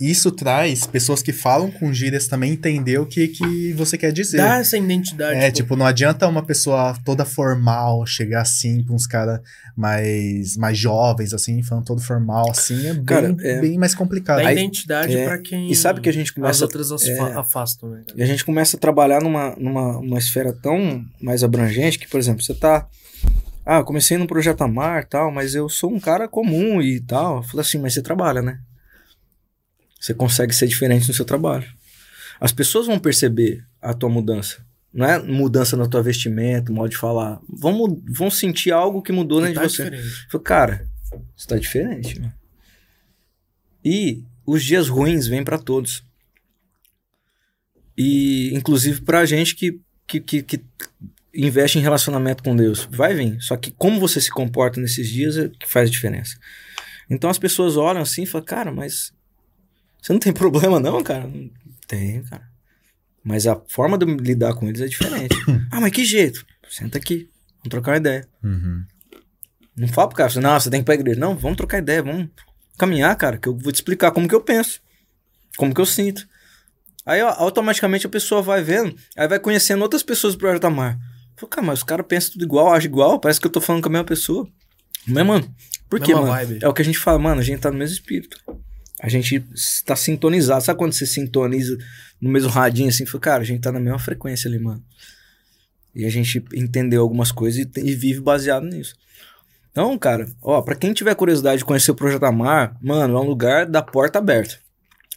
isso traz pessoas que falam com gírias também entender o que, que você quer dizer. Dá essa identidade. É, tipo, não adianta uma pessoa toda formal chegar assim com uns caras mais, mais jovens, assim, falando todo formal, assim, é bem, Cara, é- bem mais complicado. Dá Aí- identidade é, pra quem. e sabe que a gente As começa- outras as- é. afastam, né? E a gente começa a trabalhar numa, numa uma esfera tão mais abrangente que, por exemplo, você tá. Ah, eu comecei no Projeto Amar tal, mas eu sou um cara comum e tal. Eu falei assim, mas você trabalha, né? Você consegue ser diferente no seu trabalho. As pessoas vão perceber a tua mudança. Não é mudança na tua vestimenta, modo de falar. Vão, vão sentir algo que mudou dentro Tá de você. diferente. Falei, cara, isso tá diferente. Né? E os dias ruins vêm pra todos. E, inclusive, pra gente que, que, que, que investe em relacionamento com Deus, vai vir. Só que como você se comporta nesses dias é que faz diferença. Então as pessoas olham assim e falam, cara, mas você não tem problema não, cara? Tem, cara. Mas a forma de lidar com eles é diferente. ah, mas que jeito? Senta aqui, vamos trocar uma ideia. Uhum. Não fala pro cara, não, você tem que ir pra igreja. Não, vamos trocar ideia, vamos caminhar, cara, que eu vou te explicar como que eu penso, como que eu sinto. Aí ó, automaticamente a pessoa vai vendo, aí vai conhecendo outras pessoas do Projeto Amar. Fala, cara, mas os caras pensam tudo igual, agem igual, parece que eu tô falando com a mesma pessoa. Mas, mano, por quê, mano? vibe. É o que a gente fala, mano, a gente tá no mesmo espírito. A gente tá sintonizado. Sabe quando você sintoniza no mesmo radinho assim? Fala, cara, a gente tá na mesma frequência ali, mano. E a gente entendeu algumas coisas e, e vive baseado nisso. Então, cara, ó, pra quem tiver curiosidade de conhecer o Projeto Amar, mano, é um lugar da porta aberta.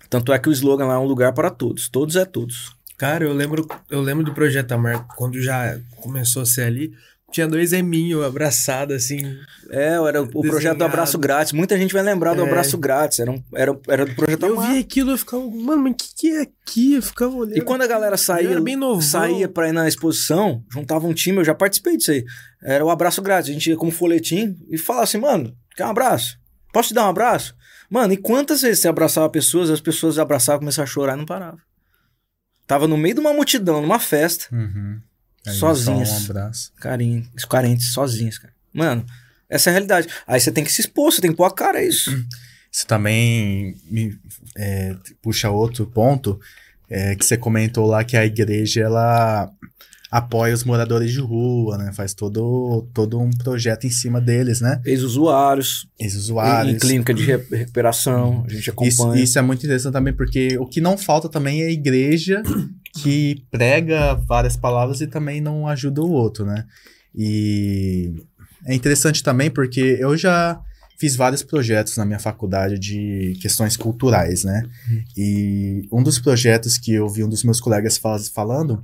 Tanto é que o slogan lá é um lugar para todos. Todos é todos. Cara, eu lembro, eu lembro do Projeto Amar, quando já começou a ser ali, tinha dois eminhos abraçados, assim. É, era o o projeto do Abraço Desenhado. Grátis. Muita gente vai lembrar do É. Abraço Grátis. Era, um, era, era do Projeto Eu Amar. vi aquilo e ficava, mano, mas o que, que é aqui? Eu ficava olhando. E quando a galera Eu saía, era bem novão. saía pra ir na exposição, juntava um time, eu já participei disso aí. Era o abraço grátis. A gente ia como folhetim e falava assim, mano, quer um abraço? Posso te dar um abraço? Mano, e quantas vezes você abraçava pessoas, as pessoas abraçavam, começavam a chorar e não paravam. Tava no meio de uma multidão, numa festa, Uhum. Aí, Sozinhas. só Um abraço. carinho, carentes, sozinhos, cara. Mano, essa é a realidade. Aí você tem que se expor, você tem que pôr a cara, é isso. Isso também me é, puxa outro ponto é, que você comentou lá que a igreja ela apoia os moradores de rua, né? Faz todo, todo um projeto em cima deles, né? Ex-usuários, em, em Ex-usuários. clínica de re- recuperação, a gente Isso, acompanha. isso é muito interessante também, porque o que não falta também é a igreja que prega várias palavras e também não ajuda o outro, né? E é interessante também porque eu já fiz vários projetos na minha faculdade de questões culturais, né? E um dos projetos que eu vi um dos meus colegas faz- falando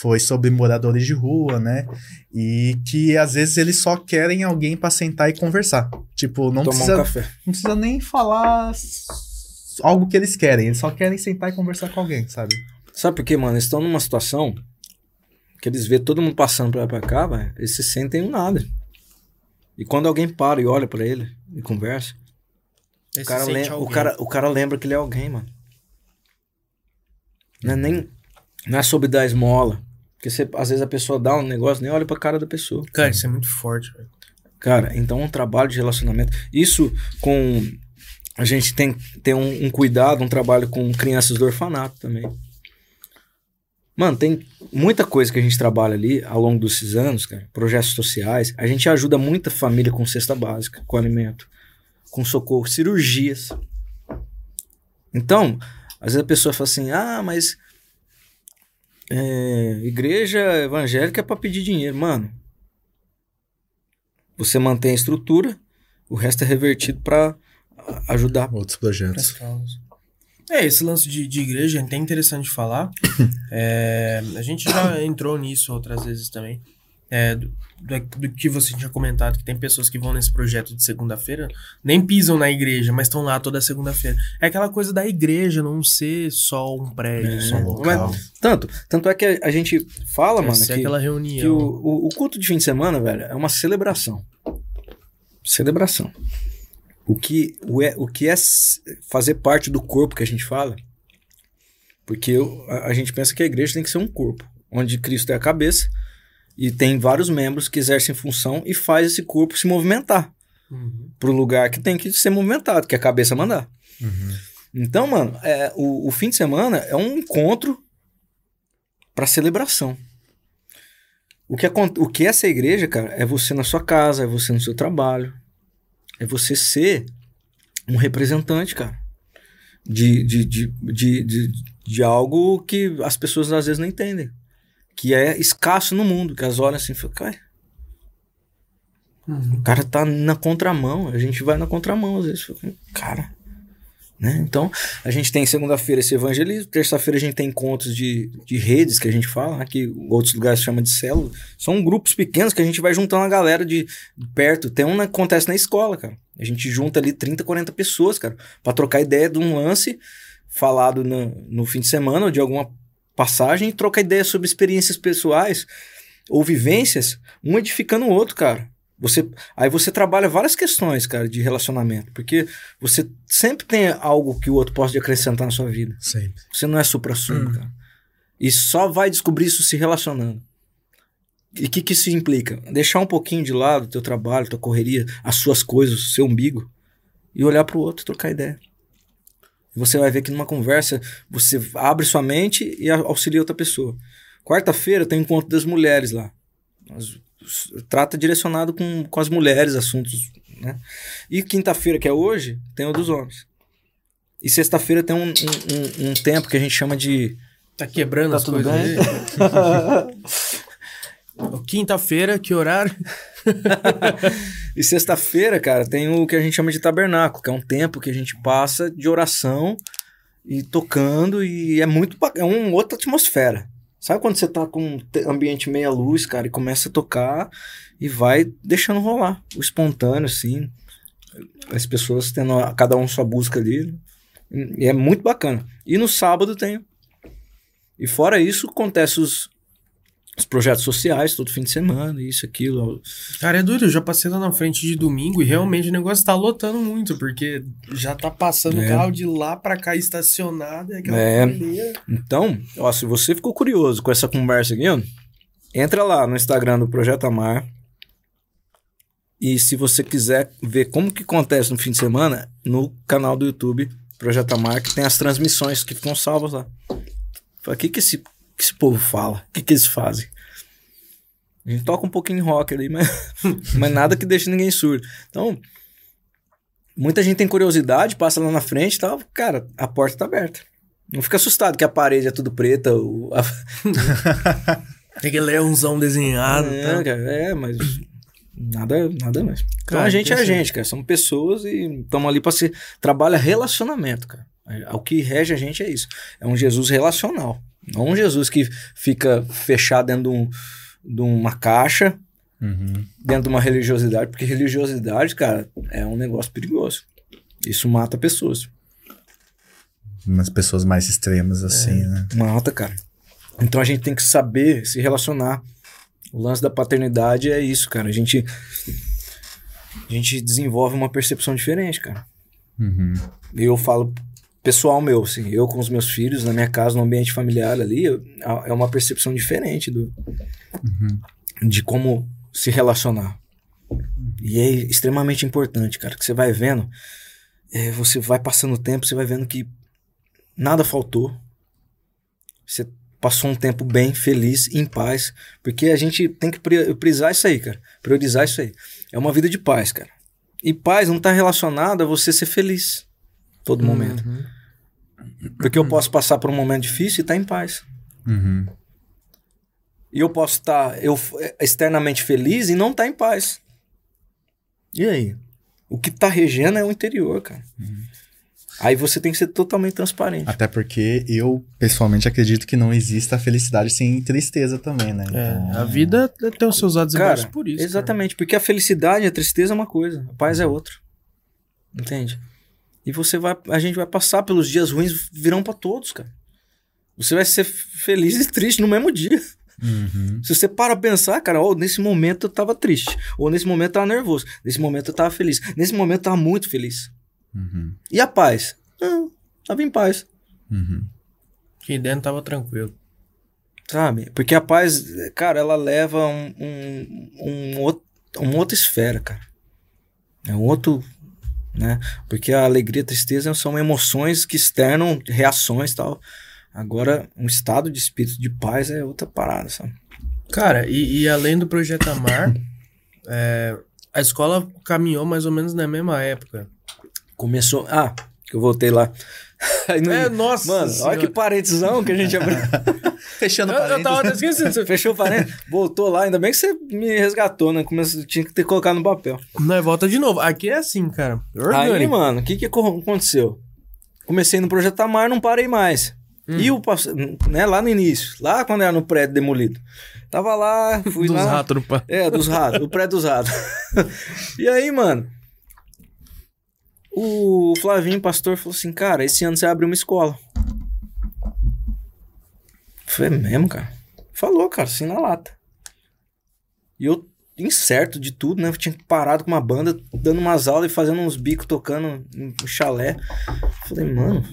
foi sobre moradores de rua, né? E que às vezes eles só querem alguém para sentar e conversar. Tipo, não tomar precisa um café. não precisa nem falar algo que eles querem, eles só querem sentar e conversar com alguém, sabe? Sabe por quê, mano? Eles estão numa situação que eles vê todo mundo passando pra lá e pra cá, velho, eles se sentem um nada. E quando alguém para e olha pra ele e conversa, Aí o cara, sente lem- o, cara, o cara lembra que ele é alguém, mano. Não é nem. Não é sobre dar esmola. Porque você, às vezes a pessoa dá um negócio, nem olha pra cara da pessoa. Cara, isso é muito forte, velho. Cara, então um trabalho de relacionamento. Isso com. A gente tem, tem um, um cuidado, um trabalho com crianças do orfanato também. Mano, tem muita coisa que a gente trabalha ali ao longo desses anos, cara. Projetos sociais. A gente ajuda muita família com cesta básica, com alimento, com socorro, cirurgias. Então, às vezes a pessoa fala assim: ah, mas. É, igreja evangélica é pra pedir dinheiro. Mano, você mantém a estrutura, o resto é revertido pra ajudar. Outros projetos. É, esse lance de, de igreja é até interessante falar. É, a gente já entrou nisso outras vezes também. É, do, do- do que você tinha comentado, que tem pessoas que vão nesse projeto de segunda-feira, nem pisam na igreja, mas estão lá toda segunda-feira. É aquela coisa da igreja não ser só um prédio, É, só um local. Tanto, tanto é que a, gente fala, mano, Essa é que, aquela que reunião. o, o, o culto de fim de semana, velho, é uma celebração. Celebração. O que, o, é, o que é fazer parte do corpo que a gente fala? Porque eu- a, a gente pensa que a igreja tem que ser um corpo, onde Cristo é a cabeça e tem vários membros que exercem função e faz esse corpo se movimentar Uhum. pro lugar que tem que ser movimentado, que é a cabeça mandar. Uhum. Então, mano, é, o, o fim de semana é um encontro para celebração. O que, acon- o que é essa igreja, cara, é você na sua casa, é você no seu trabalho, é você ser um representante, cara, de, de, de, de, de, de algo que as pessoas às vezes não entendem, que é escasso no mundo, que elas olham assim cara, Uhum. o cara tá na contramão, a gente vai na contramão às vezes. Fala, Cara, né? Então, a gente tem segunda-feira esse evangelismo, terça-feira a gente tem encontros de, de redes que a gente fala, né, que outros lugares chamam de célula. São grupos pequenos que a gente vai juntando a galera de perto. Tem um que acontece na escola, cara. A gente junta ali 30, 40 pessoas, cara, pra trocar ideia de um lance falado no, no fim de semana ou de alguma passagem e troca ideia sobre experiências pessoais ou vivências, um edificando o outro, cara. Você, aí você trabalha várias questões, cara, de relacionamento, porque você sempre tem algo que o outro pode acrescentar na sua vida. Sempre. Você não é supra-sumo, Hum. cara. E só vai descobrir isso se relacionando. E o que, que isso implica? Deixar um pouquinho de lado o teu trabalho, tua correria, as suas coisas, o seu umbigo, e olhar pro outro, trocar ideia. Você vai ver que numa conversa você abre sua mente e auxilia outra pessoa. Quarta-feira tem o encontro das mulheres lá. As- trata direcionado com, com as mulheres, assuntos. Né? E quinta-feira, que é hoje, tem o dos homens. E sexta-feira tem um, um, um- um tempo que a gente chama de. Tá quebrando Tá as tudo coisas bem? Quinta-feira, que horário? E sexta-feira, cara, tem o que a gente chama de tabernáculo, que é um tempo que a gente passa de oração e tocando, e é muito. É uma outra atmosfera. Sabe quando você tá com um te- ambiente meia luz, cara, e começa a tocar e vai deixando rolar. O espontâneo, assim. As pessoas tendo cada um sua busca ali. E é muito bacana. E no sábado tem. E fora isso, acontece os, os projetos sociais todo fim de semana, isso, aquilo. Cara, é doido, eu já passei lá na frente de domingo e realmente o negócio tá lotando muito, porque já tá passando o É. carro de lá pra cá estacionado, é aquela É. Então, ó, se você ficou curioso com essa conversa aqui, ó, entra lá no Instagram do Projeto Amar. E se você quiser ver como que acontece no fim de semana, no canal do YouTube Projeto Amar, que tem as transmissões que ficam salvas lá. O que que esse, que esse povo fala? O que que eles fazem? A gente toca um pouquinho rock ali, mas, mas nada que deixe ninguém surdo. Então, muita gente tem curiosidade, passa lá na frente e tal. Cara, a porta tá aberta. Não fica assustado que a parede é tudo preta. O, a, Tem aquele leãozão desenhado. é, tá? cara, é, mas nada, nada mais. Então Cara, a gente é a gente, cara. São pessoas e estamos ali para ser. Trabalha relacionamento, cara. O que rege a gente é isso. É um Jesus relacional. Não um Jesus que fica fechado dentro de, um- de uma caixa, Uhum. dentro de uma religiosidade, porque religiosidade, cara, é um negócio perigoso. Isso mata pessoas. Umas pessoas mais extremas, assim, né? Mata, cara. Então a gente tem que saber se relacionar. O lance da paternidade é isso, cara. A gente, a gente desenvolve uma percepção diferente, cara. Uhum. Eu falo pessoal meu, assim, eu com os meus filhos na minha casa, no ambiente familiar ali, eu- é uma percepção diferente do, de como se relacionar. E é extremamente importante, cara, que você vai vendo, é, você vai passando o tempo, você vai vendo que nada faltou. Você passou um tempo bem, feliz, em paz, porque a gente tem que pri- priorizar isso aí, cara. Priorizar isso aí. É uma vida de paz, cara. E paz não tá relacionado a você ser feliz todo momento. Uhum. Porque eu posso passar por um momento difícil e estar em paz. Uhum. E eu posso estar eu, externamente feliz e não estar em paz. E aí? O que tá regendo é o interior, cara. Aí você tem que ser totalmente transparente. Até porque eu, pessoalmente, acredito que não exista felicidade sem tristeza também, né? É, Então, a vida tem os seus altos e Cara, baixos por isso. exatamente, porque a felicidade e a tristeza é uma coisa, a paz é outra. Entende? E você vai, a gente vai passar pelos dias ruins, virão pra todos, cara. Você vai ser feliz e triste no mesmo dia. Uhum. Se você para pra pensar, cara, ó, nesse momento eu tava triste, ou nesse momento eu tava nervoso, nesse momento eu tava feliz, nesse momento eu tava muito feliz. Uhum. E a paz? Não, tava em paz, Uhum. Aqui dentro tava tranquilo. sabe? Porque a paz, cara, ela leva um, um, um outro, uma outra esfera, cara. É um outro, né? Porque a alegria e a tristeza são emoções que externam reações tal. Agora, um estado de espírito de paz é outra parada, sabe? Cara, e, e além do Projeto Amar, é, a escola caminhou mais ou menos na mesma época. Começou. Ah, que eu voltei lá. Aí no- É, nossa Mano, olha senhora. que parentesão que a gente abriu. Fechando Eu, eu parênteses. tava esquecendo. Fechou o parênteses, voltou lá, ainda bem que você me resgatou, né? Começou, tinha que ter colocado no papel. Nós volta de novo. Aqui é assim, cara. Aí, Orgânico. mano, o que que acon- aconteceu? Comecei no Projeto Amar, não parei mais. Hum. E o né, lá no início, lá quando era no prédio demolido. Tava lá, fui Dos lá. ratos no. É, dos ratos, o prédio dos ratos. e aí, mano, o Flavinho, pastor, falou assim, cara, esse ano você abre uma escola. Foi mesmo, cara. Falou, cara, assim na lata. E eu, incerto de tudo, né? Eu tinha parado com uma banda, dando umas aulas e fazendo uns bicos, tocando no chalé. Falei, mano.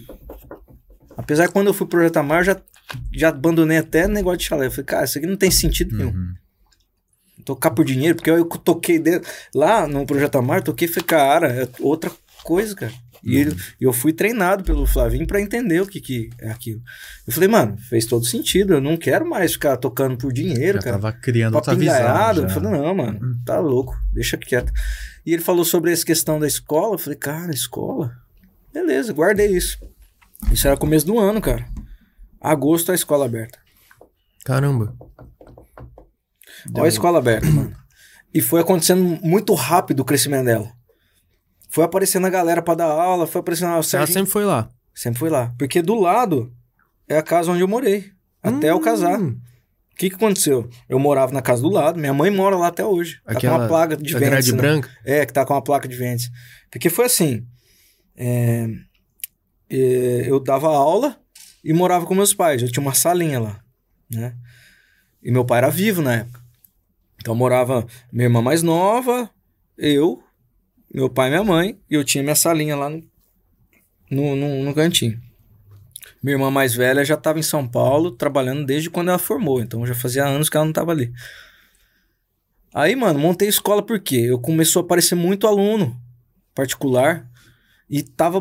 Apesar que quando eu fui pro Projeto Amar, eu já, já abandonei até negócio de chalé. Eu falei, cara, isso aqui não tem sentido nenhum. Uhum. Tocar por dinheiro, porque eu, eu toquei dentro, lá no Projeto Amar, toquei e falei, cara, é outra coisa, cara. E ele, eu fui treinado pelo Flavinho pra entender o que, que é aquilo. Eu falei, mano, fez todo sentido. Eu não quero mais ficar tocando por dinheiro, Já cara. tava criando outra visão. Eu falei, não, mano, tá louco, deixa quieto. E ele falou sobre essa questão da escola. Eu falei, cara, escola? Beleza, guardei isso. Isso era começo do ano, cara. Agosto a escola aberta. Caramba. Olha a escola aberta, mano. E foi acontecendo muito rápido o crescimento dela. Foi aparecendo a galera pra dar aula, foi aparecendo a Ela sempre foi lá. Sempre foi lá. Porque do lado é a casa onde eu morei. Até eu casar. Hum. O que que aconteceu? Eu morava na casa do lado, minha mãe mora lá até hoje. Tá com Aquela uma placa de da ventes. grade né? branca. É, que tá com uma placa de ventes. Porque foi assim. é, é, eu dava aula e morava com meus pais. Eu tinha uma salinha lá, né? E meu pai era vivo na época. Então morava minha irmã mais nova, eu, meu pai e minha mãe, e eu tinha minha salinha lá no, no, no, no cantinho. Minha irmã mais velha já estava em São Paulo, trabalhando desde quando ela formou. Então já fazia anos que ela não estava ali. Aí, mano, montei escola porque eu começou a aparecer muito aluno particular e tava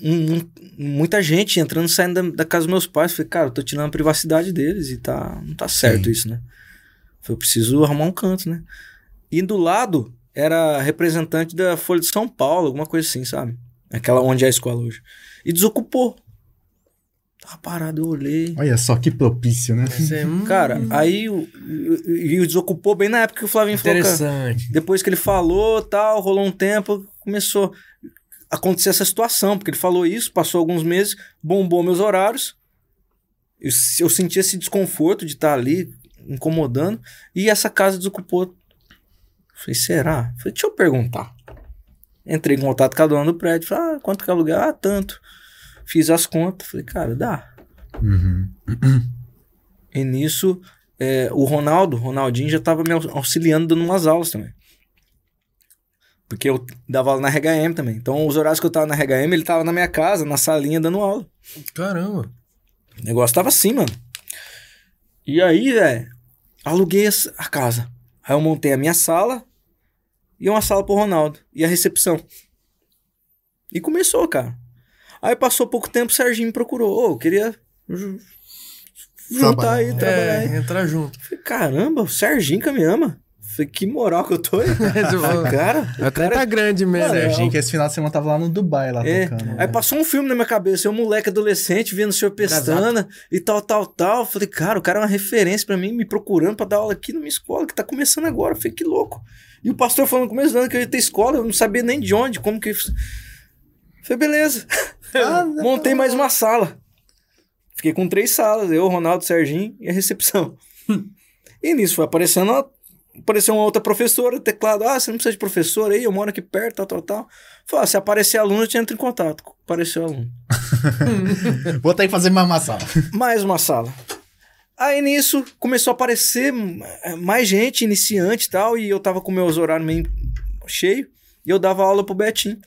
um- um- muita gente entrando e saindo da, da casa dos meus pais. Falei, cara, eu tô tirando a privacidade deles e tá, não tá certo Sim. isso, né? Falei, eu preciso arrumar um canto, né? E do lado era representante da Folha de São Paulo, alguma coisa assim, sabe? Aquela onde é a escola hoje. E desocupou. Tava parado, eu olhei. Olha só que propício, né? Você, hum, Cara, aí o, e o desocupou bem na época que o Flavinho falou. cara, interessante. depois que ele falou, tal, rolou um tempo, começou a acontecer essa situação, porque ele falou isso, passou alguns meses, bombou meus horários. Eu, eu senti esse desconforto de estar ali incomodando e essa casa desocupou. Falei, será? Falei, deixa eu perguntar. Entrei em contato com a dona do prédio, falei, ah, quanto que é aluguel? Ah, tanto. Fiz as contas, falei, cara, dá. Uhum. E nisso, é, o Ronaldo, Ronaldinho, já estava me aux- auxiliando dando umas aulas também. Porque eu dava aula na RHM também. Então, os horários que eu tava na RHM, ele tava na minha casa, na salinha, dando aula. Caramba. O negócio tava assim, mano. E aí, velho, aluguei a casa. Aí eu montei a minha sala e uma sala pro Ronaldo. E a recepção. E começou, cara. Aí passou pouco tempo, o Serginho me procurou. Ô, eu queria ju- juntar aí, trabalhar aí. É, entrar junto. Falei, caramba, o Serginho que me ama. Falei, que moral que eu tô aí. Cara, O cara tá grande mesmo. Mano, Serginho, que esse final de semana tava lá no Dubai, lá é. tocando. Aí passou um filme na minha cabeça, eu moleque adolescente vendo o senhor Pestana e tal, tal, tal. Falei, cara, o cara é uma referência pra mim, me procurando pra dar aula aqui na minha escola, que tá começando agora. Falei, que louco. E o pastor falando no começo do ano que eu ia ter escola, eu não sabia nem de onde, como que. Falei, beleza. Ah. Montei mais uma sala. Fiquei com três salas, eu, Ronaldo, Serginho e a recepção. e nisso foi aparecendo uma, apareceu uma outra professora, teclado. Ah, você não precisa de professor aí, eu moro aqui perto, tal, tal, tal. Falei, ah, se aparecer aluno, eu te entro em contato. Apareceu aluno. Vou ter que fazer mais uma sala. Mais uma sala. Aí nisso começou a aparecer eh, mais gente, iniciante e tal, e eu tava com meus horários meio cheio, e eu dava aula pro Betinho.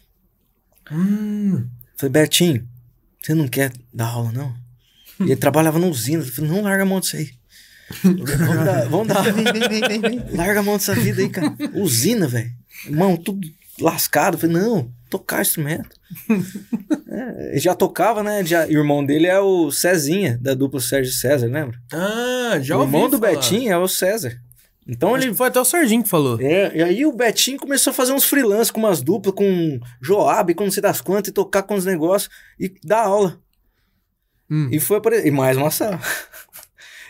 Hum, Falei, Betinho, você não quer dar aula, não? E ele trabalhava na usina. Eu falei, não larga a mão disso aí. Vamos dar, vamos dar. Vem, vem, vem, vem. Larga a mão dessa vida aí, cara. Usina, velho. Mão, tudo lascado. Falei, não, tocar instrumento. É, ele já tocava, né? Já, e o irmão dele é o Cezinha, da dupla Sérgio César, lembra? Ah, já o ouvi irmão do falar. Betinho é o César. Então Acho ele. foi até o Serginho que falou. É, e aí o Betinho começou a fazer uns freelance com umas duplas, com Joab, com não sei das quantas, e tocar com os negócios e dar aula. Hum. E foi apare... E mais uma sala.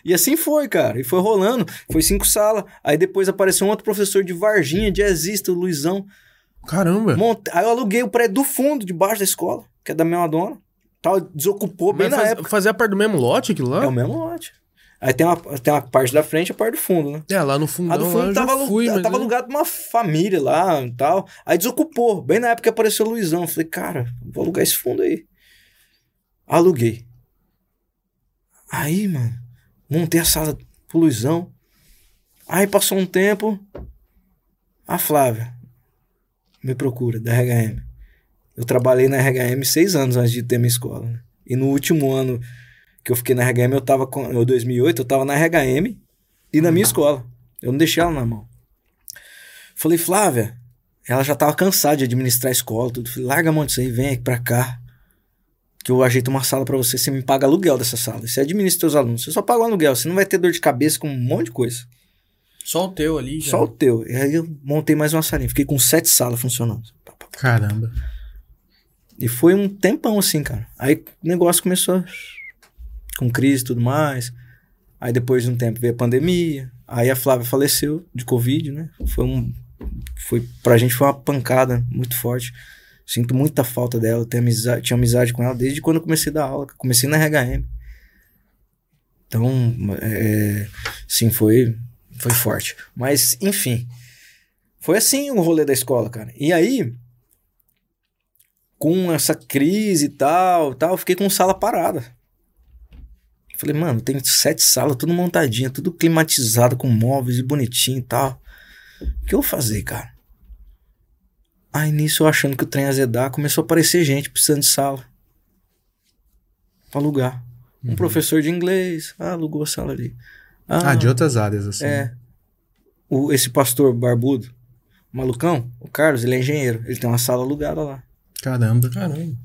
E assim foi, cara. E foi rolando. Foi cinco salas. Aí depois apareceu um outro professor de Varginha, jazzista, o Luizão. Caramba. Aí eu aluguei o prédio do fundo, debaixo da escola, que é da mesma dona. Tal, desocupou bem Mas na faz- época. Fazia parte do mesmo lote aquilo lá? É o mesmo lote. Aí tem uma, tem uma parte da frente e a parte do fundo, né? É, lá no fundão. A do lá fundo eu tava, fui, mas tava alugado uma família lá e tal. Aí desocupou. Bem na época que apareceu o Luizão. Eu falei, cara, vou alugar esse fundo aí. Aluguei. Aí, mano, Montei a sala pro Luizão. Aí passou um tempo. A Flávia me procura, da RHM. Eu trabalhei na RHM seis anos antes de ter minha escola. Né? E no último ano que eu fiquei na RHM, eu tava com. Em 2008, eu tava na RHM e na minha escola. Eu não deixei ela na mão. Falei, Flávia, ela já tava cansada de administrar a escola, tudo. Falei, larga a mão disso aí, vem aqui pra cá. Que eu ajeito uma sala para você, você me paga aluguel dessa sala. Você administra seus alunos, você só paga o aluguel, você não vai ter dor de cabeça com um monte de coisa. Só o teu ali. Já. Só o teu. E aí eu montei mais uma salinha, fiquei com sete salas funcionando. Caramba. E foi um tempão assim, cara. Aí o negócio começou com crise e tudo mais. Aí depois de um tempo veio a pandemia. Aí a Flávia faleceu de Covid, né? Foi um. Foi, pra gente foi uma pancada muito forte. Sinto muita falta dela. Tenho amizade, tinha amizade com ela desde quando eu comecei a dar aula. Comecei na RHM. Então, é, sim, foi, foi forte. Mas, enfim. Foi assim o rolê da escola, cara. E aí, com essa crise e tal, tal, eu fiquei com sala parada. Falei, mano, tem sete salas, tudo montadinha, tudo climatizado, com móveis bonitinho e tal. O que eu vou fazer, cara? Aí nisso eu achando que o trem azedar, começou a aparecer gente precisando de sala. Pra alugar. Um Uhum. professor de inglês, ah, alugou a sala ali. Ah, de outras áreas, assim. É. O, esse pastor barbudo, o malucão, o Carlos, ele é engenheiro. Ele tem uma sala alugada lá. Caramba. Caramba.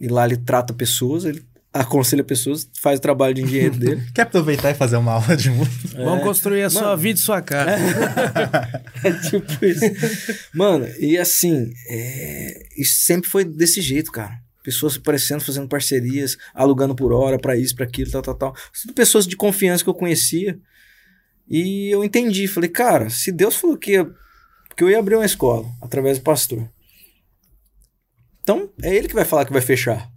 E lá ele trata pessoas, ele aconselha pessoas, faz o trabalho de engenheiro dele. Quer aproveitar e fazer uma aula de música? Vamos construir a sua Mano. vida e sua casa. É tipo isso. Mano, e assim, é, isso sempre foi desse jeito, cara. Pessoas aparecendo, fazendo parcerias, alugando por hora pra isso, pra aquilo, tal, tal, tal. Pessoas de confiança que eu conhecia. E eu entendi, falei, cara, se Deus falou que, ia- que eu ia abrir uma escola através do pastor, então é ele que vai falar que vai fechar.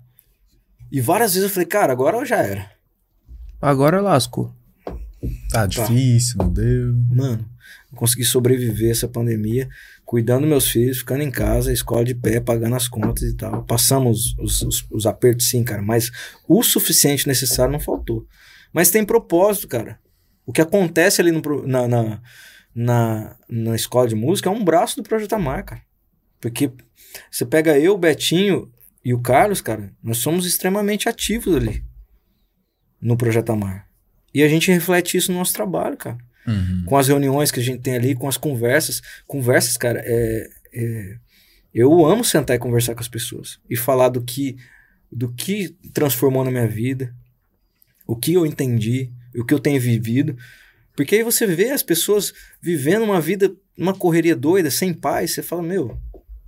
E várias vezes eu falei, cara, agora já era. Agora lascou. Tá difícil, não deu. Mano, eu consegui sobreviver essa pandemia, cuidando dos meus filhos, ficando em casa, escola de pé, pagando as contas e tal. Passamos os, os, os apertos sim, cara, mas o suficiente necessário não faltou. Mas tem propósito, cara. O que acontece ali no na, na, na, na escola de música é um braço do Projeto Amar, cara. Porque você pega eu, o Betinho e o Carlos, cara, nós somos extremamente ativos ali no Projeto Amar. E a gente reflete isso no nosso trabalho, cara Uhum. com as reuniões que a gente tem ali, com as conversas. Conversas, cara, é, é- eu amo sentar e conversar com as pessoas e falar do que, do que transformou na minha vida, o que eu entendi, o que eu tenho vivido. Porque aí você vê as pessoas vivendo uma vida, uma correria doida, sem paz, você fala, meu,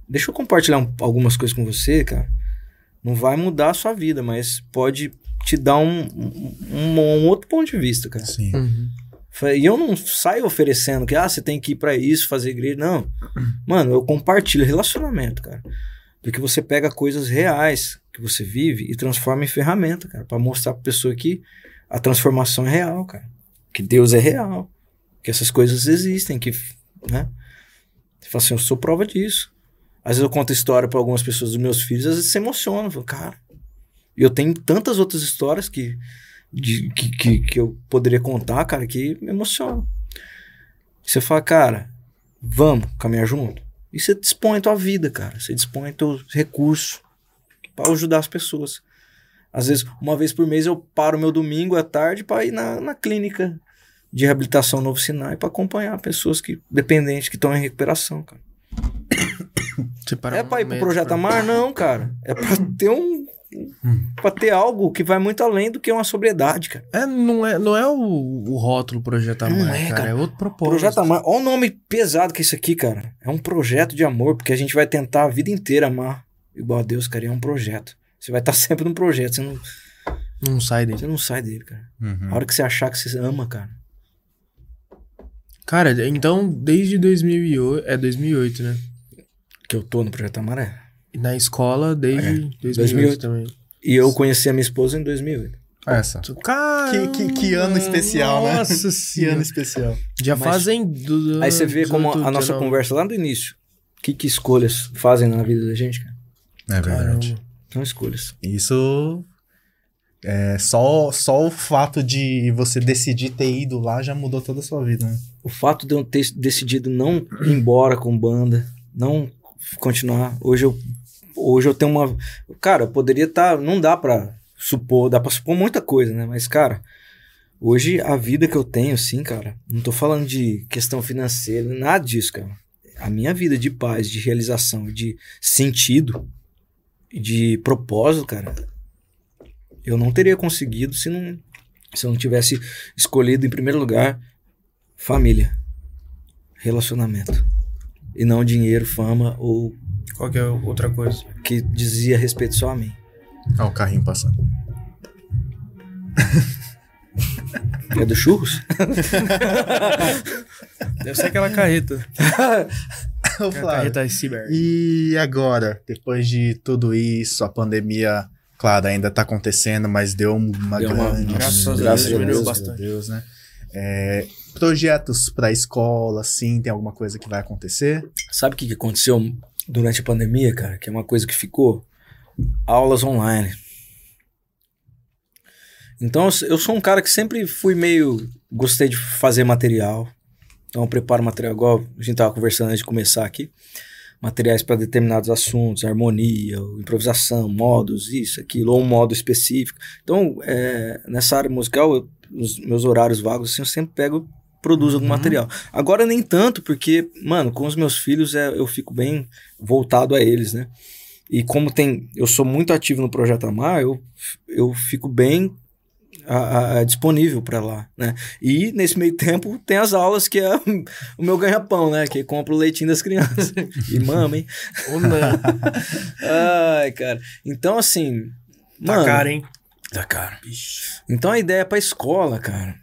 deixa eu compartilhar um- algumas coisas com você, cara. Não vai mudar a sua vida, mas pode te dar um, um, um- outro ponto de vista, cara. Sim. Uhum. E eu não saio oferecendo que, ah, você tem que ir pra isso, fazer igreja. Não. Mano, eu compartilho relacionamento, cara. Porque você pega coisas reais que você vive e transforma em ferramenta, cara. Pra mostrar pra pessoa que a transformação é real, cara. Que Deus é real. Que essas coisas existem, que, né? Você fala assim, eu sou prova disso. Às vezes eu conto história pra algumas pessoas dos meus filhos, às vezes se emocionam. Eu falo, cara. E eu tenho tantas outras histórias que de- que, que, que eu poderia contar, cara, que me emociona. Você fala, cara, vamos caminhar junto. E você dispõe a tua vida, cara. Você dispõe teu recurso para ajudar as pessoas. Às vezes, uma vez por mês, eu paro meu domingo à tarde para ir na, na clínica de reabilitação Novo Sinai para acompanhar pessoas que dependentes que estão em recuperação, cara. Você para É um pra ir pro Projeto pra- Amar? Não, cara. É pra ter um. pra ter algo que vai muito além do que uma sobriedade, cara. É, não é, não é o, o rótulo Projeto Amar, Não é, cara, cara. É outro propósito. Projeto Amar. Olha o nome pesado que é isso aqui, cara. É um projeto de amor, porque a gente vai tentar a vida inteira amar igual a Deus, cara. e É um projeto. Você vai estar sempre num projeto. Você não, Não sai dele. você não sai dele, cara. Uhum. A hora que você achar que você ama, cara. Cara, então, desde 2008... É 2008, né? Que eu tô no Projeto Amar é. E na escola, desde 2008, 2008. também. E eu conheci a minha esposa em 2008. Essa. Cara, Que- que- que ano especial, né? Nossa Que ano especial. Já Mas- fazem... Do, Aí você vê como a 18, nossa 19. conversa lá do início. O que, que escolhas fazem na vida da gente, cara? É verdade. Caramba. São escolhas. Isso É, só, só o fato de você decidir ter ido lá já mudou toda a sua vida, né? O fato de eu ter decidido não ir embora com banda, não continuar. Hoje eu, hoje eu tenho uma. Cara, poderia estar. Tá, não dá pra supor, dá pra supor muita coisa, né? Mas, cara, hoje a vida que eu tenho, assim, cara, não tô falando de questão financeira, nada disso, cara. A minha vida de paz, de realização, de sentido, de propósito, cara, eu não teria conseguido se não se eu não tivesse escolhido em primeiro lugar família, relacionamento e não dinheiro, fama ou qualquer outra coisa que dizia respeito só a mim. Ah, o carrinho passando. É do churros? Deve ser aquela carreta. Ô, Flávio, carreta Cyber. E agora, depois de tudo isso, a pandemia Claro, ainda está acontecendo, mas deu uma deu grande. Uma, graças a Deus, diminuiu bastante. Deus, né? É, projetos para escola, sim, tem alguma coisa que vai acontecer? Sabe o que, que aconteceu durante a pandemia, cara? Que é uma coisa que ficou? Aulas online. Então, eu sou um cara que sempre fui meio. Gostei de fazer material. Então, eu preparo material, igual a gente tava conversando antes de começar aqui materiais para determinados assuntos, harmonia, improvisação, modos, isso, aquilo, ou um modo específico. Então, é, nessa área musical, eu, os meus horários vagos, assim, eu sempre pego produzo algum uhum. material. Agora nem tanto, porque, mano, com os meus filhos é, eu fico bem voltado a eles, né? E como tem, eu sou muito ativo no Projeto Amar, eu, eu fico bem a, a, disponível para lá, né? E nesse meio tempo tem as aulas que é o meu ganha-pão, né? Que compra o leitinho das crianças. e mama, hein? Ou não. Ai, cara. Então, assim. Tá mano, caro, hein? Tá caro. Então a ideia pra escola, cara,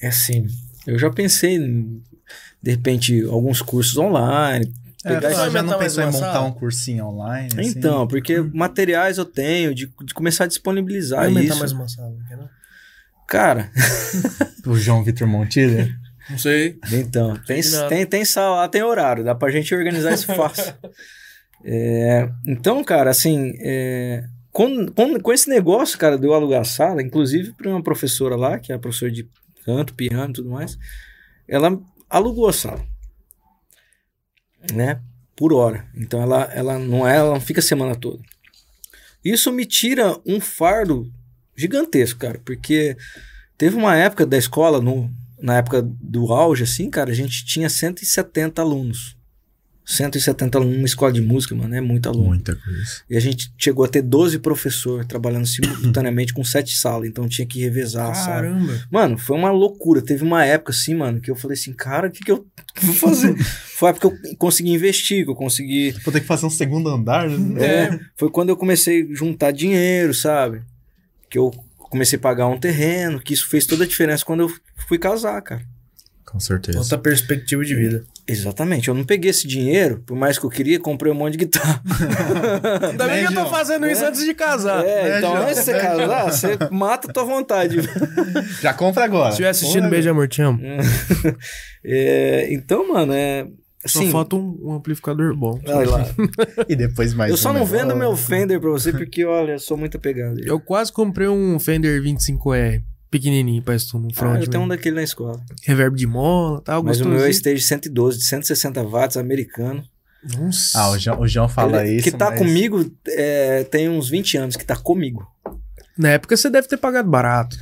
é assim. Eu já pensei de repente, alguns cursos online, é, pegar já não pensou em montar um cursinho online? Assim? Então, porque materiais eu tenho de, de começar a disponibilizar Vai isso. mais uma sala, não? Cara. o João Vitor Montilha? Não sei. Então, tem, tem, tem sala lá, tem horário, dá pra gente organizar isso fácil. é, então, cara, assim, é, com, com, com esse negócio, cara, de eu alugar a sala, inclusive para uma professora lá, que é a professora de canto, piano e tudo mais, ela alugou a sala. Né? Por hora. Então ela, ela não é, ela não fica a semana toda. Isso me tira um fardo gigantesco, cara, porque teve uma época da escola, no, na época do auge, assim, cara, a gente tinha 170 alunos. 170 alunos numa escola de música, mano, é muito aluno. Muita coisa. E a gente chegou a ter 12 professores trabalhando simultaneamente com sete salas, então tinha que revezar Caramba. Sabe? Mano, foi uma loucura. Teve uma época assim, mano, que eu falei assim, cara, o que, que eu vou fazer? foi a época que eu consegui investir, que eu consegui. Vou ter que fazer um segundo andar, né? É, foi quando eu comecei a juntar dinheiro, sabe? que eu comecei a pagar um terreno, que isso fez toda a diferença quando eu fui casar, cara. Com certeza. Outra perspectiva de vida. Exatamente. Eu não peguei esse dinheiro, por mais que eu queria, comprei um monte de guitarra. Ainda bem que eu tô fazendo isso é. antes de casar. É, então antes de você casar, você mata a tua vontade. Já compra agora. Se estiver assistindo, beijo, amor, te amo. é, então, mano, é só Sim. falta um, um, amplificador bom. Olha lá. e depois mais Eu só não vendo meu Fender pra você porque, olha, eu sou muito apegado. Eu quase comprei um Fender 25R pequenininho pra isso no front. Ah, eu tenho um daquele na escola. Reverb de mola, tal. Mas o meu é stage 112, de 160 watts, americano. Nossa. Ah, o João, o João fala Ele, isso. Que tá mas... comigo é, tem uns 20 anos, que tá comigo. Na época você deve ter pagado barato.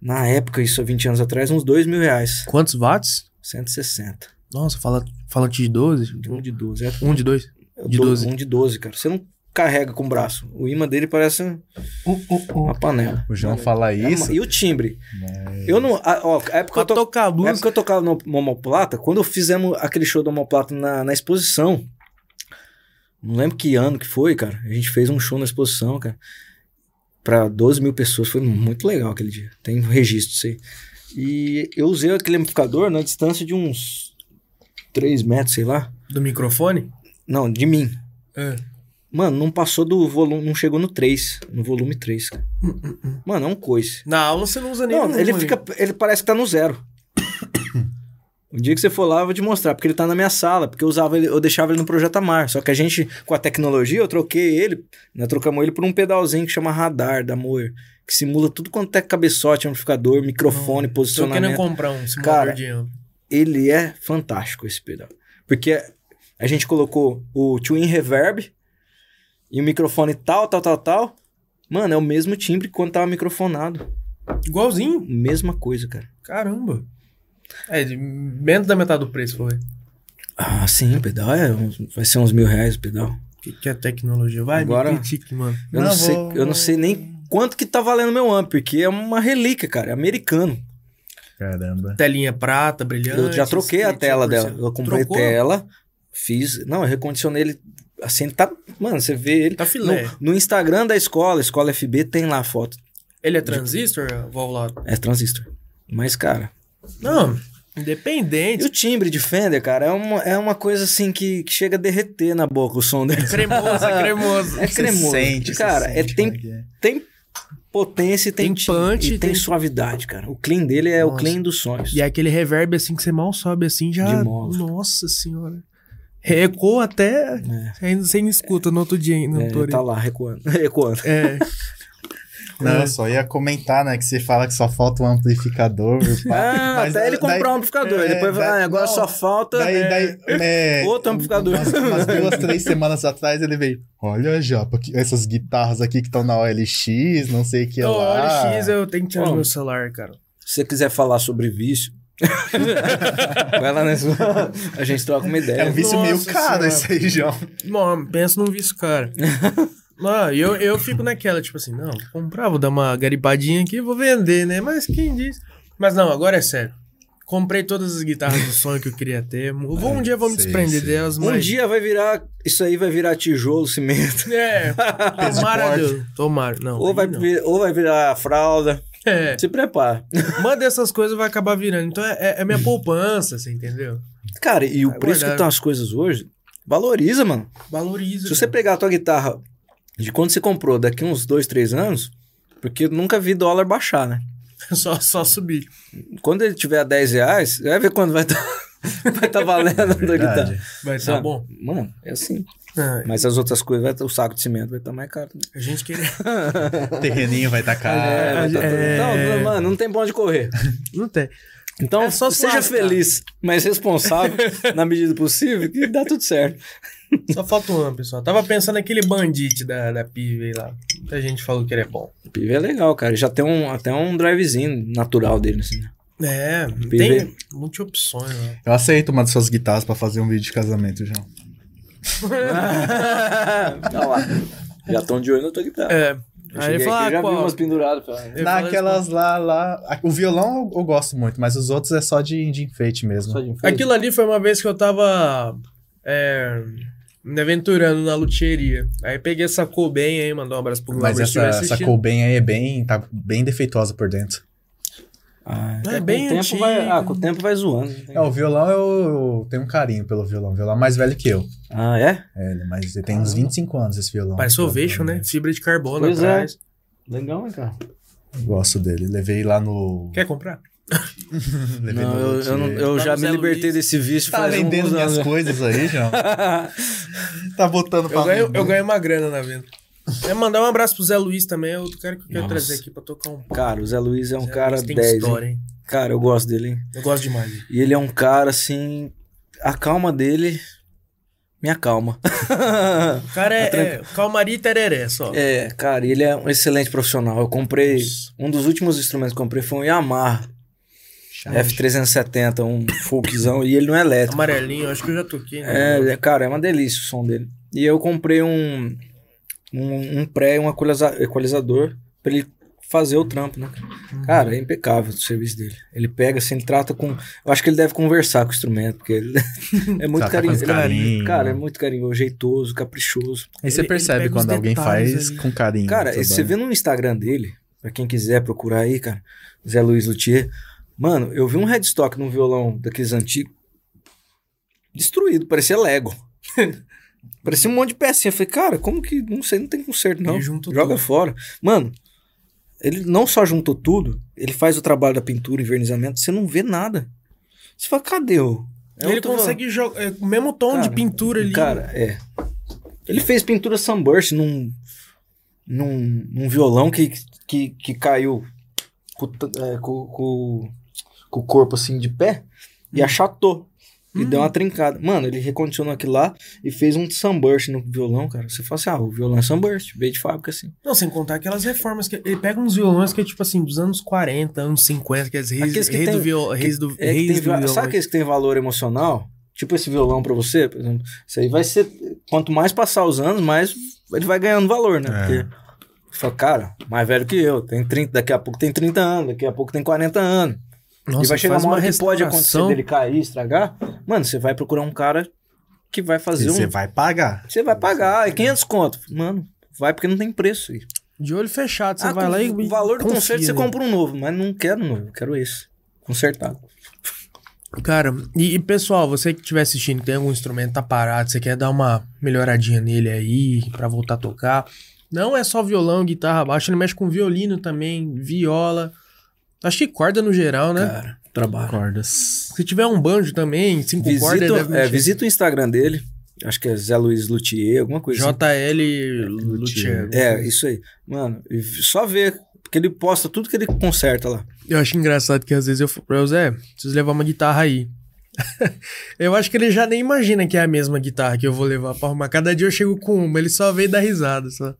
Na época, isso há 20 anos atrás, uns 2 mil reais. Quantos watts? 160. Nossa, fala, fala de 12? Um de 12. É. Um de 2? De 12. Um de 12, cara. Você não carrega com o braço. O imã dele parece uh, uh, uh. uma panela. O João fala é isso. E o timbre. Mas... Eu não. A, ó, a época, que eu to, a época que eu tocava no, no Homoplata, quando fizemos aquele show do Homoplata na, na exposição, não lembro que ano que foi, cara. A gente fez um show na exposição, cara. Pra 12 mil pessoas. Foi muito legal aquele dia. Tem um registro disso aí. E eu usei aquele amplificador na distância de uns 3 metros, sei lá. Do microfone? Não, de mim. É. Mano, não passou do volume, não chegou no 3, no volume 3, cara. Uh, uh, uh. Mano, é um coice. Na aula você não usa nem Não, ele fica, ele parece que tá no zero. Um dia que você for lá, eu vou te mostrar, porque ele tá na minha sala, porque eu usava ele, eu deixava ele no Projeto Amar. Só que a gente, com a tecnologia, eu troquei ele, nós trocamos ele por um pedalzinho que chama Radar da Moer, que simula tudo quanto é cabeçote, amplificador, microfone, Tô posicionamento. querendo comprar um Cara, de amplo. ele é fantástico esse pedal. Porque a gente colocou o Twin Reverb e o microfone tal, tal, tal, tal. Mano, é o mesmo timbre que quando tava microfonado. Igualzinho. Mesma coisa, cara. Caramba. É, de menos da metade do preço, foi. Ah, sim, o pedal é, vai ser uns mil reais o pedal. O que, que é tecnologia? Vai, Agora- me critique, mano. Eu não, Não, sei, vou- eu não sei nem quanto que tá valendo meu amp, porque é uma relíquia, cara, é americano. Caramba. Telinha prata, brilhante. eu já troquei a tela 100%. dela. Eu comprei Trocou? tela, fiz, não, eu recondicionei ele assim, tá, mano, você vê ele Tá filé. no, no Instagram da escola, escola FB tem lá a foto. Ele é transistor, valvulado? É transistor. Mas, cara, Não, E independente. o timbre de Fender, cara, é uma, é uma coisa assim que, que chega a derreter na boca o som dele. Cremoso, é cremoso. É cremoso. Você sente, cara, você é, sente tem, como é que é. tem potência e tem, Tem punch, e tem, tem- suavidade, cara. O clean dele é o Nossa. clean dos sonhos. E é aquele reverb assim que você mal sobe assim já. De mola. Nossa senhora. Recuou até. Ainda sem escuta no outro dia ainda. É, tá lá recuando. recuando. É. Não, eu só ia comentar, né? Que você fala que só falta um amplificador. Ah, Mas até ele daí- comprar um amplificador. é, depois vai, daí- ah, agora não, só falta. Daí, é, daí, né, Outro amplificador. Umas, umas duas, três semanas atrás ele veio. Olha, Japa, essas guitarras aqui que estão na OLX, não sei o que Então, lá. OLX eu tenho que tirar Bom. meu celular, cara. Se você quiser falar sobre vício, vai lá nessa. A gente troca uma ideia. É um vício meio Nossa caro Senhora. esse aí, João. Mano, pensa num vício, cara. Não, eu, eu fico naquela, tipo assim, não, vou comprar, vou dar uma garipadinha aqui, vou vender, né? Mas quem diz? Mas não, agora é sério. Comprei todas as guitarras do sonho que eu queria ter. Eu vou, um dia vou me sei, desprender sei. delas, Um mas... dia vai virar. Isso aí vai virar tijolo, cimento. É, tomara. Deus. Tomara, não. Ou vai, não. vir- ou vai virar fralda. É, Se prepara. uma dessas coisas vai acabar virando. Então é, é- é minha poupança, você entendeu? Cara, e o Vai preço guardar. que estão as coisas hoje, valoriza, mano. Valoriza. Se você cara. pegar a tua guitarra de quando você comprou, daqui uns dois, três anos, porque eu nunca vi dólar baixar, né? só, só subir. Quando ele tiver a 10 reais, você vai ver quando vai estar vai tá valendo a tua guitarra. Vai tá Sabe? bom. Mano, é assim. Ah, Mas as outras coisas, vai, tá- o saco de cimento vai estar mais caro. também. a gente queria. Terreninho vai estar caro. É, vai tá é. tudo- Não, mano, não tem pra onde correr. Não tem. Então, É só se seja feliz, mas responsável na medida do possível, que dá tudo certo. Só falta um ano, pessoal. Tava pensando naquele bandite da, da Pive aí lá. Muita gente falou que ele é bom. O PIV é legal, cara. Já tem um, até um drivezinho natural dele, assim. né? É, PV. tem muitas opções lá. Eu aceito uma das suas guitarras pra fazer um vídeo de casamento, João. tá lá. Já estão de olho na tua guitarra. É. Eu Aí ele falou, aqui, ah, já vi qual? umas penduradas. Naquelas lá, lá. O violão eu, eu gosto muito, mas os outros é só de, de enfeite mesmo. Só de enfeite. Aquilo ali foi uma vez que eu tava é, me aventurando na luthieria. Aí peguei essa bem aí, mandou um abraço pro Mas essa, essa. Colben aí é bem, tá bem defeituosa por dentro. Ah, É com bem o tempo antigo. vai, Ah, com o tempo vai zoando. É, o violão eu, eu tenho um carinho pelo violão. O violão é mais velho que eu. Ah, é? É, ele- mas ele tem uns 25 anos esse violão. Parece violão, né? Fibra de carbono Pois é. atrás. Legal, hein, cara? Eu Gosto dele. Levei lá no. Quer comprar? Levei Não, no eu, eu, não- eu Tá já me libertei Luiz. desse vício Tá faz vendendo minhas anos. coisas aí, João? tá botando pra Eu ganho, eu ganho uma grana na venda. É mandar um abraço pro Zé Luiz também, é outro cara que eu quero Nossa. trazer aqui pra tocar um Cara, o Zé Luiz é um Zé cara Luiz tem 10. hein? história, hein? Cara, eu gosto dele, hein? Eu gosto demais. dele. E ele é um cara, assim... A calma dele me acalma. O cara é, Tá é calmaria e tereré só. é, cara, ele é um excelente profissional. Eu comprei... Nossa. Um dos últimos instrumentos que eu comprei foi um Yamaha F370, um folkzão. e ele não é elétrico. Amarelinho, acho que eu já toquei. né? É, é, cara, é uma delícia o som dele. E eu comprei um, um, um pré, um equaliza- equalizador pra ele fazer o trampo, né? Uhum. Cara, é impecável o serviço dele. Ele pega assim, ele trata com. Eu acho que ele deve conversar com o instrumento, porque ele é muito carinhoso. Ele é- carinho. Cara, é muito carinhoso, jeitoso, caprichoso. Aí você Ele- ele percebe os quando alguém detalhes faz ali. com carinho. Cara, você vê no Instagram dele, pra quem quiser procurar aí, cara, Zé Luiz Luthier. Mano, eu vi um headstock num violão daqueles antigos, destruído, parecia Lego. parecia um monte de pecinha. Eu falei, cara, como que, não sei, não tem conserto não. Joga tudo. fora. Mano, ele não só juntou tudo, ele faz o trabalho da pintura, envernizamento, você não vê nada. Você fala, cadê o. é ele consegue jogar é, o mesmo tom de Cara, pintura ali. Cara, é. Ele fez pintura Sunburst num, num, num violão que, que, que caiu com, é, com, com, com o corpo assim de pé e achatou. E Hum. deu uma trincada. Mano, ele recondicionou aquilo lá e fez um Sunburst no violão, cara. Você fala assim, ah, o violão é Sunburst, veio de fábrica assim. Não, sem contar aquelas reformas que ele pega uns violões que é tipo assim, dos anos 40, anos 50, que é reis, Aqueles que rei tem- do viol, reis do, É que reis tem do violão. sabe aqueles que tem valor emocional? Tipo esse violão pra você, por exemplo. Isso aí vai ser. Quanto mais passar os anos, mais ele vai ganhando valor, né? É. Porque. Você fala, cara, mais velho que eu, tem 30, daqui a pouco tem 30 anos, daqui a pouco tem 40 anos. Nossa, e vai chegar uma hora que pode acontecer dele cair, estragar. Mano, você vai procurar um cara que vai E fazer um. você vai pagar. Você vai pagar, é 500 conto. Mano, vai porque não tem preço aí. De olho fechado, você Ah, vai lá e. O valor do confia conserto você nele. compra um novo, mas não quero novo, eu quero esse. Consertado. Cara, e, e pessoal, você que estiver assistindo, tem algum instrumento tá parado, você quer dar uma melhoradinha nele aí pra voltar a tocar. Não é só violão, guitarra, baixo, ele mexe com violino também, viola. Acho que corda no geral, né? Cara, trabalho. Cordas. Se tiver um banjo também, cinco cordas, Visita, deve é, visita o Instagram dele. Acho que é Zé Luiz Luthier, alguma coisa assim. JL Luthier. É, isso aí. Mano, só ver, porque ele posta tudo que ele conserta lá. Eu acho engraçado que às vezes eu falo pra ele, Zé, preciso levar uma guitarra aí. eu acho que ele já nem imagina que é a mesma guitarra que eu vou levar pra arrumar. Cada dia eu chego com uma, ele só veio dar risada. Só.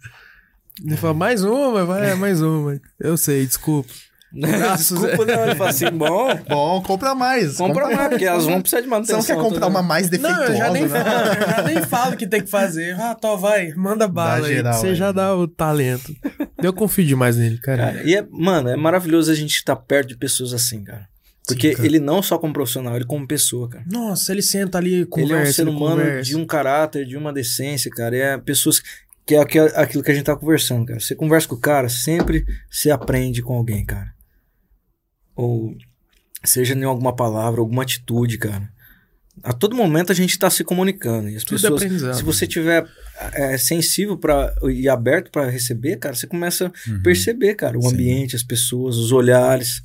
Ele fala, mais uma, vai, mais uma. Eu sei, desculpa. Braços, Desculpa, não. Ele fala assim, bom, Bom, compra mais. compra mais, porque elas vão precisar de Você manutenção. não quer comprar toda- uma mais defeituosa, Não, eu já, nem né? falo, eu já nem falo o que tem que fazer. Ah, tó, vai, manda bala aí. geral Você aí. já dá o talento. Eu confio demais nele, cara. Cara, e é, mano, é maravilhoso a gente estar perto de pessoas assim, cara. Porque Sim, cara. ele não só como profissional, ele como pessoa, cara. Nossa, ele senta ali, conversa, ele é um ser humano conversa. de um caráter, de uma decência, cara. É pessoas que é aqui- aquilo que a gente tá conversando, cara. Você conversa com o cara, sempre se aprende com alguém, cara. Ou seja em alguma palavra, alguma atitude, cara. A todo momento a gente tá se comunicando. E as Tudo é pessoas, aprendizado. se você tiver é, sensível para e aberto para receber, cara, você começa a Uhum. perceber, cara, o Sim. ambiente, as pessoas, os olhares.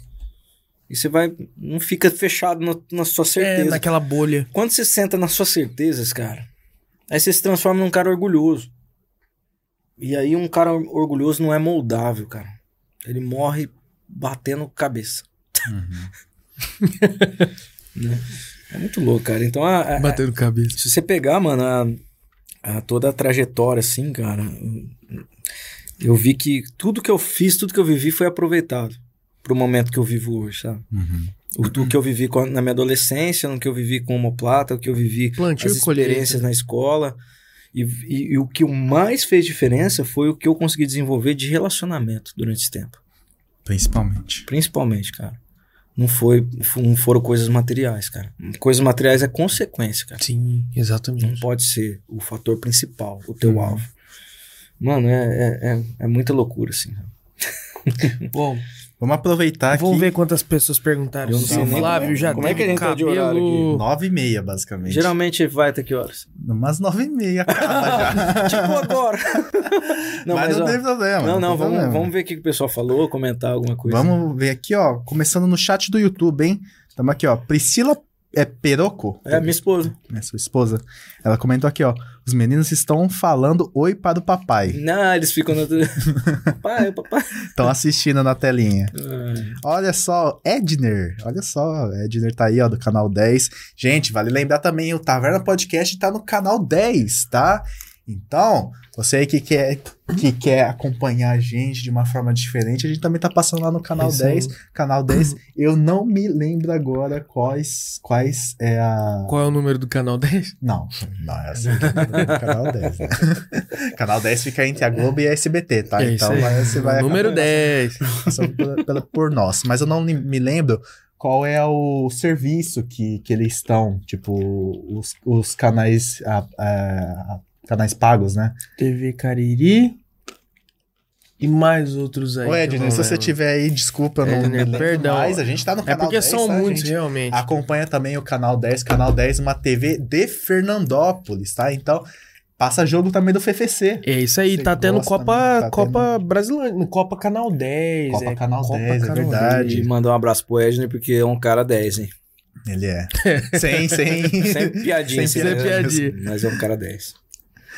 E você vai, não fica fechado na, na sua É, certeza. naquela bolha. Quando você senta nas suas certezas, cara, aí você se transforma num cara orgulhoso. E aí um cara or- orgulhoso não é moldável, cara. Ele morre batendo cabeça. Uhum. Né? É muito louco, cara. Então, a- a- Batendo cabeça. se você pegar, mano, a, a- toda a trajetória, assim, cara, eu vi que tudo que eu fiz, tudo que eu vivi foi aproveitado pro momento que eu vivo hoje, sabe? Uhum. O, o que eu vivi com a- na minha adolescência, no que eu vivi com homoplata, o que eu vivi Plantio as experiências na escola. E, e- e o que mais fez diferença foi o que eu consegui desenvolver de relacionamento durante esse tempo. Principalmente. Principalmente, cara. Não, foi, não foram coisas materiais, cara. Coisas materiais é consequência, cara. Sim, Não exatamente. pode ser o fator principal, o teu Uhum. alvo. Mano, é, é, é, é muita loucura, assim. Bom, Vamos aproveitar vamos aqui. ver quantas pessoas perguntaram. Eu não sei Flávio como- já como é que a gente tá de cabelo... horário Nove e meia, basicamente. Geralmente vai até que horas? Umas nove e meia acaba já. tipo agora. não, mas, mas, não ó, tem problema. não, não, tem vamos, problema. vamos ver o que o pessoal falou, comentar alguma coisa. Vamos ver aqui, ó. Começando no chat do YouTube, hein? Estamos aqui, ó. Priscila é Peroco. É, minha esposa. É sua esposa. Ela comentou aqui, ó. Os meninos estão falando oi para o papai. Não, eles ficam no. papai, papai. Estão assistindo na telinha. Ai. Olha só, Edner. Olha só, Edner tá aí, ó, do canal 10. Gente, vale lembrar também, o Taverna Podcast tá no canal 10, tá? Então, você aí que quer, que quer acompanhar a gente de uma forma diferente, a gente também tá passando lá no canal Isso aí. 10. Canal 10, eu não me lembro agora quais, quais é a... Qual é o número do canal 10? Não, não, é assim, do canal 10, né? canal 10 fica entre a Globo e a SBT, tá? É então vai- você vai número acompanhar 10. só por, pela- por nós. Mas eu não me lembro qual é o serviço que, que eles estão, tipo, os, os canais, a- a- canais pagos, né? TV Cariri. E mais outros aí. Ô, Edner, se você tiver aí, desculpa, eu não me Edner, perdão. mais. A gente tá no É canal porque 10, são tá, muitos, realmente. Acompanha também o canal 10, canal 10, uma TV de Fernandópolis, tá? Então, passa jogo também do FFC. É isso aí, Você tá tendo Copa, né? Tá Copa Brasileira, Copa Canal 10. Copa é, Canal 10, é verdade. E mandar um abraço pro Edner, porque é um cara 10, hein? Ele é. sem, sem. Sem piadinha. Sem assim, piadinha. Mas é um cara 10.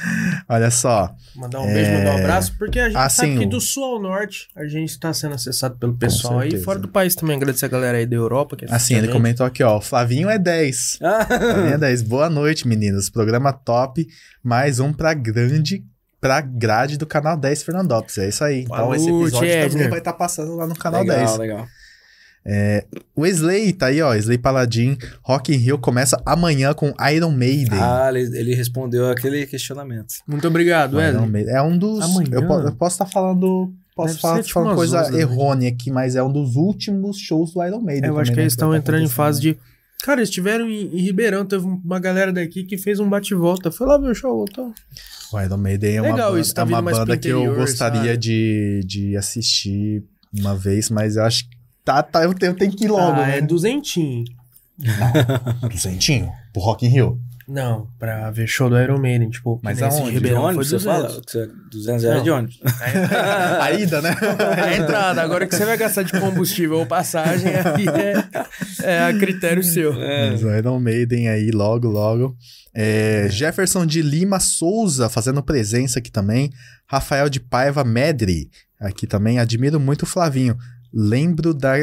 Olha só. Mandar um beijo, mandar um abraço, porque a gente Ah, sabe que do sul ao norte a gente está sendo acessado pelo pessoal aí. Fora do país também, agradecer a galera aí da Europa. Que Assim, ele comentou aqui, ó. Flavinho é 10. Flavinho é 10. Boa noite, meninos. Programa top. Mais um pra grande. Pra grade do canal 10 Fernandópolis. É isso aí. Então, Boa esse noite, episódio também Edner. vai estar passando lá no canal legal, 10. legal. O Slay tá aí, ó. Slay Paladin. Rock in Rio começa amanhã com Iron Maiden. Ah, ele, ele respondeu aquele questionamento. Muito obrigado, Iron Wesley. Maiden. É um dos. Amanhã? Eu, eu posso estar falando. Posso Deve falar, tipo, falando umas coisa 11 da noite. errônea aqui, mas é um dos últimos shows do Iron Maiden. É, eu acho também, que né, eles estão tá entrando em fase de. Cara, eles estiveram em, em Ribeirão, teve uma galera daqui que fez um bate-volta. Foi lá ver o show, voltou. O Iron Maiden é uma Legal banda, isso, tá é uma banda que eu interior, gostaria sabe? de, de assistir uma vez, mas eu acho que tá, tá, eu, tenho, eu tenho que ir logo, ah, né? é duzentinho. Duzentinho? Pro Rock in Rio. Não, pra ver show do Iron Maiden, tipo, Mas aonde? De Ribeirão foi ônibus, você 200. fala? Que você- 200 reais Não. de ônibus. A ida, né? A entrada, agora que você vai gastar de combustível ou passagem, aí é, é a critério seu. Mas o Iron Maiden aí, logo, logo. É, Jefferson de Lima Souza fazendo presença aqui também. Rafael de Paiva Medri aqui também. Admiro muito o Flavinho. Lembro da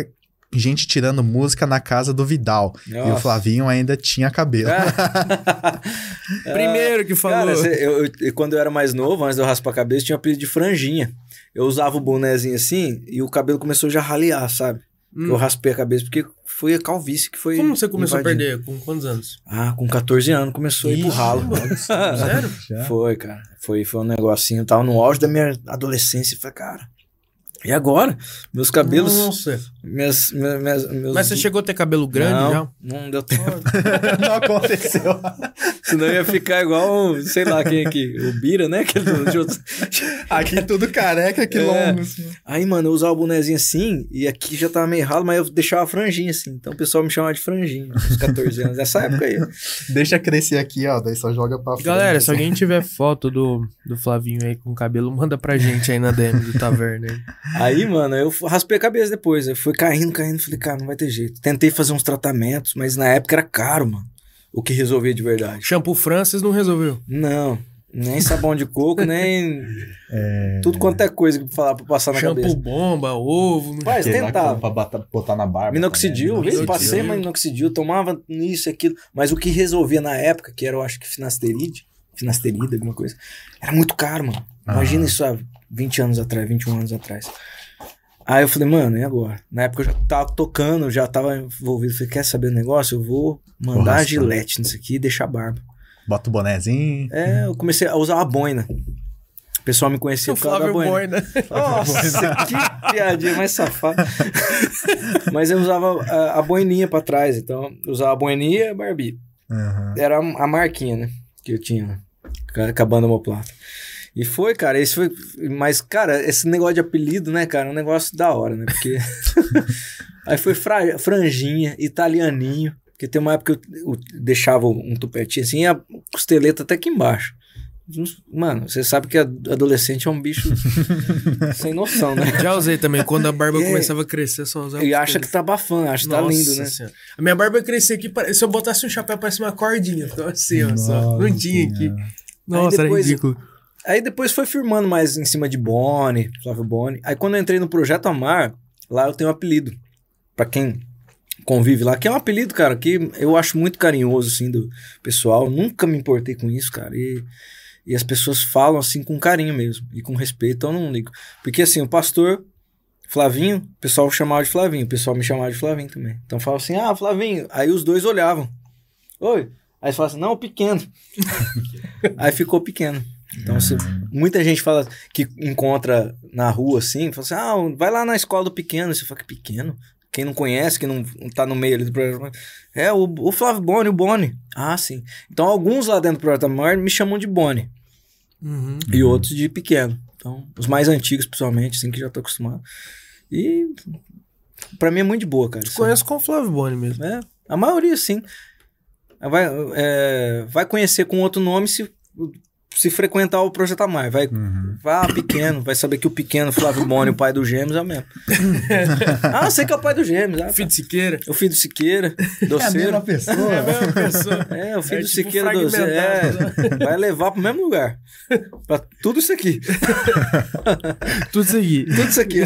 gente tirando música na casa do Vidal. E o Nossa. Flavinho ainda tinha cabelo. Primeiro que falou. Cara, eu, eu- quando eu era mais novo, antes de eu raspar a cabeça, tinha um apelido de franjinha. Eu usava o bonézinho assim e o cabelo começou já a ralear, sabe? Hum. Eu raspei a cabeça porque foi a calvície que foi. Como você começou invadindo. a perder? Com quantos anos? Ah, com 14 anos começou a Ixi, ralo. Sério? Já. Foi, cara. Foi, foi um negocinho. Eu tava no auge da minha adolescência. Eu falei, cara. E agora? Meus cabelos. Nossa. Minhas, minhas, minhas- meus... Mas você chegou a ter cabelo grande não, já? Não deu tempo. Não aconteceu. Senão ia ficar igual, sei lá quem aqui. O Bira, né? Aquele de outro- Aqui tudo careca, que É. longo. Assim. Aí, mano, eu usava o bonezinho assim, e aqui já tava meio ralo, mas eu deixava a franjinha assim. Então o pessoal me chamava de franjinha, uns 14 anos. Nessa época aí. Deixa crescer aqui, ó. Daí só joga pra frente. Galera, se alguém tiver foto do, do Flavinho aí com cabelo, manda pra gente aí na DM do Taverna. Aí. Mano, eu raspei a cabeça depois. Eu fui caindo, caindo. Falei, cara, não vai ter jeito. Tentei fazer uns tratamentos, mas na época era caro, mano. O que resolvia de verdade. Shampoo Francis não resolveu. Não, nem sabão de coco, nem. Tudo quanto é coisa que falar pra passar na Shampoo cabeça. bomba, ovo. Não... Mas que tentava. Pra botar, botar na barba. Minoxidil, também, minoxidil. passei, mas minoxidil, tomava isso e aquilo. Mas o que resolvia na época, que era, eu acho que finasteride, finasterida, alguma coisa, era muito caro, mano. Imagina Ah. isso 20 anos atrás, 21 anos atrás. Aí eu falei, mano, e agora? Na época eu já tava tocando, já tava envolvido. Falei, quer saber do negócio? Eu vou mandar a raspar. gilete nisso aqui e deixar a barba. Bota o bonezinho. É, eu comecei a usar a boina. O pessoal me conhecia O por causa da Flávio boina. Boina. Nossa, que piadinha mais safada. Mas eu usava a, a boininha pra trás, então eu usava a boininha e a barbie. Aham. Era a, a marquinha, né? Que eu tinha né, com a- com a banda homoplata. E foi, cara, esse foi. Mas, cara, esse negócio de apelido, né, cara, é um negócio da hora, né? Porque. Aí foi fra- franjinha, italianinho. Porque tem uma época que eu, eu deixava um tupetinho assim e a costeleta até aqui embaixo. Mano, você sabe que adolescente é um bicho sem noção, né? Já usei também. Quando a barba É. começava a crescer, só usava. E acha que tá abafando, acha que tá lindo, né? Senhora. A minha barba crescia aqui, se eu botasse um chapéu, parece uma cordinha. Então assim, ó, só. Não tinha aqui. Nossa, era depois- ridículo. Aí depois foi firmando mais em cima de Boni, Flávio Boni. Aí quando eu entrei no Projeto Amar, lá eu tenho um apelido. Pra quem convive lá, que é um apelido, cara, que eu acho muito carinhoso, assim, do pessoal. Nunca me importei com isso, cara. E, e as pessoas falam, assim, com carinho mesmo. E com respeito, eu não ligo. Porque, assim, o pastor Flavinho, o pessoal chamava de Flavinho. O pessoal me chamava de Flavinho também. Então fala assim, ah, Flavinho. Aí os dois olhavam. Oi. Aí fala assim, não, pequeno. Aí ficou pequeno. Então, se, muita gente fala que encontra na rua assim, fala assim: ah, vai lá na escola do pequeno. Você fala que pequeno? Quem não conhece, que não tá no meio ali do programa. É, o, o Flávio Boni, o Boni. Ah, sim. Então, alguns lá dentro do Projeto Maior me chamam de Boni Uhum. e outros de pequeno. Então, os mais antigos, principalmente, assim, que já tô acostumado. E pra mim é muito de boa, cara. isso. Conheço com o Flávio Boni mesmo. É, a maioria sim. Vai, é, vai conhecer com outro nome se se frequentar o Projeto Amar. Vai, Uhum. vá pequeno, vai saber que o pequeno Flávio Boni, o pai do Gêmeos, é o mesmo. ah, sei que é o pai do Gêmeos. Ah, Filho de Siqueira. tá. O filho do Siqueira, É a doceiro. mesma pessoa. É a mesma pessoa. É, o filho É do tipo Siqueira doceiro. É, fragmentado. vai levar pro mesmo lugar. Pra tudo isso aqui. Tudo isso aqui. Tudo isso aqui.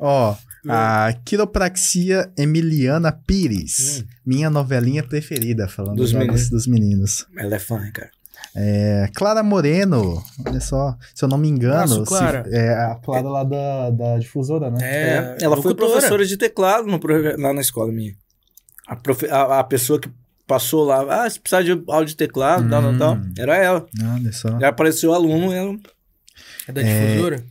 Ai, Ó, a quiropraxia Emiliana Pires. Minha novelinha preferida, falando Hum. Dos meninos. dos, meninos. Ela é fã, cara. É, Clara Moreno, olha só, se eu não me engano, Nossa, Clara. se- é a Clara lá da, da difusora, né? É, ela foi professora de teclado no, lá na escola minha. A, profe- a- a pessoa que passou lá, ah, se precisar de aula de teclado, tal, tal, tal, Hum. era ela. Olha só. Já apareceu aluno, ela. É da difusora?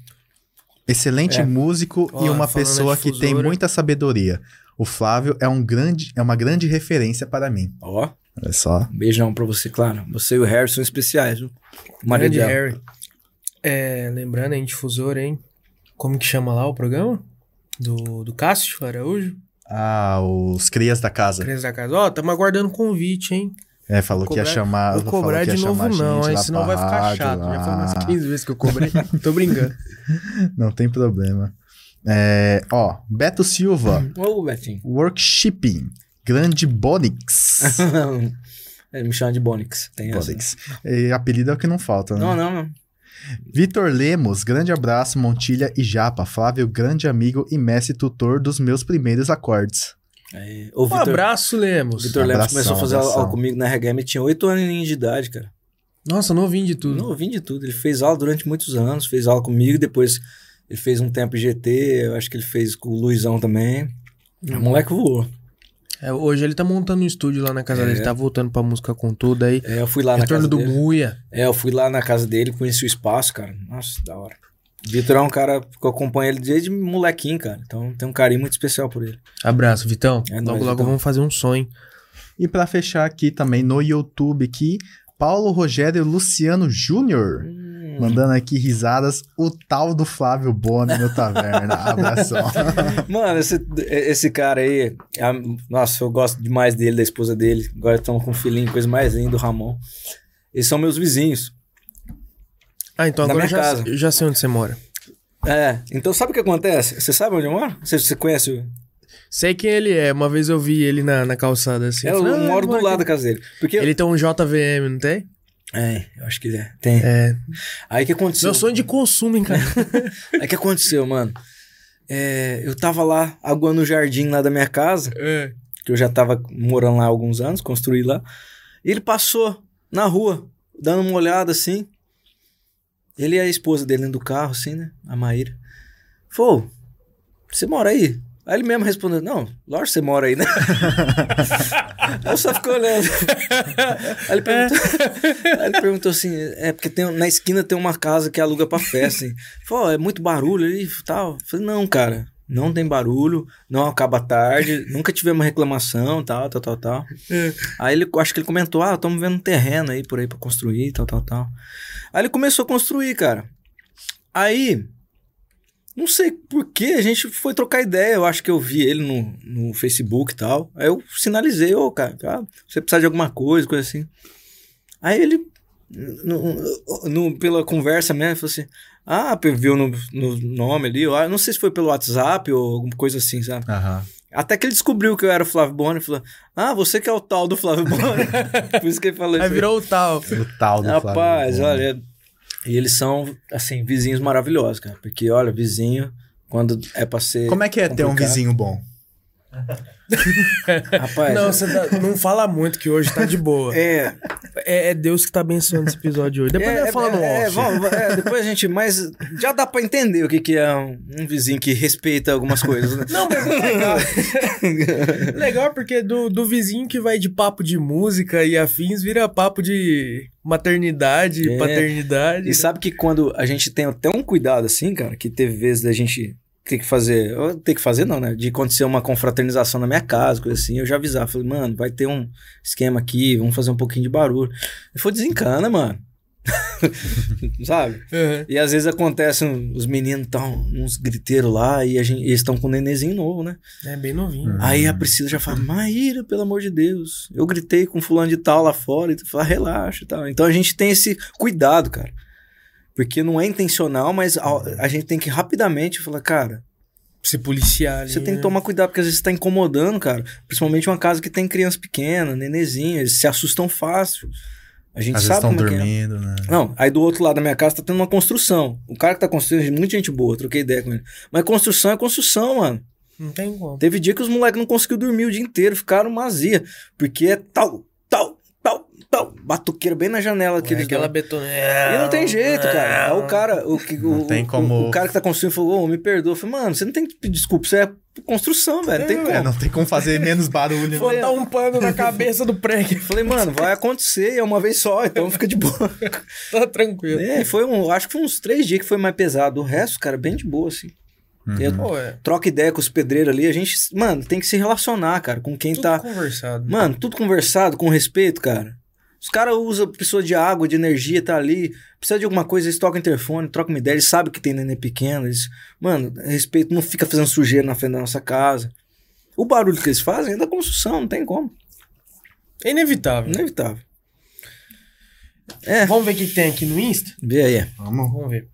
Excelente É. músico Ó, e uma pessoa que tem muita sabedoria. O Flávio é, um grande, é uma grande referência para mim. Ó, Olha só. um beijão pra você, claro. Você e o Harry são especiais, viu? Maria Grande. Harry. É, lembrando, hein, difusora, hein? Como que chama lá o programa? Do, do Cássio Araújo? Ah, os crias da casa. Criança da casa. Ó, tamo aguardando convite, hein? É, falou que ia Cobrar- chamar. Vou falou cobrar que ia de novo não, lá senão vai ficar chato. Já foi umas lá. 15 vezes que eu cobrei. Tô brincando. Não tem problema. É, ó, Beto Silva, Ô, Betinho. Workshipping, Grande Bonix. Ele me chama de Bonix. Tem essa. Bonix. E apelido é o que não falta, né? Não, não, não. Vitor Lemos, grande abraço, Montilha e Japa. Flávio, grande amigo e mestre tutor dos meus primeiros acordes. O Um Vitor, abraço, Lemos. Vitor Lemos Abração, começou a fazer aula, abração. aula comigo na RHM, tinha 8 anos de idade, cara. Nossa, novinho de tudo. Não, vim de tudo. Ele fez aula durante muitos anos, fez aula comigo, depois ele fez um tempo GT, eu acho que ele fez com o Luizão também. O moleque voou. É, hoje ele tá montando um estúdio lá na casa É. dele, tá voltando pra música com tudo aí. É, eu fui lá na Retorno casa do dele. Muia. É, eu fui lá na casa dele, conheci o espaço, cara. Nossa, da hora. Vitor é um cara que eu acompanho ele desde molequinho, cara. Então tem um carinho muito especial por ele. Abraço, Vitão. É logo, nóis, logo Vitão. vamos fazer um sonho. E pra fechar aqui também no YouTube aqui, Paulo Rogério Luciano Júnior. Hum, Mandando aqui risadas, o tal do Flávio Boni no Taverna. Abração. Mano, esse, esse cara aí, a- nossa, eu gosto demais dele, da esposa dele. Agora estão com um filhinho, coisa mais linda, o Ramon. Eles são meus vizinhos. Ah, então Na agora eu já, casa. eu já sei onde você mora. É, então sabe o que acontece? Você sabe onde eu moro? Você, você conhece o. Sei quem ele é. Uma vez eu vi ele na, na calçada assim. É, eu falei, ah, moro do mora lado da casa dele. Porque. Ele tem um JVM, não tem? É, eu acho que é. Tem. É. Aí que aconteceu? Meu sonho de consumo, hein, cara? Aí que aconteceu, mano? É, eu tava lá aguando o jardim lá da minha casa, é. que eu já tava morando lá há alguns anos, construí lá. E ele passou na rua, dando uma olhada assim. Ele e a esposa dele dentro do carro, assim, né? A Maíra. Falou, você mora aí? Aí ele mesmo respondeu, não, lógico que você mora aí, né? eu só ficou olhando. Aí ele perguntou, aí ele perguntou assim, é porque tem, na esquina tem uma casa que aluga pra festa, assim. Falou, é muito barulho ali e tal. Eu falei, não, cara, não tem barulho, não acaba tarde, nunca tivemos uma reclamação, tal, tal, tal, tal. É. Aí ele, acho que ele comentou, ah, estamos vendo um terreno aí por aí pra construir, tal, tal, tal. Aí ele começou a construir, cara. Aí, não sei por que a gente foi trocar ideia. Eu acho que eu vi ele no, no Facebook e tal. Aí eu sinalizei, ô, cara, ah, você precisa de alguma coisa, coisa assim. Aí ele, no, no- pela conversa mesmo, falou assim: Ah, viu no, no nome ali, eu não sei se foi pelo WhatsApp ou alguma coisa assim, sabe? Aham. Até que ele descobriu que eu era o Flávio Boni e falou: Ah, você que é o tal do Flávio Boni. Por isso que ele falou isso. aí. virou o tal. O tal do Rapaz, Flávio Boni. olha. E eles são, assim, vizinhos maravilhosos, cara. Porque, olha, vizinho, quando é pra ser. Como é que é ter um complicado. vizinho bom? Rapaz, Não, você tá- não fala muito que hoje tá de boa. é. É, é Deus que tá abençoando esse episódio hoje. Depois é, nós fala no é, é, vamos- é, depois a gente. Mas já dá pra entender o que, que é um, um vizinho que respeita algumas coisas, né? Não, mas é legal. legal porque do, do vizinho que vai de papo de música e afins vira papo de maternidade, É. paternidade. E sabe que quando a gente tem até um cuidado assim, cara, que teve vezes da gente ter que fazer, ter que fazer não, né? De acontecer uma confraternização na minha casa, coisa assim, eu já avisava, falei, mano, vai ter um esquema aqui, vamos fazer um pouquinho de barulho. Ele falou, desencana, mano. Sabe? Uhum. E às vezes acontece, um- os meninos estão uns griteiros lá e a gente, eles estão com um nenenzinho novo, né? É bem novinho. Hum. Aí a Priscila já fala, Maíra, pelo amor de Deus, eu gritei com fulano de tal lá fora, e tu fala, relaxa e tal. Então a gente tem esse cuidado, cara. Porque não é intencional, mas a, a gente tem que rapidamente falar, cara, Se policiar ali, você tem né? que tomar cuidado, porque às vezes você tá incomodando, cara. Principalmente uma casa que tem criança pequena, nenenzinho, eles se assustam fácil. A gente Às vezes sabe estão como é que é. dormindo, né? Não, aí do outro lado da minha casa tá tendo uma construção. O cara que tá construindo, muita gente boa, troquei ideia com ele. Mas construção é construção, mano. Não tem como. Teve dia que os moleques não conseguiu dormir o dia inteiro, ficaram mazia. Porque é tal, tal. Batuqueiro bem na janela que É aquela betoneira. E não tem jeito, cara. Aí o cara, o, que- Não o, tem o- como- o cara que tá construindo falou, ô, me perdoa. Eu falei, mano, você não tem que pedir desculpa, isso é construção, velho. Não tem como. É, não tem como fazer menos barulho. né? Botar um pano na cabeça do prego. Eu falei, mano, vai acontecer, é uma vez só, então fica de boa. Tá tranquilo. É, foi um, acho que foi uns três dias que foi mais pesado. O resto, cara, bem de boa, assim. Uhum. Eu Pô, é. troca ideia com os pedreiros ali, a gente, mano, tem que se relacionar, cara, com quem Tudo tá. conversado. Mano, tudo conversado, com respeito, cara. Os caras usam pessoa de água, de energia, tá ali. Precisa de alguma coisa, eles tocam interfone, trocam uma ideia, eles sabem que tem neném pequeno. Eles, mano, respeito, não fica fazendo sujeira na frente da nossa casa. O barulho que eles fazem é da construção, não tem como. É inevitável. Inevitável. É. Vamos ver o que tem aqui no Insta? Vê aí. Vamos. Vamos ver.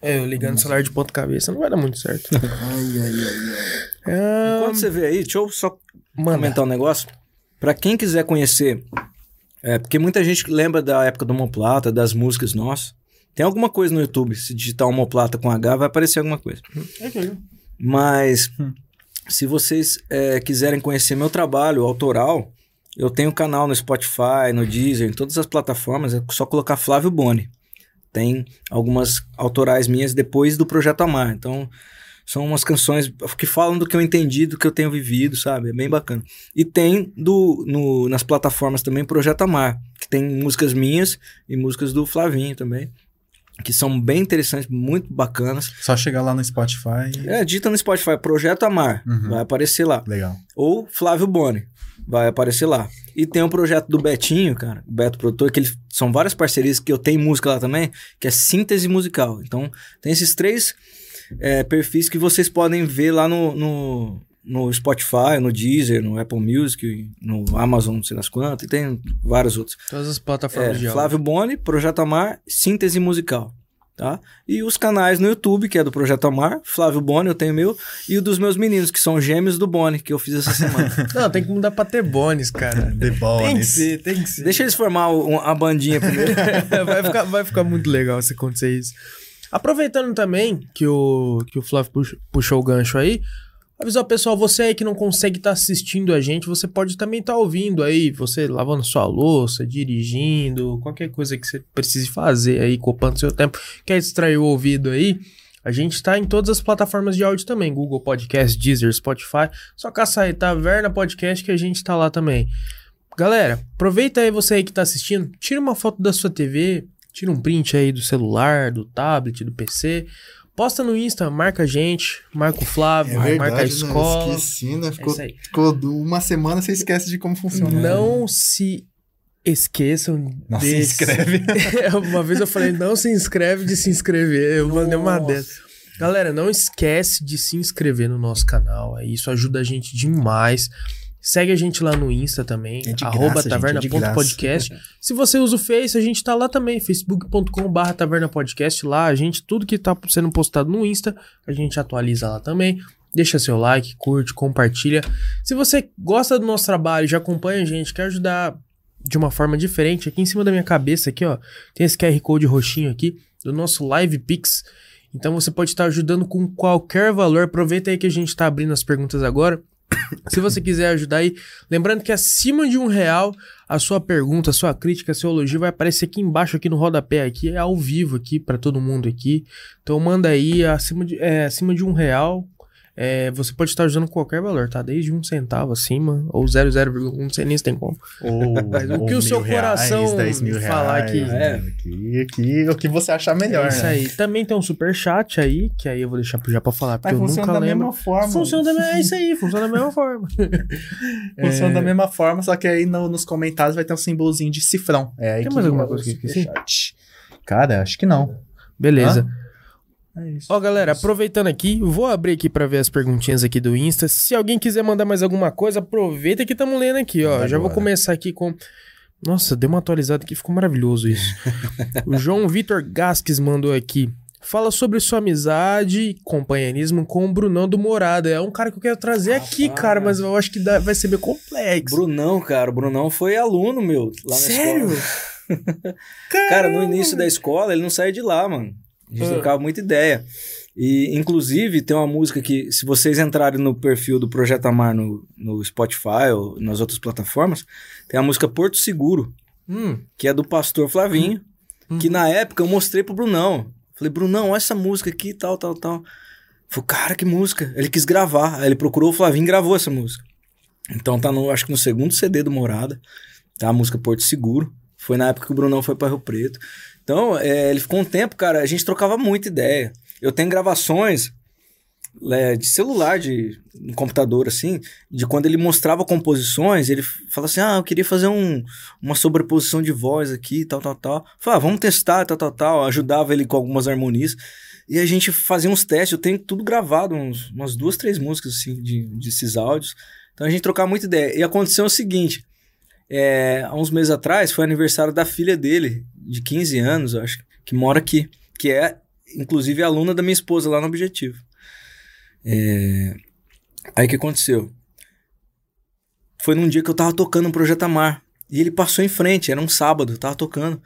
É, eu ligando o celular de ponta cabeça não vai dar muito certo. É, Enquanto você vê aí, deixa eu só manda. comentar um negócio. Pra quem quiser conhecer, é, porque muita gente lembra da época do Homoplata, das músicas nossas. Tem alguma coisa no YouTube, se digitar Homoplata com H, vai aparecer alguma coisa. Mas, se vocês é, quiserem conhecer meu trabalho autoral, eu tenho canal no Spotify, no Deezer, em todas as plataformas, é só colocar Flávio Boni. Tem algumas autorais minhas depois do Projeto Amar. Então, são umas canções que falam do que eu entendi, do que eu tenho vivido, sabe? É bem bacana. E tem do, no, nas plataformas também Projeto Amar, que tem músicas minhas e músicas do Flavinho também, que são bem interessantes, muito bacanas. Só chegar lá no Spotify. e- É, digita no Spotify Projeto Amar, Uhum. vai aparecer lá. Legal. Ou Flávio Boni, vai aparecer lá. E tem um projeto do Betinho, cara, o Beto Produtor, que eles, são várias parcerias que eu tenho música lá também, que é síntese musical. Então, tem esses três é, perfis que vocês podem ver lá no, no, no Spotify, no Deezer, no Apple Music, no Amazon, não sei das quantas, e tem vários outros. Todas as plataformas É, de. Flávio Boni, Projeto Amar, síntese musical. Tá? E os canais no YouTube, que é do Projeto Amar, Flávio Boni, eu tenho meu, e o dos meus meninos, que são gêmeos do Boni, que eu fiz essa semana. Não, tem que mudar pra ter bônus, cara. The Tem que Bones. ser, tem que ser. Deixa eles formar o- a bandinha primeiro. vai, ficar, vai ficar muito legal se acontecer isso. Aproveitando também que o, que o Flávio pux- puxou o gancho aí, avisar o pessoal, você aí que não consegue estar assistindo a gente, você pode também estar ouvindo aí, você lavando sua louça, dirigindo, qualquer coisa que você precise fazer aí, copando seu tempo, quer distrair o ouvido aí, a gente tá em todas as plataformas de áudio também, Google Podcast, Deezer, Spotify, só caçar aí Taverna Podcast que a gente tá lá também. Galera, aproveita aí você aí que tá assistindo, tira uma foto da sua TV, tira um print aí do celular, do tablet, do PC, posta no Insta, marca a gente, marca o Flávio, marca a escola. né? Esqueci, né? É Ficou, aí. ficou uma semana, você esquece de como funciona. Não se esqueçam Não se inscreve. uma vez eu falei, não se inscreve de se inscrever. Eu mandei uma Nossa. dessas. Galera, não esquece de se inscrever no nosso canal. aí Isso ajuda a gente demais. Segue a gente lá no Insta também, É arroba gente, é taverna.podcast. Se você usa o Face, a gente tá lá também, facebook.com.br tavernapodcast. Lá, a gente, tudo que tá sendo postado no Insta, a gente atualiza lá também. Deixa seu like, curte, compartilha. Se você gosta do nosso trabalho, já acompanha a gente, quer ajudar de uma forma diferente, aqui em cima da minha cabeça, aqui, ó, tem esse QR Code roxinho aqui, do nosso Live Pix. Então você pode estar ajudando com qualquer valor. Aproveita aí que a gente tá abrindo as perguntas agora. Se você quiser ajudar aí, lembrando que acima de um real, a sua pergunta, a sua crítica, seu elogio vai aparecer aqui embaixo, aqui no rodapé, aqui, é ao vivo aqui para todo mundo aqui. Então manda aí, acima de, é, acima de um real, É, você pode estar usando qualquer valor, tá? Desde um centavo acima, ou 0,01, não sei nem se tem como. Ou, Mas o que o seu reais, coração 10 mil falar reais, que- É. Aqui, aqui, o que você achar melhor, é isso né? aí. Também tem um super chat aí, que aí eu vou deixar pro já pra falar, porque Mas eu funciona nunca da lembro. mesma forma. Funciona da mesma, é isso aí, funciona da mesma forma. Funciona É. da mesma forma, só que aí no- nos comentários vai ter um símbolozinho de cifrão. É aí Tem que mais alguma é coisa aqui, assim? superchat. Cara, acho que não. Beleza. É isso. Ó, galera, aproveitando aqui, vou abrir aqui pra ver as perguntinhas aqui do Insta. Se alguém quiser mandar mais alguma coisa, aproveita que estamos lendo aqui, ó. Manda Já vou agora. começar aqui com. Nossa, deu uma atualizada aqui, ficou maravilhoso isso. o João Vitor Gasques mandou aqui. Fala sobre sua amizade e companheirismo com o Brunão do Morada. É um cara que eu quero trazer aqui, Rapaz. cara, mas eu acho que dá- vai ser meio complexo. Brunão, cara, o Brunão foi aluno meu lá na Sério? escola. Cara, no início da escola ele não saía de lá, mano. A gente Ah. trocava muita ideia. E, inclusive, tem uma música que, se vocês entrarem no perfil do Projeto Amar no, no Spotify ou nas outras plataformas, tem a música Porto Seguro, Hum, que é do pastor Flavinho, Uhum. que na época eu mostrei pro Brunão. Falei, Brunão, olha essa música aqui, tal, tal, tal. Falei, cara, que música. Ele quis gravar. Aí ele procurou o Flavinho e gravou essa música. Então tá no, acho que no segundo CD do Morada, tá a música Porto Seguro. Foi na época que o Brunão foi para Rio Preto. Então, é, ele ficou um tempo, cara, a gente trocava muita ideia. Eu tenho gravações é, de celular, de um computador, assim, de quando ele mostrava composições, ele falava assim, ah, eu queria fazer um, uma sobreposição de voz aqui, tal, tal, tal. Falei, ah, vamos testar, tal, tal, tal. Ajudava ele com algumas harmonias. E a gente fazia uns testes, eu tenho tudo gravado, uns- umas duas, três músicas, assim, de, desses áudios. Então a gente trocava muita ideia. E aconteceu o seguinte, é, há uns meses atrás, foi aniversário da filha dele, de 15 anos, acho, que mora aqui, que é, inclusive, aluna da minha esposa lá no Objetivo. É, Aí o que aconteceu? Foi num dia que eu tava tocando um Projeto Amar. E ele passou em frente, era um sábado, eu tava tocando.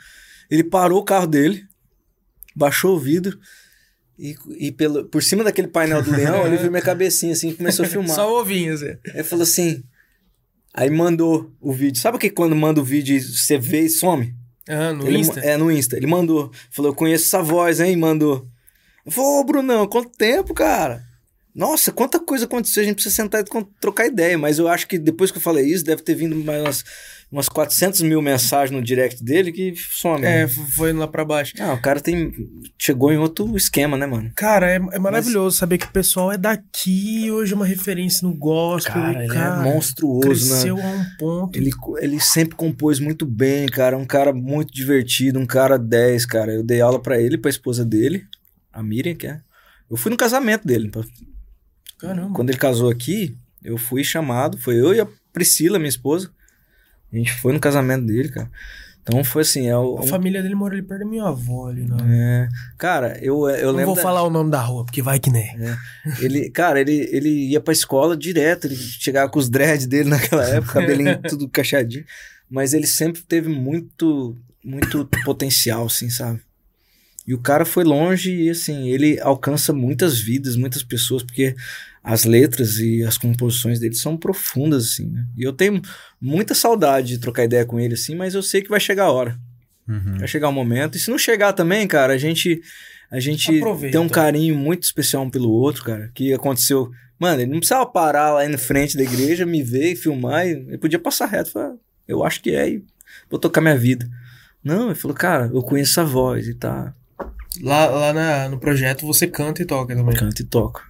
Ele parou o carro dele, baixou o vidro e, e pelo, por cima daquele painel do leão, ele viu minha cabecinha assim e começou a filmar. Só ovinhos, é. Aí falou assim. Aí mandou o vídeo. Sabe que quando manda o vídeo você vê e some? Ah, no Ele- Insta? É, no Insta. Ele mandou. Falou, eu conheço essa voz, hein? Mandou. Eu falei, ô, Brunão, quanto tempo, cara? Nossa, quanta coisa aconteceu. A gente precisa sentar e trocar ideia. Mas eu acho que depois que eu falei isso, deve ter vindo mais umas, umas 400 mil mensagens no direct dele que some. É, né? foi lá pra baixo. Ah, o cara tem. Chegou em outro esquema, né, mano? Cara, é, é maravilhoso saber que o pessoal é daqui e hoje é uma referência no gospel. Cara, ele cara, é monstruoso, né? Cresceu a um ponto. Ele, ele sempre compôs muito bem, cara. Um cara muito divertido, um cara 10, cara. Eu dei aula pra ele, pra esposa dele, a Miriam, que é. Eu fui no casamento dele. pra- Caramba. Quando ele casou aqui, eu fui chamado. Foi eu e a Priscila, minha esposa. A gente foi no casamento dele, cara. Então foi assim, é o. A família dele mora ali perto da minha avó ali, não. é, cara, eu, eu Não lembro. vou da- falar o nome da rua, porque vai que nem. Ele, cara, ele, ele ia pra escola direto, ele chegava com os dreads dele naquela época, cabelinho tudo cacheadinho. Mas ele sempre teve muito, muito potencial, assim, sabe? E o cara foi longe e, assim, ele alcança muitas vidas, muitas pessoas, porque as letras e as composições dele são profundas, assim, né? E eu tenho muita saudade de trocar ideia com ele, assim, mas eu sei que vai chegar a hora. Uhum. Vai chegar o momento. E se não chegar também, cara, a gente a gente Aproveita. tem um carinho muito especial um pelo outro, cara. Que aconteceu. Mano, ele não precisava parar lá na frente da igreja, me ver e filmar. E ele podia passar reto. Falar, eu acho que é e vou tocar minha vida. Não, ele falou, cara, eu conheço essa voz e tá. Lá, lá na- no projeto você canta e toca também. Canta e toca.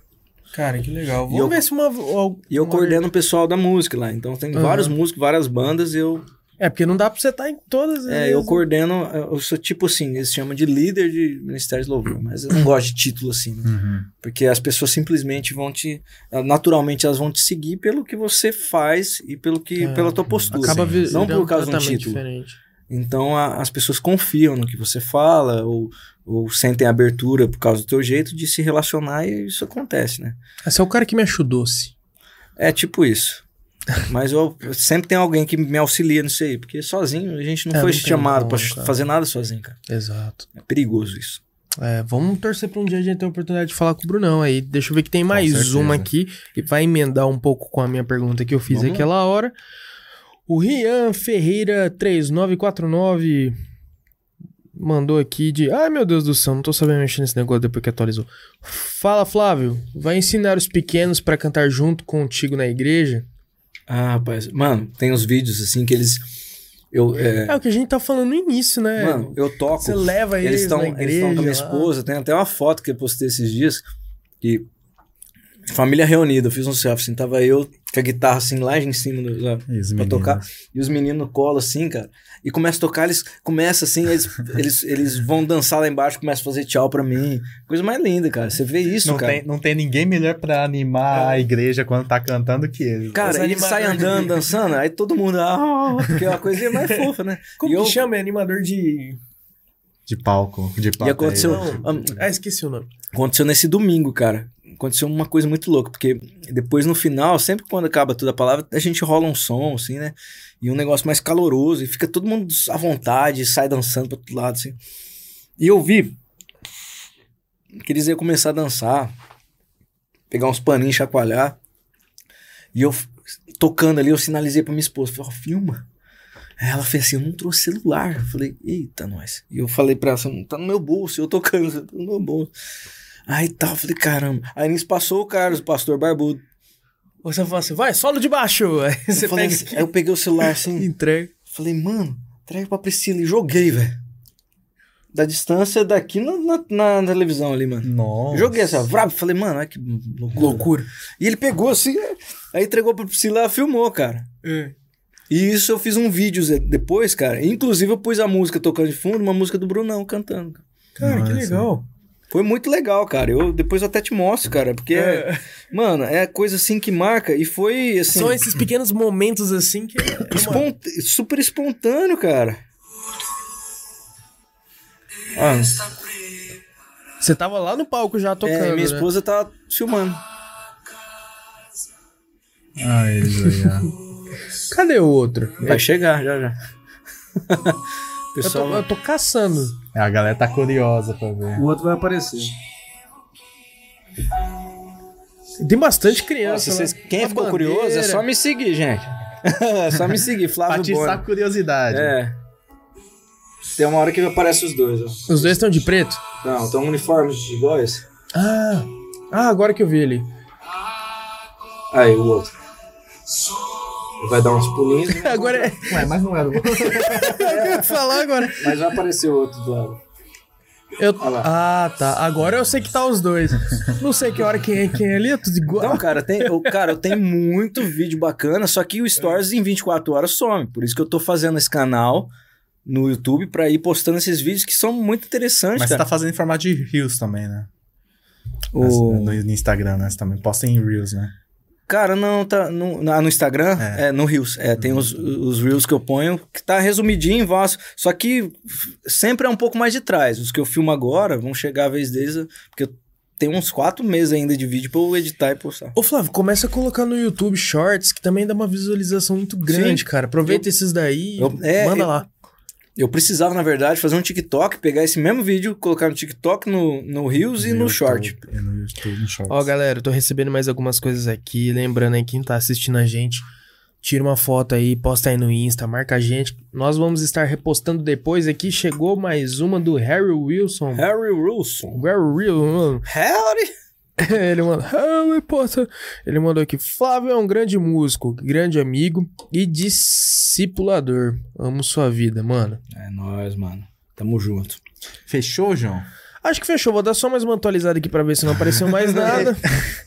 Cara, que legal. E Vamos eu- ver se uma. al- E eu uma- coordeno o pessoal da música lá. Então tem Aham. vários músicos, várias bandas. E eu, É, porque não dá pra você estar em todas as é, vezes. eu coordeno. Eu sou tipo assim, eles chamam de líder de Ministério de Louvor. Mas eu não gosto de título assim, né? Uhum. Porque as pessoas simplesmente vão te. Naturalmente, elas vão te seguir pelo que você faz e pelo que, É, pela tua postura. Acaba Sim. vi- Não por causa de um título. diferente. Então a- as pessoas confiam no que você fala ou, ou sentem abertura por causa do teu jeito de se relacionar e isso acontece, né? Esse é o cara que me achou doce. É tipo isso. Mas eu, sempre tem alguém que me auxilia nisso aí, porque sozinho a gente não É, foi não chamado cara. fazer nada sozinho, cara. Exato. É perigoso isso. É, vamos torcer pra um dia a gente ter a oportunidade de falar com o Brunão aí. Deixa eu ver que tem mais uma aqui e vai emendar um pouco com a minha pergunta que eu fiz Vamos lá. aquela hora. O Rian Ferreira 3949 mandou aqui de. Ai meu Deus do céu, não tô sabendo mexer nesse negócio depois que atualizou. Fala, Flávio. Vai ensinar os pequenos pra cantar junto contigo na igreja? Ah, rapaz. Mano, tem uns vídeos assim que eles. Eu, é, É o que a gente tá falando no início, né? mano, eu toco. Você leva eles, Eles estão com a minha esposa. Tem até uma foto que eu postei esses dias. Que. Família reunida, eu fiz um selfie, assim, tava eu com a guitarra assim lá em cima do, lá, pra tocar. E os meninos no colo, assim, cara. E começa a tocar, eles começam assim, eles, eles, eles vão dançar lá embaixo, começam a fazer tchau pra mim. Coisa mais linda, cara. Você vê isso, Não cara. tem, não tem ninguém melhor pra animar a igreja quando tá cantando que ele. Cara, ele sai andando, dançando, aí todo mundo, ah, porque é uma coisinha mais fofa, né? Como e eu- que chama? É animador de. De palco, de E plateia. aconteceu, Não. Ah, esqueci o nome. aconteceu nesse domingo, cara. Aconteceu uma coisa muito louca, porque depois no final, sempre quando acaba toda a palavra, a gente rola um som, assim, né? E um negócio mais caloroso, e fica todo mundo à vontade, sai dançando pro outro lado, assim. E eu vi que eles iam começar a dançar, pegar uns paninhos, chacoalhar. E eu tocando ali, eu sinalizei pra minha esposa, falei, ó, filma. Aí ela fez assim, eu não trouxe celular. Eu falei, eita, nós. E eu falei pra ela, assim, tá no meu bolso, eu tocando, tá no meu bolso. Aí tal, eu falei, caramba. Aí nisso passou o Carlos, o pastor barbudo. Você fala assim, vai, solo de baixo. Aí você Eu, falei pega assim- aí eu peguei o celular assim, entrega. falei, mano, entrega pra Priscila e joguei, velho. Da distância daqui na, na, na televisão ali, mano. Nossa. Joguei assim, ó, vrab, falei, mano, olha que loucura. Loucura. E ele pegou assim, aí entregou pra Priscila e filmou, cara. É. E isso eu fiz um vídeo depois, cara. Inclusive eu pus a música tocando de fundo, uma música do Brunão cantando. Cara, que Nossa. legal. Foi muito legal, cara. Eu depois eu até te mostro, cara, porque É. mano, é coisa assim que marca e foi assim, São esses pequenos momentos assim que. é espont- super espontâneo, cara. Ah, Você tava lá no palco já tocando. é, minha né? esposa tá filmando. Ah, ó. Cadê o outro? Vai chegar já já. Eu tô, Pessoal, eu tô caçando. É, A galera tá curiosa pra ver. o outro vai aparecer. Tem bastante criança. se vocês- né? quem Uma ficou bandeira. curioso, é só me seguir, gente. é só me seguir, Flávio Atiçar a Bona. curiosidade. É. Tem uma hora que aparece os dois, ó. Os dois estão de preto? Não, estão uniformes iguais. Ah. Ah, agora que eu vi ele. Aí, o outro. Vai dar uns pulinhos, né? Agora é. Ué, mas não era o Eu ia falar agora. mas vai aparecer o outro do lado. Eu... Ah, tá. Agora eu sei que tá os dois. Não sei que hora quem é quem é ali, é tudo igual. Não, cara, tem, eu, cara, eu tenho muito vídeo bacana, só que o Stories em 24 horas some. Por isso que eu tô fazendo esse canal no YouTube pra ir postando esses vídeos que são muito interessantes, Mas você cara. tá fazendo em formato de Reels também, né? O- No, no Instagram, né? Você também posta em Reels, né? Cara, não, tá no, na- no Instagram, é. É. no Reels. É, tem os, os Reels que eu ponho, que tá resumidinho em voz. Só que sempre é um pouco mais de trás. Os que eu filmo agora vão chegar a vez deles, porque eu tenho uns quatro meses ainda de vídeo pra eu editar e postar. Ô, Flávio, começa a colocar no YouTube Shorts, que também dá uma visualização muito grande, cara. Aproveita esses daí eu- é, manda eu- lá. Eu precisava, na verdade, fazer um TikTok, pegar esse mesmo vídeo, colocar no TikTok, no, no Reels e no YouTube, Short. E no YouTube, no Shorts. Ó, galera, eu tô recebendo mais algumas coisas aqui. Lembrando aí, quem tá assistindo a gente, tira uma foto aí, posta aí no Insta, marca a gente. Nós vamos estar repostando depois aqui. Chegou mais uma do Harry Wilson. Harry Wilson. Harry Wilson. Harry? Ele mandou, Harry Potter. Ele mandou aqui: Flávio é um grande músico, grande amigo e discipulador. Amo sua vida, mano. É nóis, mano. Tamo junto. Fechou, João? Acho que fechou. Vou dar só mais uma atualizada aqui pra ver se não apareceu mais nada.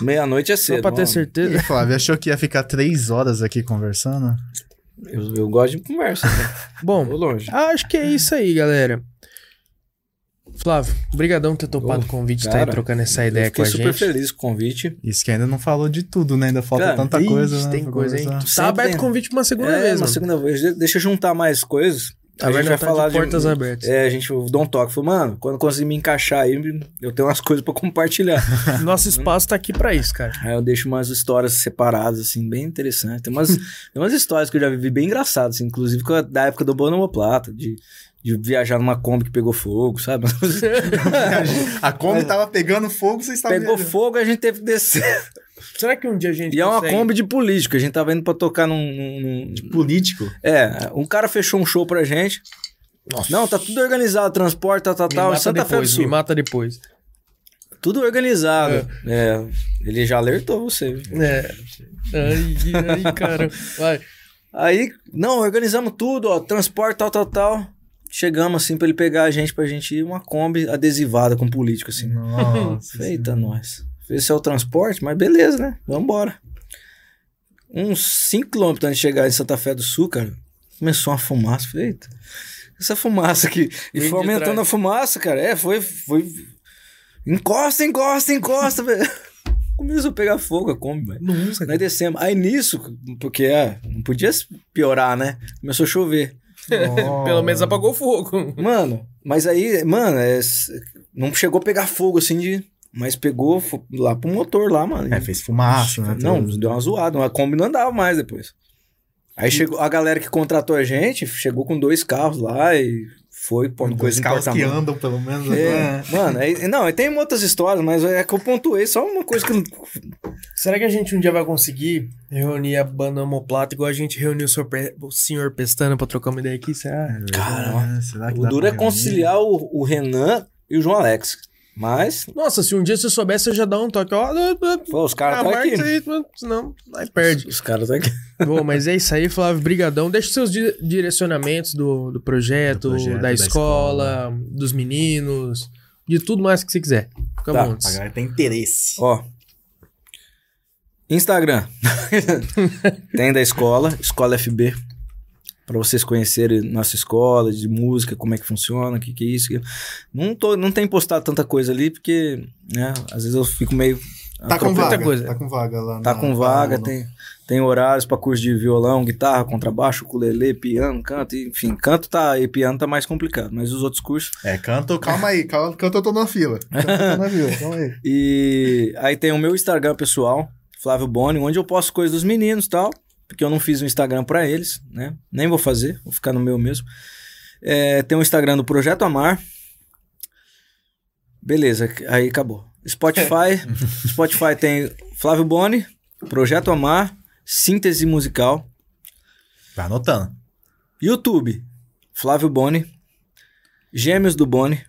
Meia-noite é só cedo. pra ter mano. certeza. E Flávio, achou que ia ficar três horas aqui conversando? Eu, eu gosto de conversa. Cara. Bom. Acho que é isso aí, galera. Flávio, brigadão por ter topado o convite, tá aí trocando essa ideia com fiquei a super gente. feliz com o convite. Isso que ainda não falou de tudo, né? Ainda falta Cara, tanta Ixi, coisa, né? tem coisa, hein? Tá aberto o convite pra uma segunda é, vez, uma mano. segunda vez. De- Deixa eu juntar mais coisas. Tá a gente vai Tá falar de portas abertas. É, a gente eu dou um toque. Falei, mano, quando conseguir me encaixar aí, eu tenho umas coisas pra compartilhar. Nosso espaço tá aqui pra isso, cara. aí eu deixo umas histórias separadas, assim, bem interessantes. Tem umas, tem umas histórias que eu já vivi bem engraçadas, assim, inclusive com a- da época do Boa Plata, de, de viajar numa Kombi que pegou fogo, sabe? A Kombi tava pegando fogo, vocês estavam pegou viajando. fogo e a gente teve que descer. Será que um dia a gente E é uma consegue- Kombi de político. A gente tava indo pra tocar num. num- num- Político. É, um cara fechou um show pra gente. Nossa. Não, tá tudo organizado, transporte, tal, tal, tal. Santa Fé do depois, Sul. me mata depois. Tudo organizado. É, ele já alertou você. É. Ai, ai, cara. Vai. Aí, não, organizamos tudo, ó, transporte, tal, tal, tal. Chegamos assim pra ele pegar a gente, pra gente ir uma Kombi adesivada com político, assim. Nossa. Eita, nós. Esse é o transporte, mas beleza, né? Vambora. Uns 5 quilômetros antes de chegar em Santa Fé do Sul, cara, começou uma fumaça. Falei, eita, essa fumaça aqui. E Vem foi aumentando a fumaça, cara. É, foi. foi... Encosta, encosta, encosta, velho. Começou a pegar fogo a Kombi, velho. Nossa, Nós descemos. Aí nisso, porque é, não podia piorar, né? Começou a chover. Pelo menos apagou o fogo. Mano, mas aí, mano, é, não chegou a pegar fogo assim de. Mas pegou lá pro motor lá, mano. É, fez fumaça, né? Não, deu uma zoada. Uma Kombi não andava mais depois. Aí chegou a galera que contratou a gente, chegou com dois carros lá e foi pondo Dois coisa carros que andam, pelo menos. É, né? mano, aí, não, tem outras histórias, mas é que eu pontuei só uma coisa que. Será que a gente um dia vai conseguir reunir a banda homoplata igual a gente reuniu o senhor, Pe- o senhor Pestana pra trocar uma ideia aqui? Será? Cara, É, será que O duro é conciliar o, o Renan e o João Alex. Mas, Nossa, se um dia você soubesse, você já dá um toque. Ó, pô, os caras estão marca aqui. aí, senão aí perde. Os caras estão aqui. Bom, mas é isso aí, Flávio. Brigadão. Deixa seus di- direcionamentos do, do, projeto, Do projeto, da, da escola, dos meninos, de tudo mais que você quiser. Fica Tá, bom. A galera tem interesse. Ó. Instagram. Tem da escola, Escola FB. Pra vocês conhecerem nossa escola, de música, como é que funciona, o que, que é isso. que- Não, tô, não tem postado tanta coisa ali, porque, né, às vezes eu fico meio. Tá com vaga. coisa. Tá com vaga lá. Tá na- com vaga, tem, tem horários pra curso de violão, guitarra, contrabaixo, ukulele, piano, canto, enfim, canto tá, e piano tá mais complicado, mas os outros cursos. É, canto, calma aí, calma, canto eu tô na fila. Canto eu tô na fila, calma aí. E aí tem o meu Instagram pessoal, Flávio Boni, onde eu posto coisas dos meninos e tal, porque eu não fiz um Instagram pra eles, né? Nem vou fazer, vou ficar no meu mesmo. É, tem o Instagram do Projeto Amar. Beleza, aí acabou. Spotify, Spotify tem Flávio Boni, Projeto Amar, Síntese Musical. Vai anotando. YouTube, Flávio Boni, Gêmeos do Boni,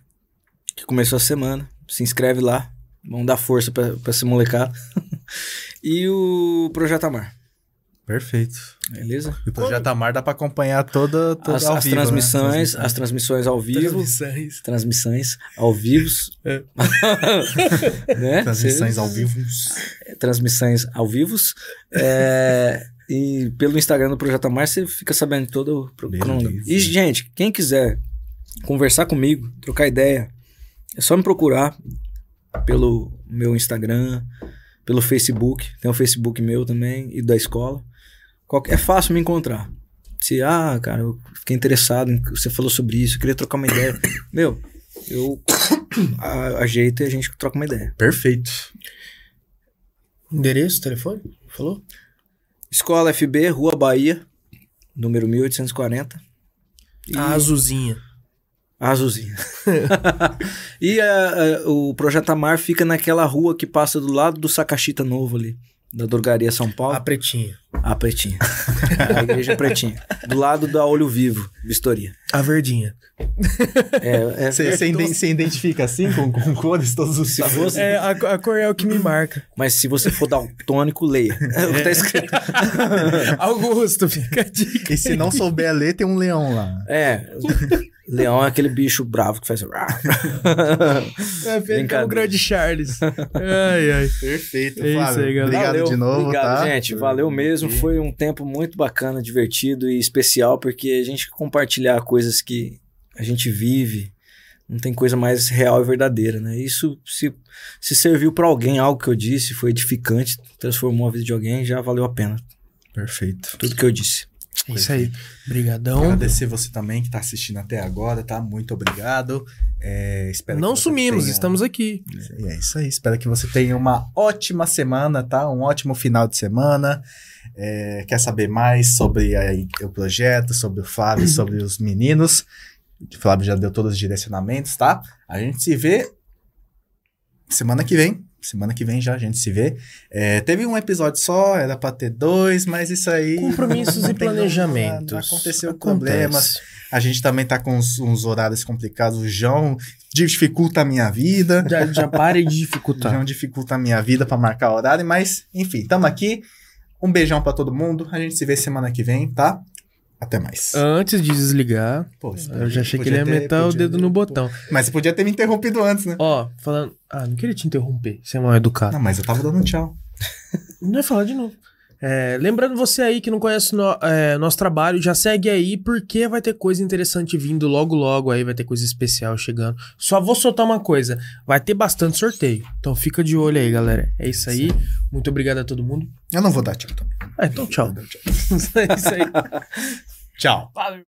que começou a semana. Se inscreve lá, vamos dar força pra, pra esse molecado. e o Projeto Amar, Perfeito. beleza? E o Projeto Amar dá pra acompanhar toda, toda As, ao as vivo, né? transmissões, as transmissões ao vivo, Transmissões. transmissões ao vivo, É. né? Transmissões ao vivo. transmissões ao vivo. É, e pelo Instagram do Projeto Amar você fica sabendo todo o cronograma. E, gente, quem quiser conversar comigo, trocar ideia, é só me procurar pelo meu Instagram, pelo Facebook. Tem o Facebook meu também e da escola. Qualquer, é fácil me encontrar. Se, ah, cara, eu fiquei interessado em que você falou sobre isso, eu queria trocar uma ideia. Meu, eu a- ajeito e a gente troca uma ideia. Perfeito. Endereço, telefone? Falou? Escola FB, Rua Bahia, número 1840. E A azulzinha. a Azulzinha. e a- a- o Projeto Amar fica naquela rua que passa do lado do Sacachita Novo ali, da Drogaria São Paulo. A pretinha. A Pretinha. a Igreja Pretinha. Do lado da Olho Vivo, Vistoria. A verdinha. É, é, Você você identifica assim, com, com cores, todos os sabores? É, a, a cor é o que me marca. mas se você for daltônico, leia. É o que tá escrito. Augusto, fica a dica. E se não souber ler, tem um leão lá. É. Leão é aquele bicho bravo que faz. É, fica Brincadeira. o grande Charles. Ai, ai. Perfeito, É isso Flávio. aí, galera. Obrigado Valeu, de novo, Obrigado, tá? gente. Valeu mesmo. Foi um tempo muito bacana, divertido e especial, porque a gente compartilhar coisas que a gente vive, não tem coisa mais real e verdadeira, né? Isso se, se serviu pra alguém, algo que eu disse, foi edificante, transformou a vida de alguém, já valeu a pena. Perfeito. Tudo que eu disse. É isso aí. Brigadão. Agradecer você também que tá assistindo até agora, tá? Muito obrigado. É, espero Não sumimos, tenha- estamos aqui. E é isso aí. Espero que você tenha uma ótima semana, tá? Um ótimo final de semana. É, quer saber mais sobre a- o projeto, sobre o Flávio, sobre os meninos? O Flávio já deu todos os direcionamentos, tá? A gente se vê semana que vem, semana que vem já a gente se vê. É, teve um episódio só, era pra ter dois, mas isso aí. Compromissos não e planejamentos. não Aconteceu Acontece. problemas. A gente também tá com uns, uns horários complicados. O João dificulta a minha vida. Já, já pare de O dificultar. João dificulta a minha vida pra marcar horário, mas enfim, tamo aqui. Um beijão pra todo mundo. A gente se vê semana que vem, tá? Até mais. Antes de desligar, Pô, eu já achei que ele ia ter- meter o dedo no botão. Mas você podia ter me interrompido antes, né? Ó, falando. Ah, não queria te interromper. Você é mal educado. Não, mas eu tava dando um tchau. Não ia falar de novo. É, lembrando você aí que não conhece no- é, nosso trabalho, já segue aí, porque vai ter coisa interessante vindo logo, logo aí, vai ter coisa especial chegando. Só vou soltar uma coisa: vai ter bastante sorteio. Então fica de olho aí, galera. É isso aí. Muito obrigado a todo mundo. Eu não vou dar tchau também. Ah, então tchau. Tchau. é isso aí. Tchau. Valeu.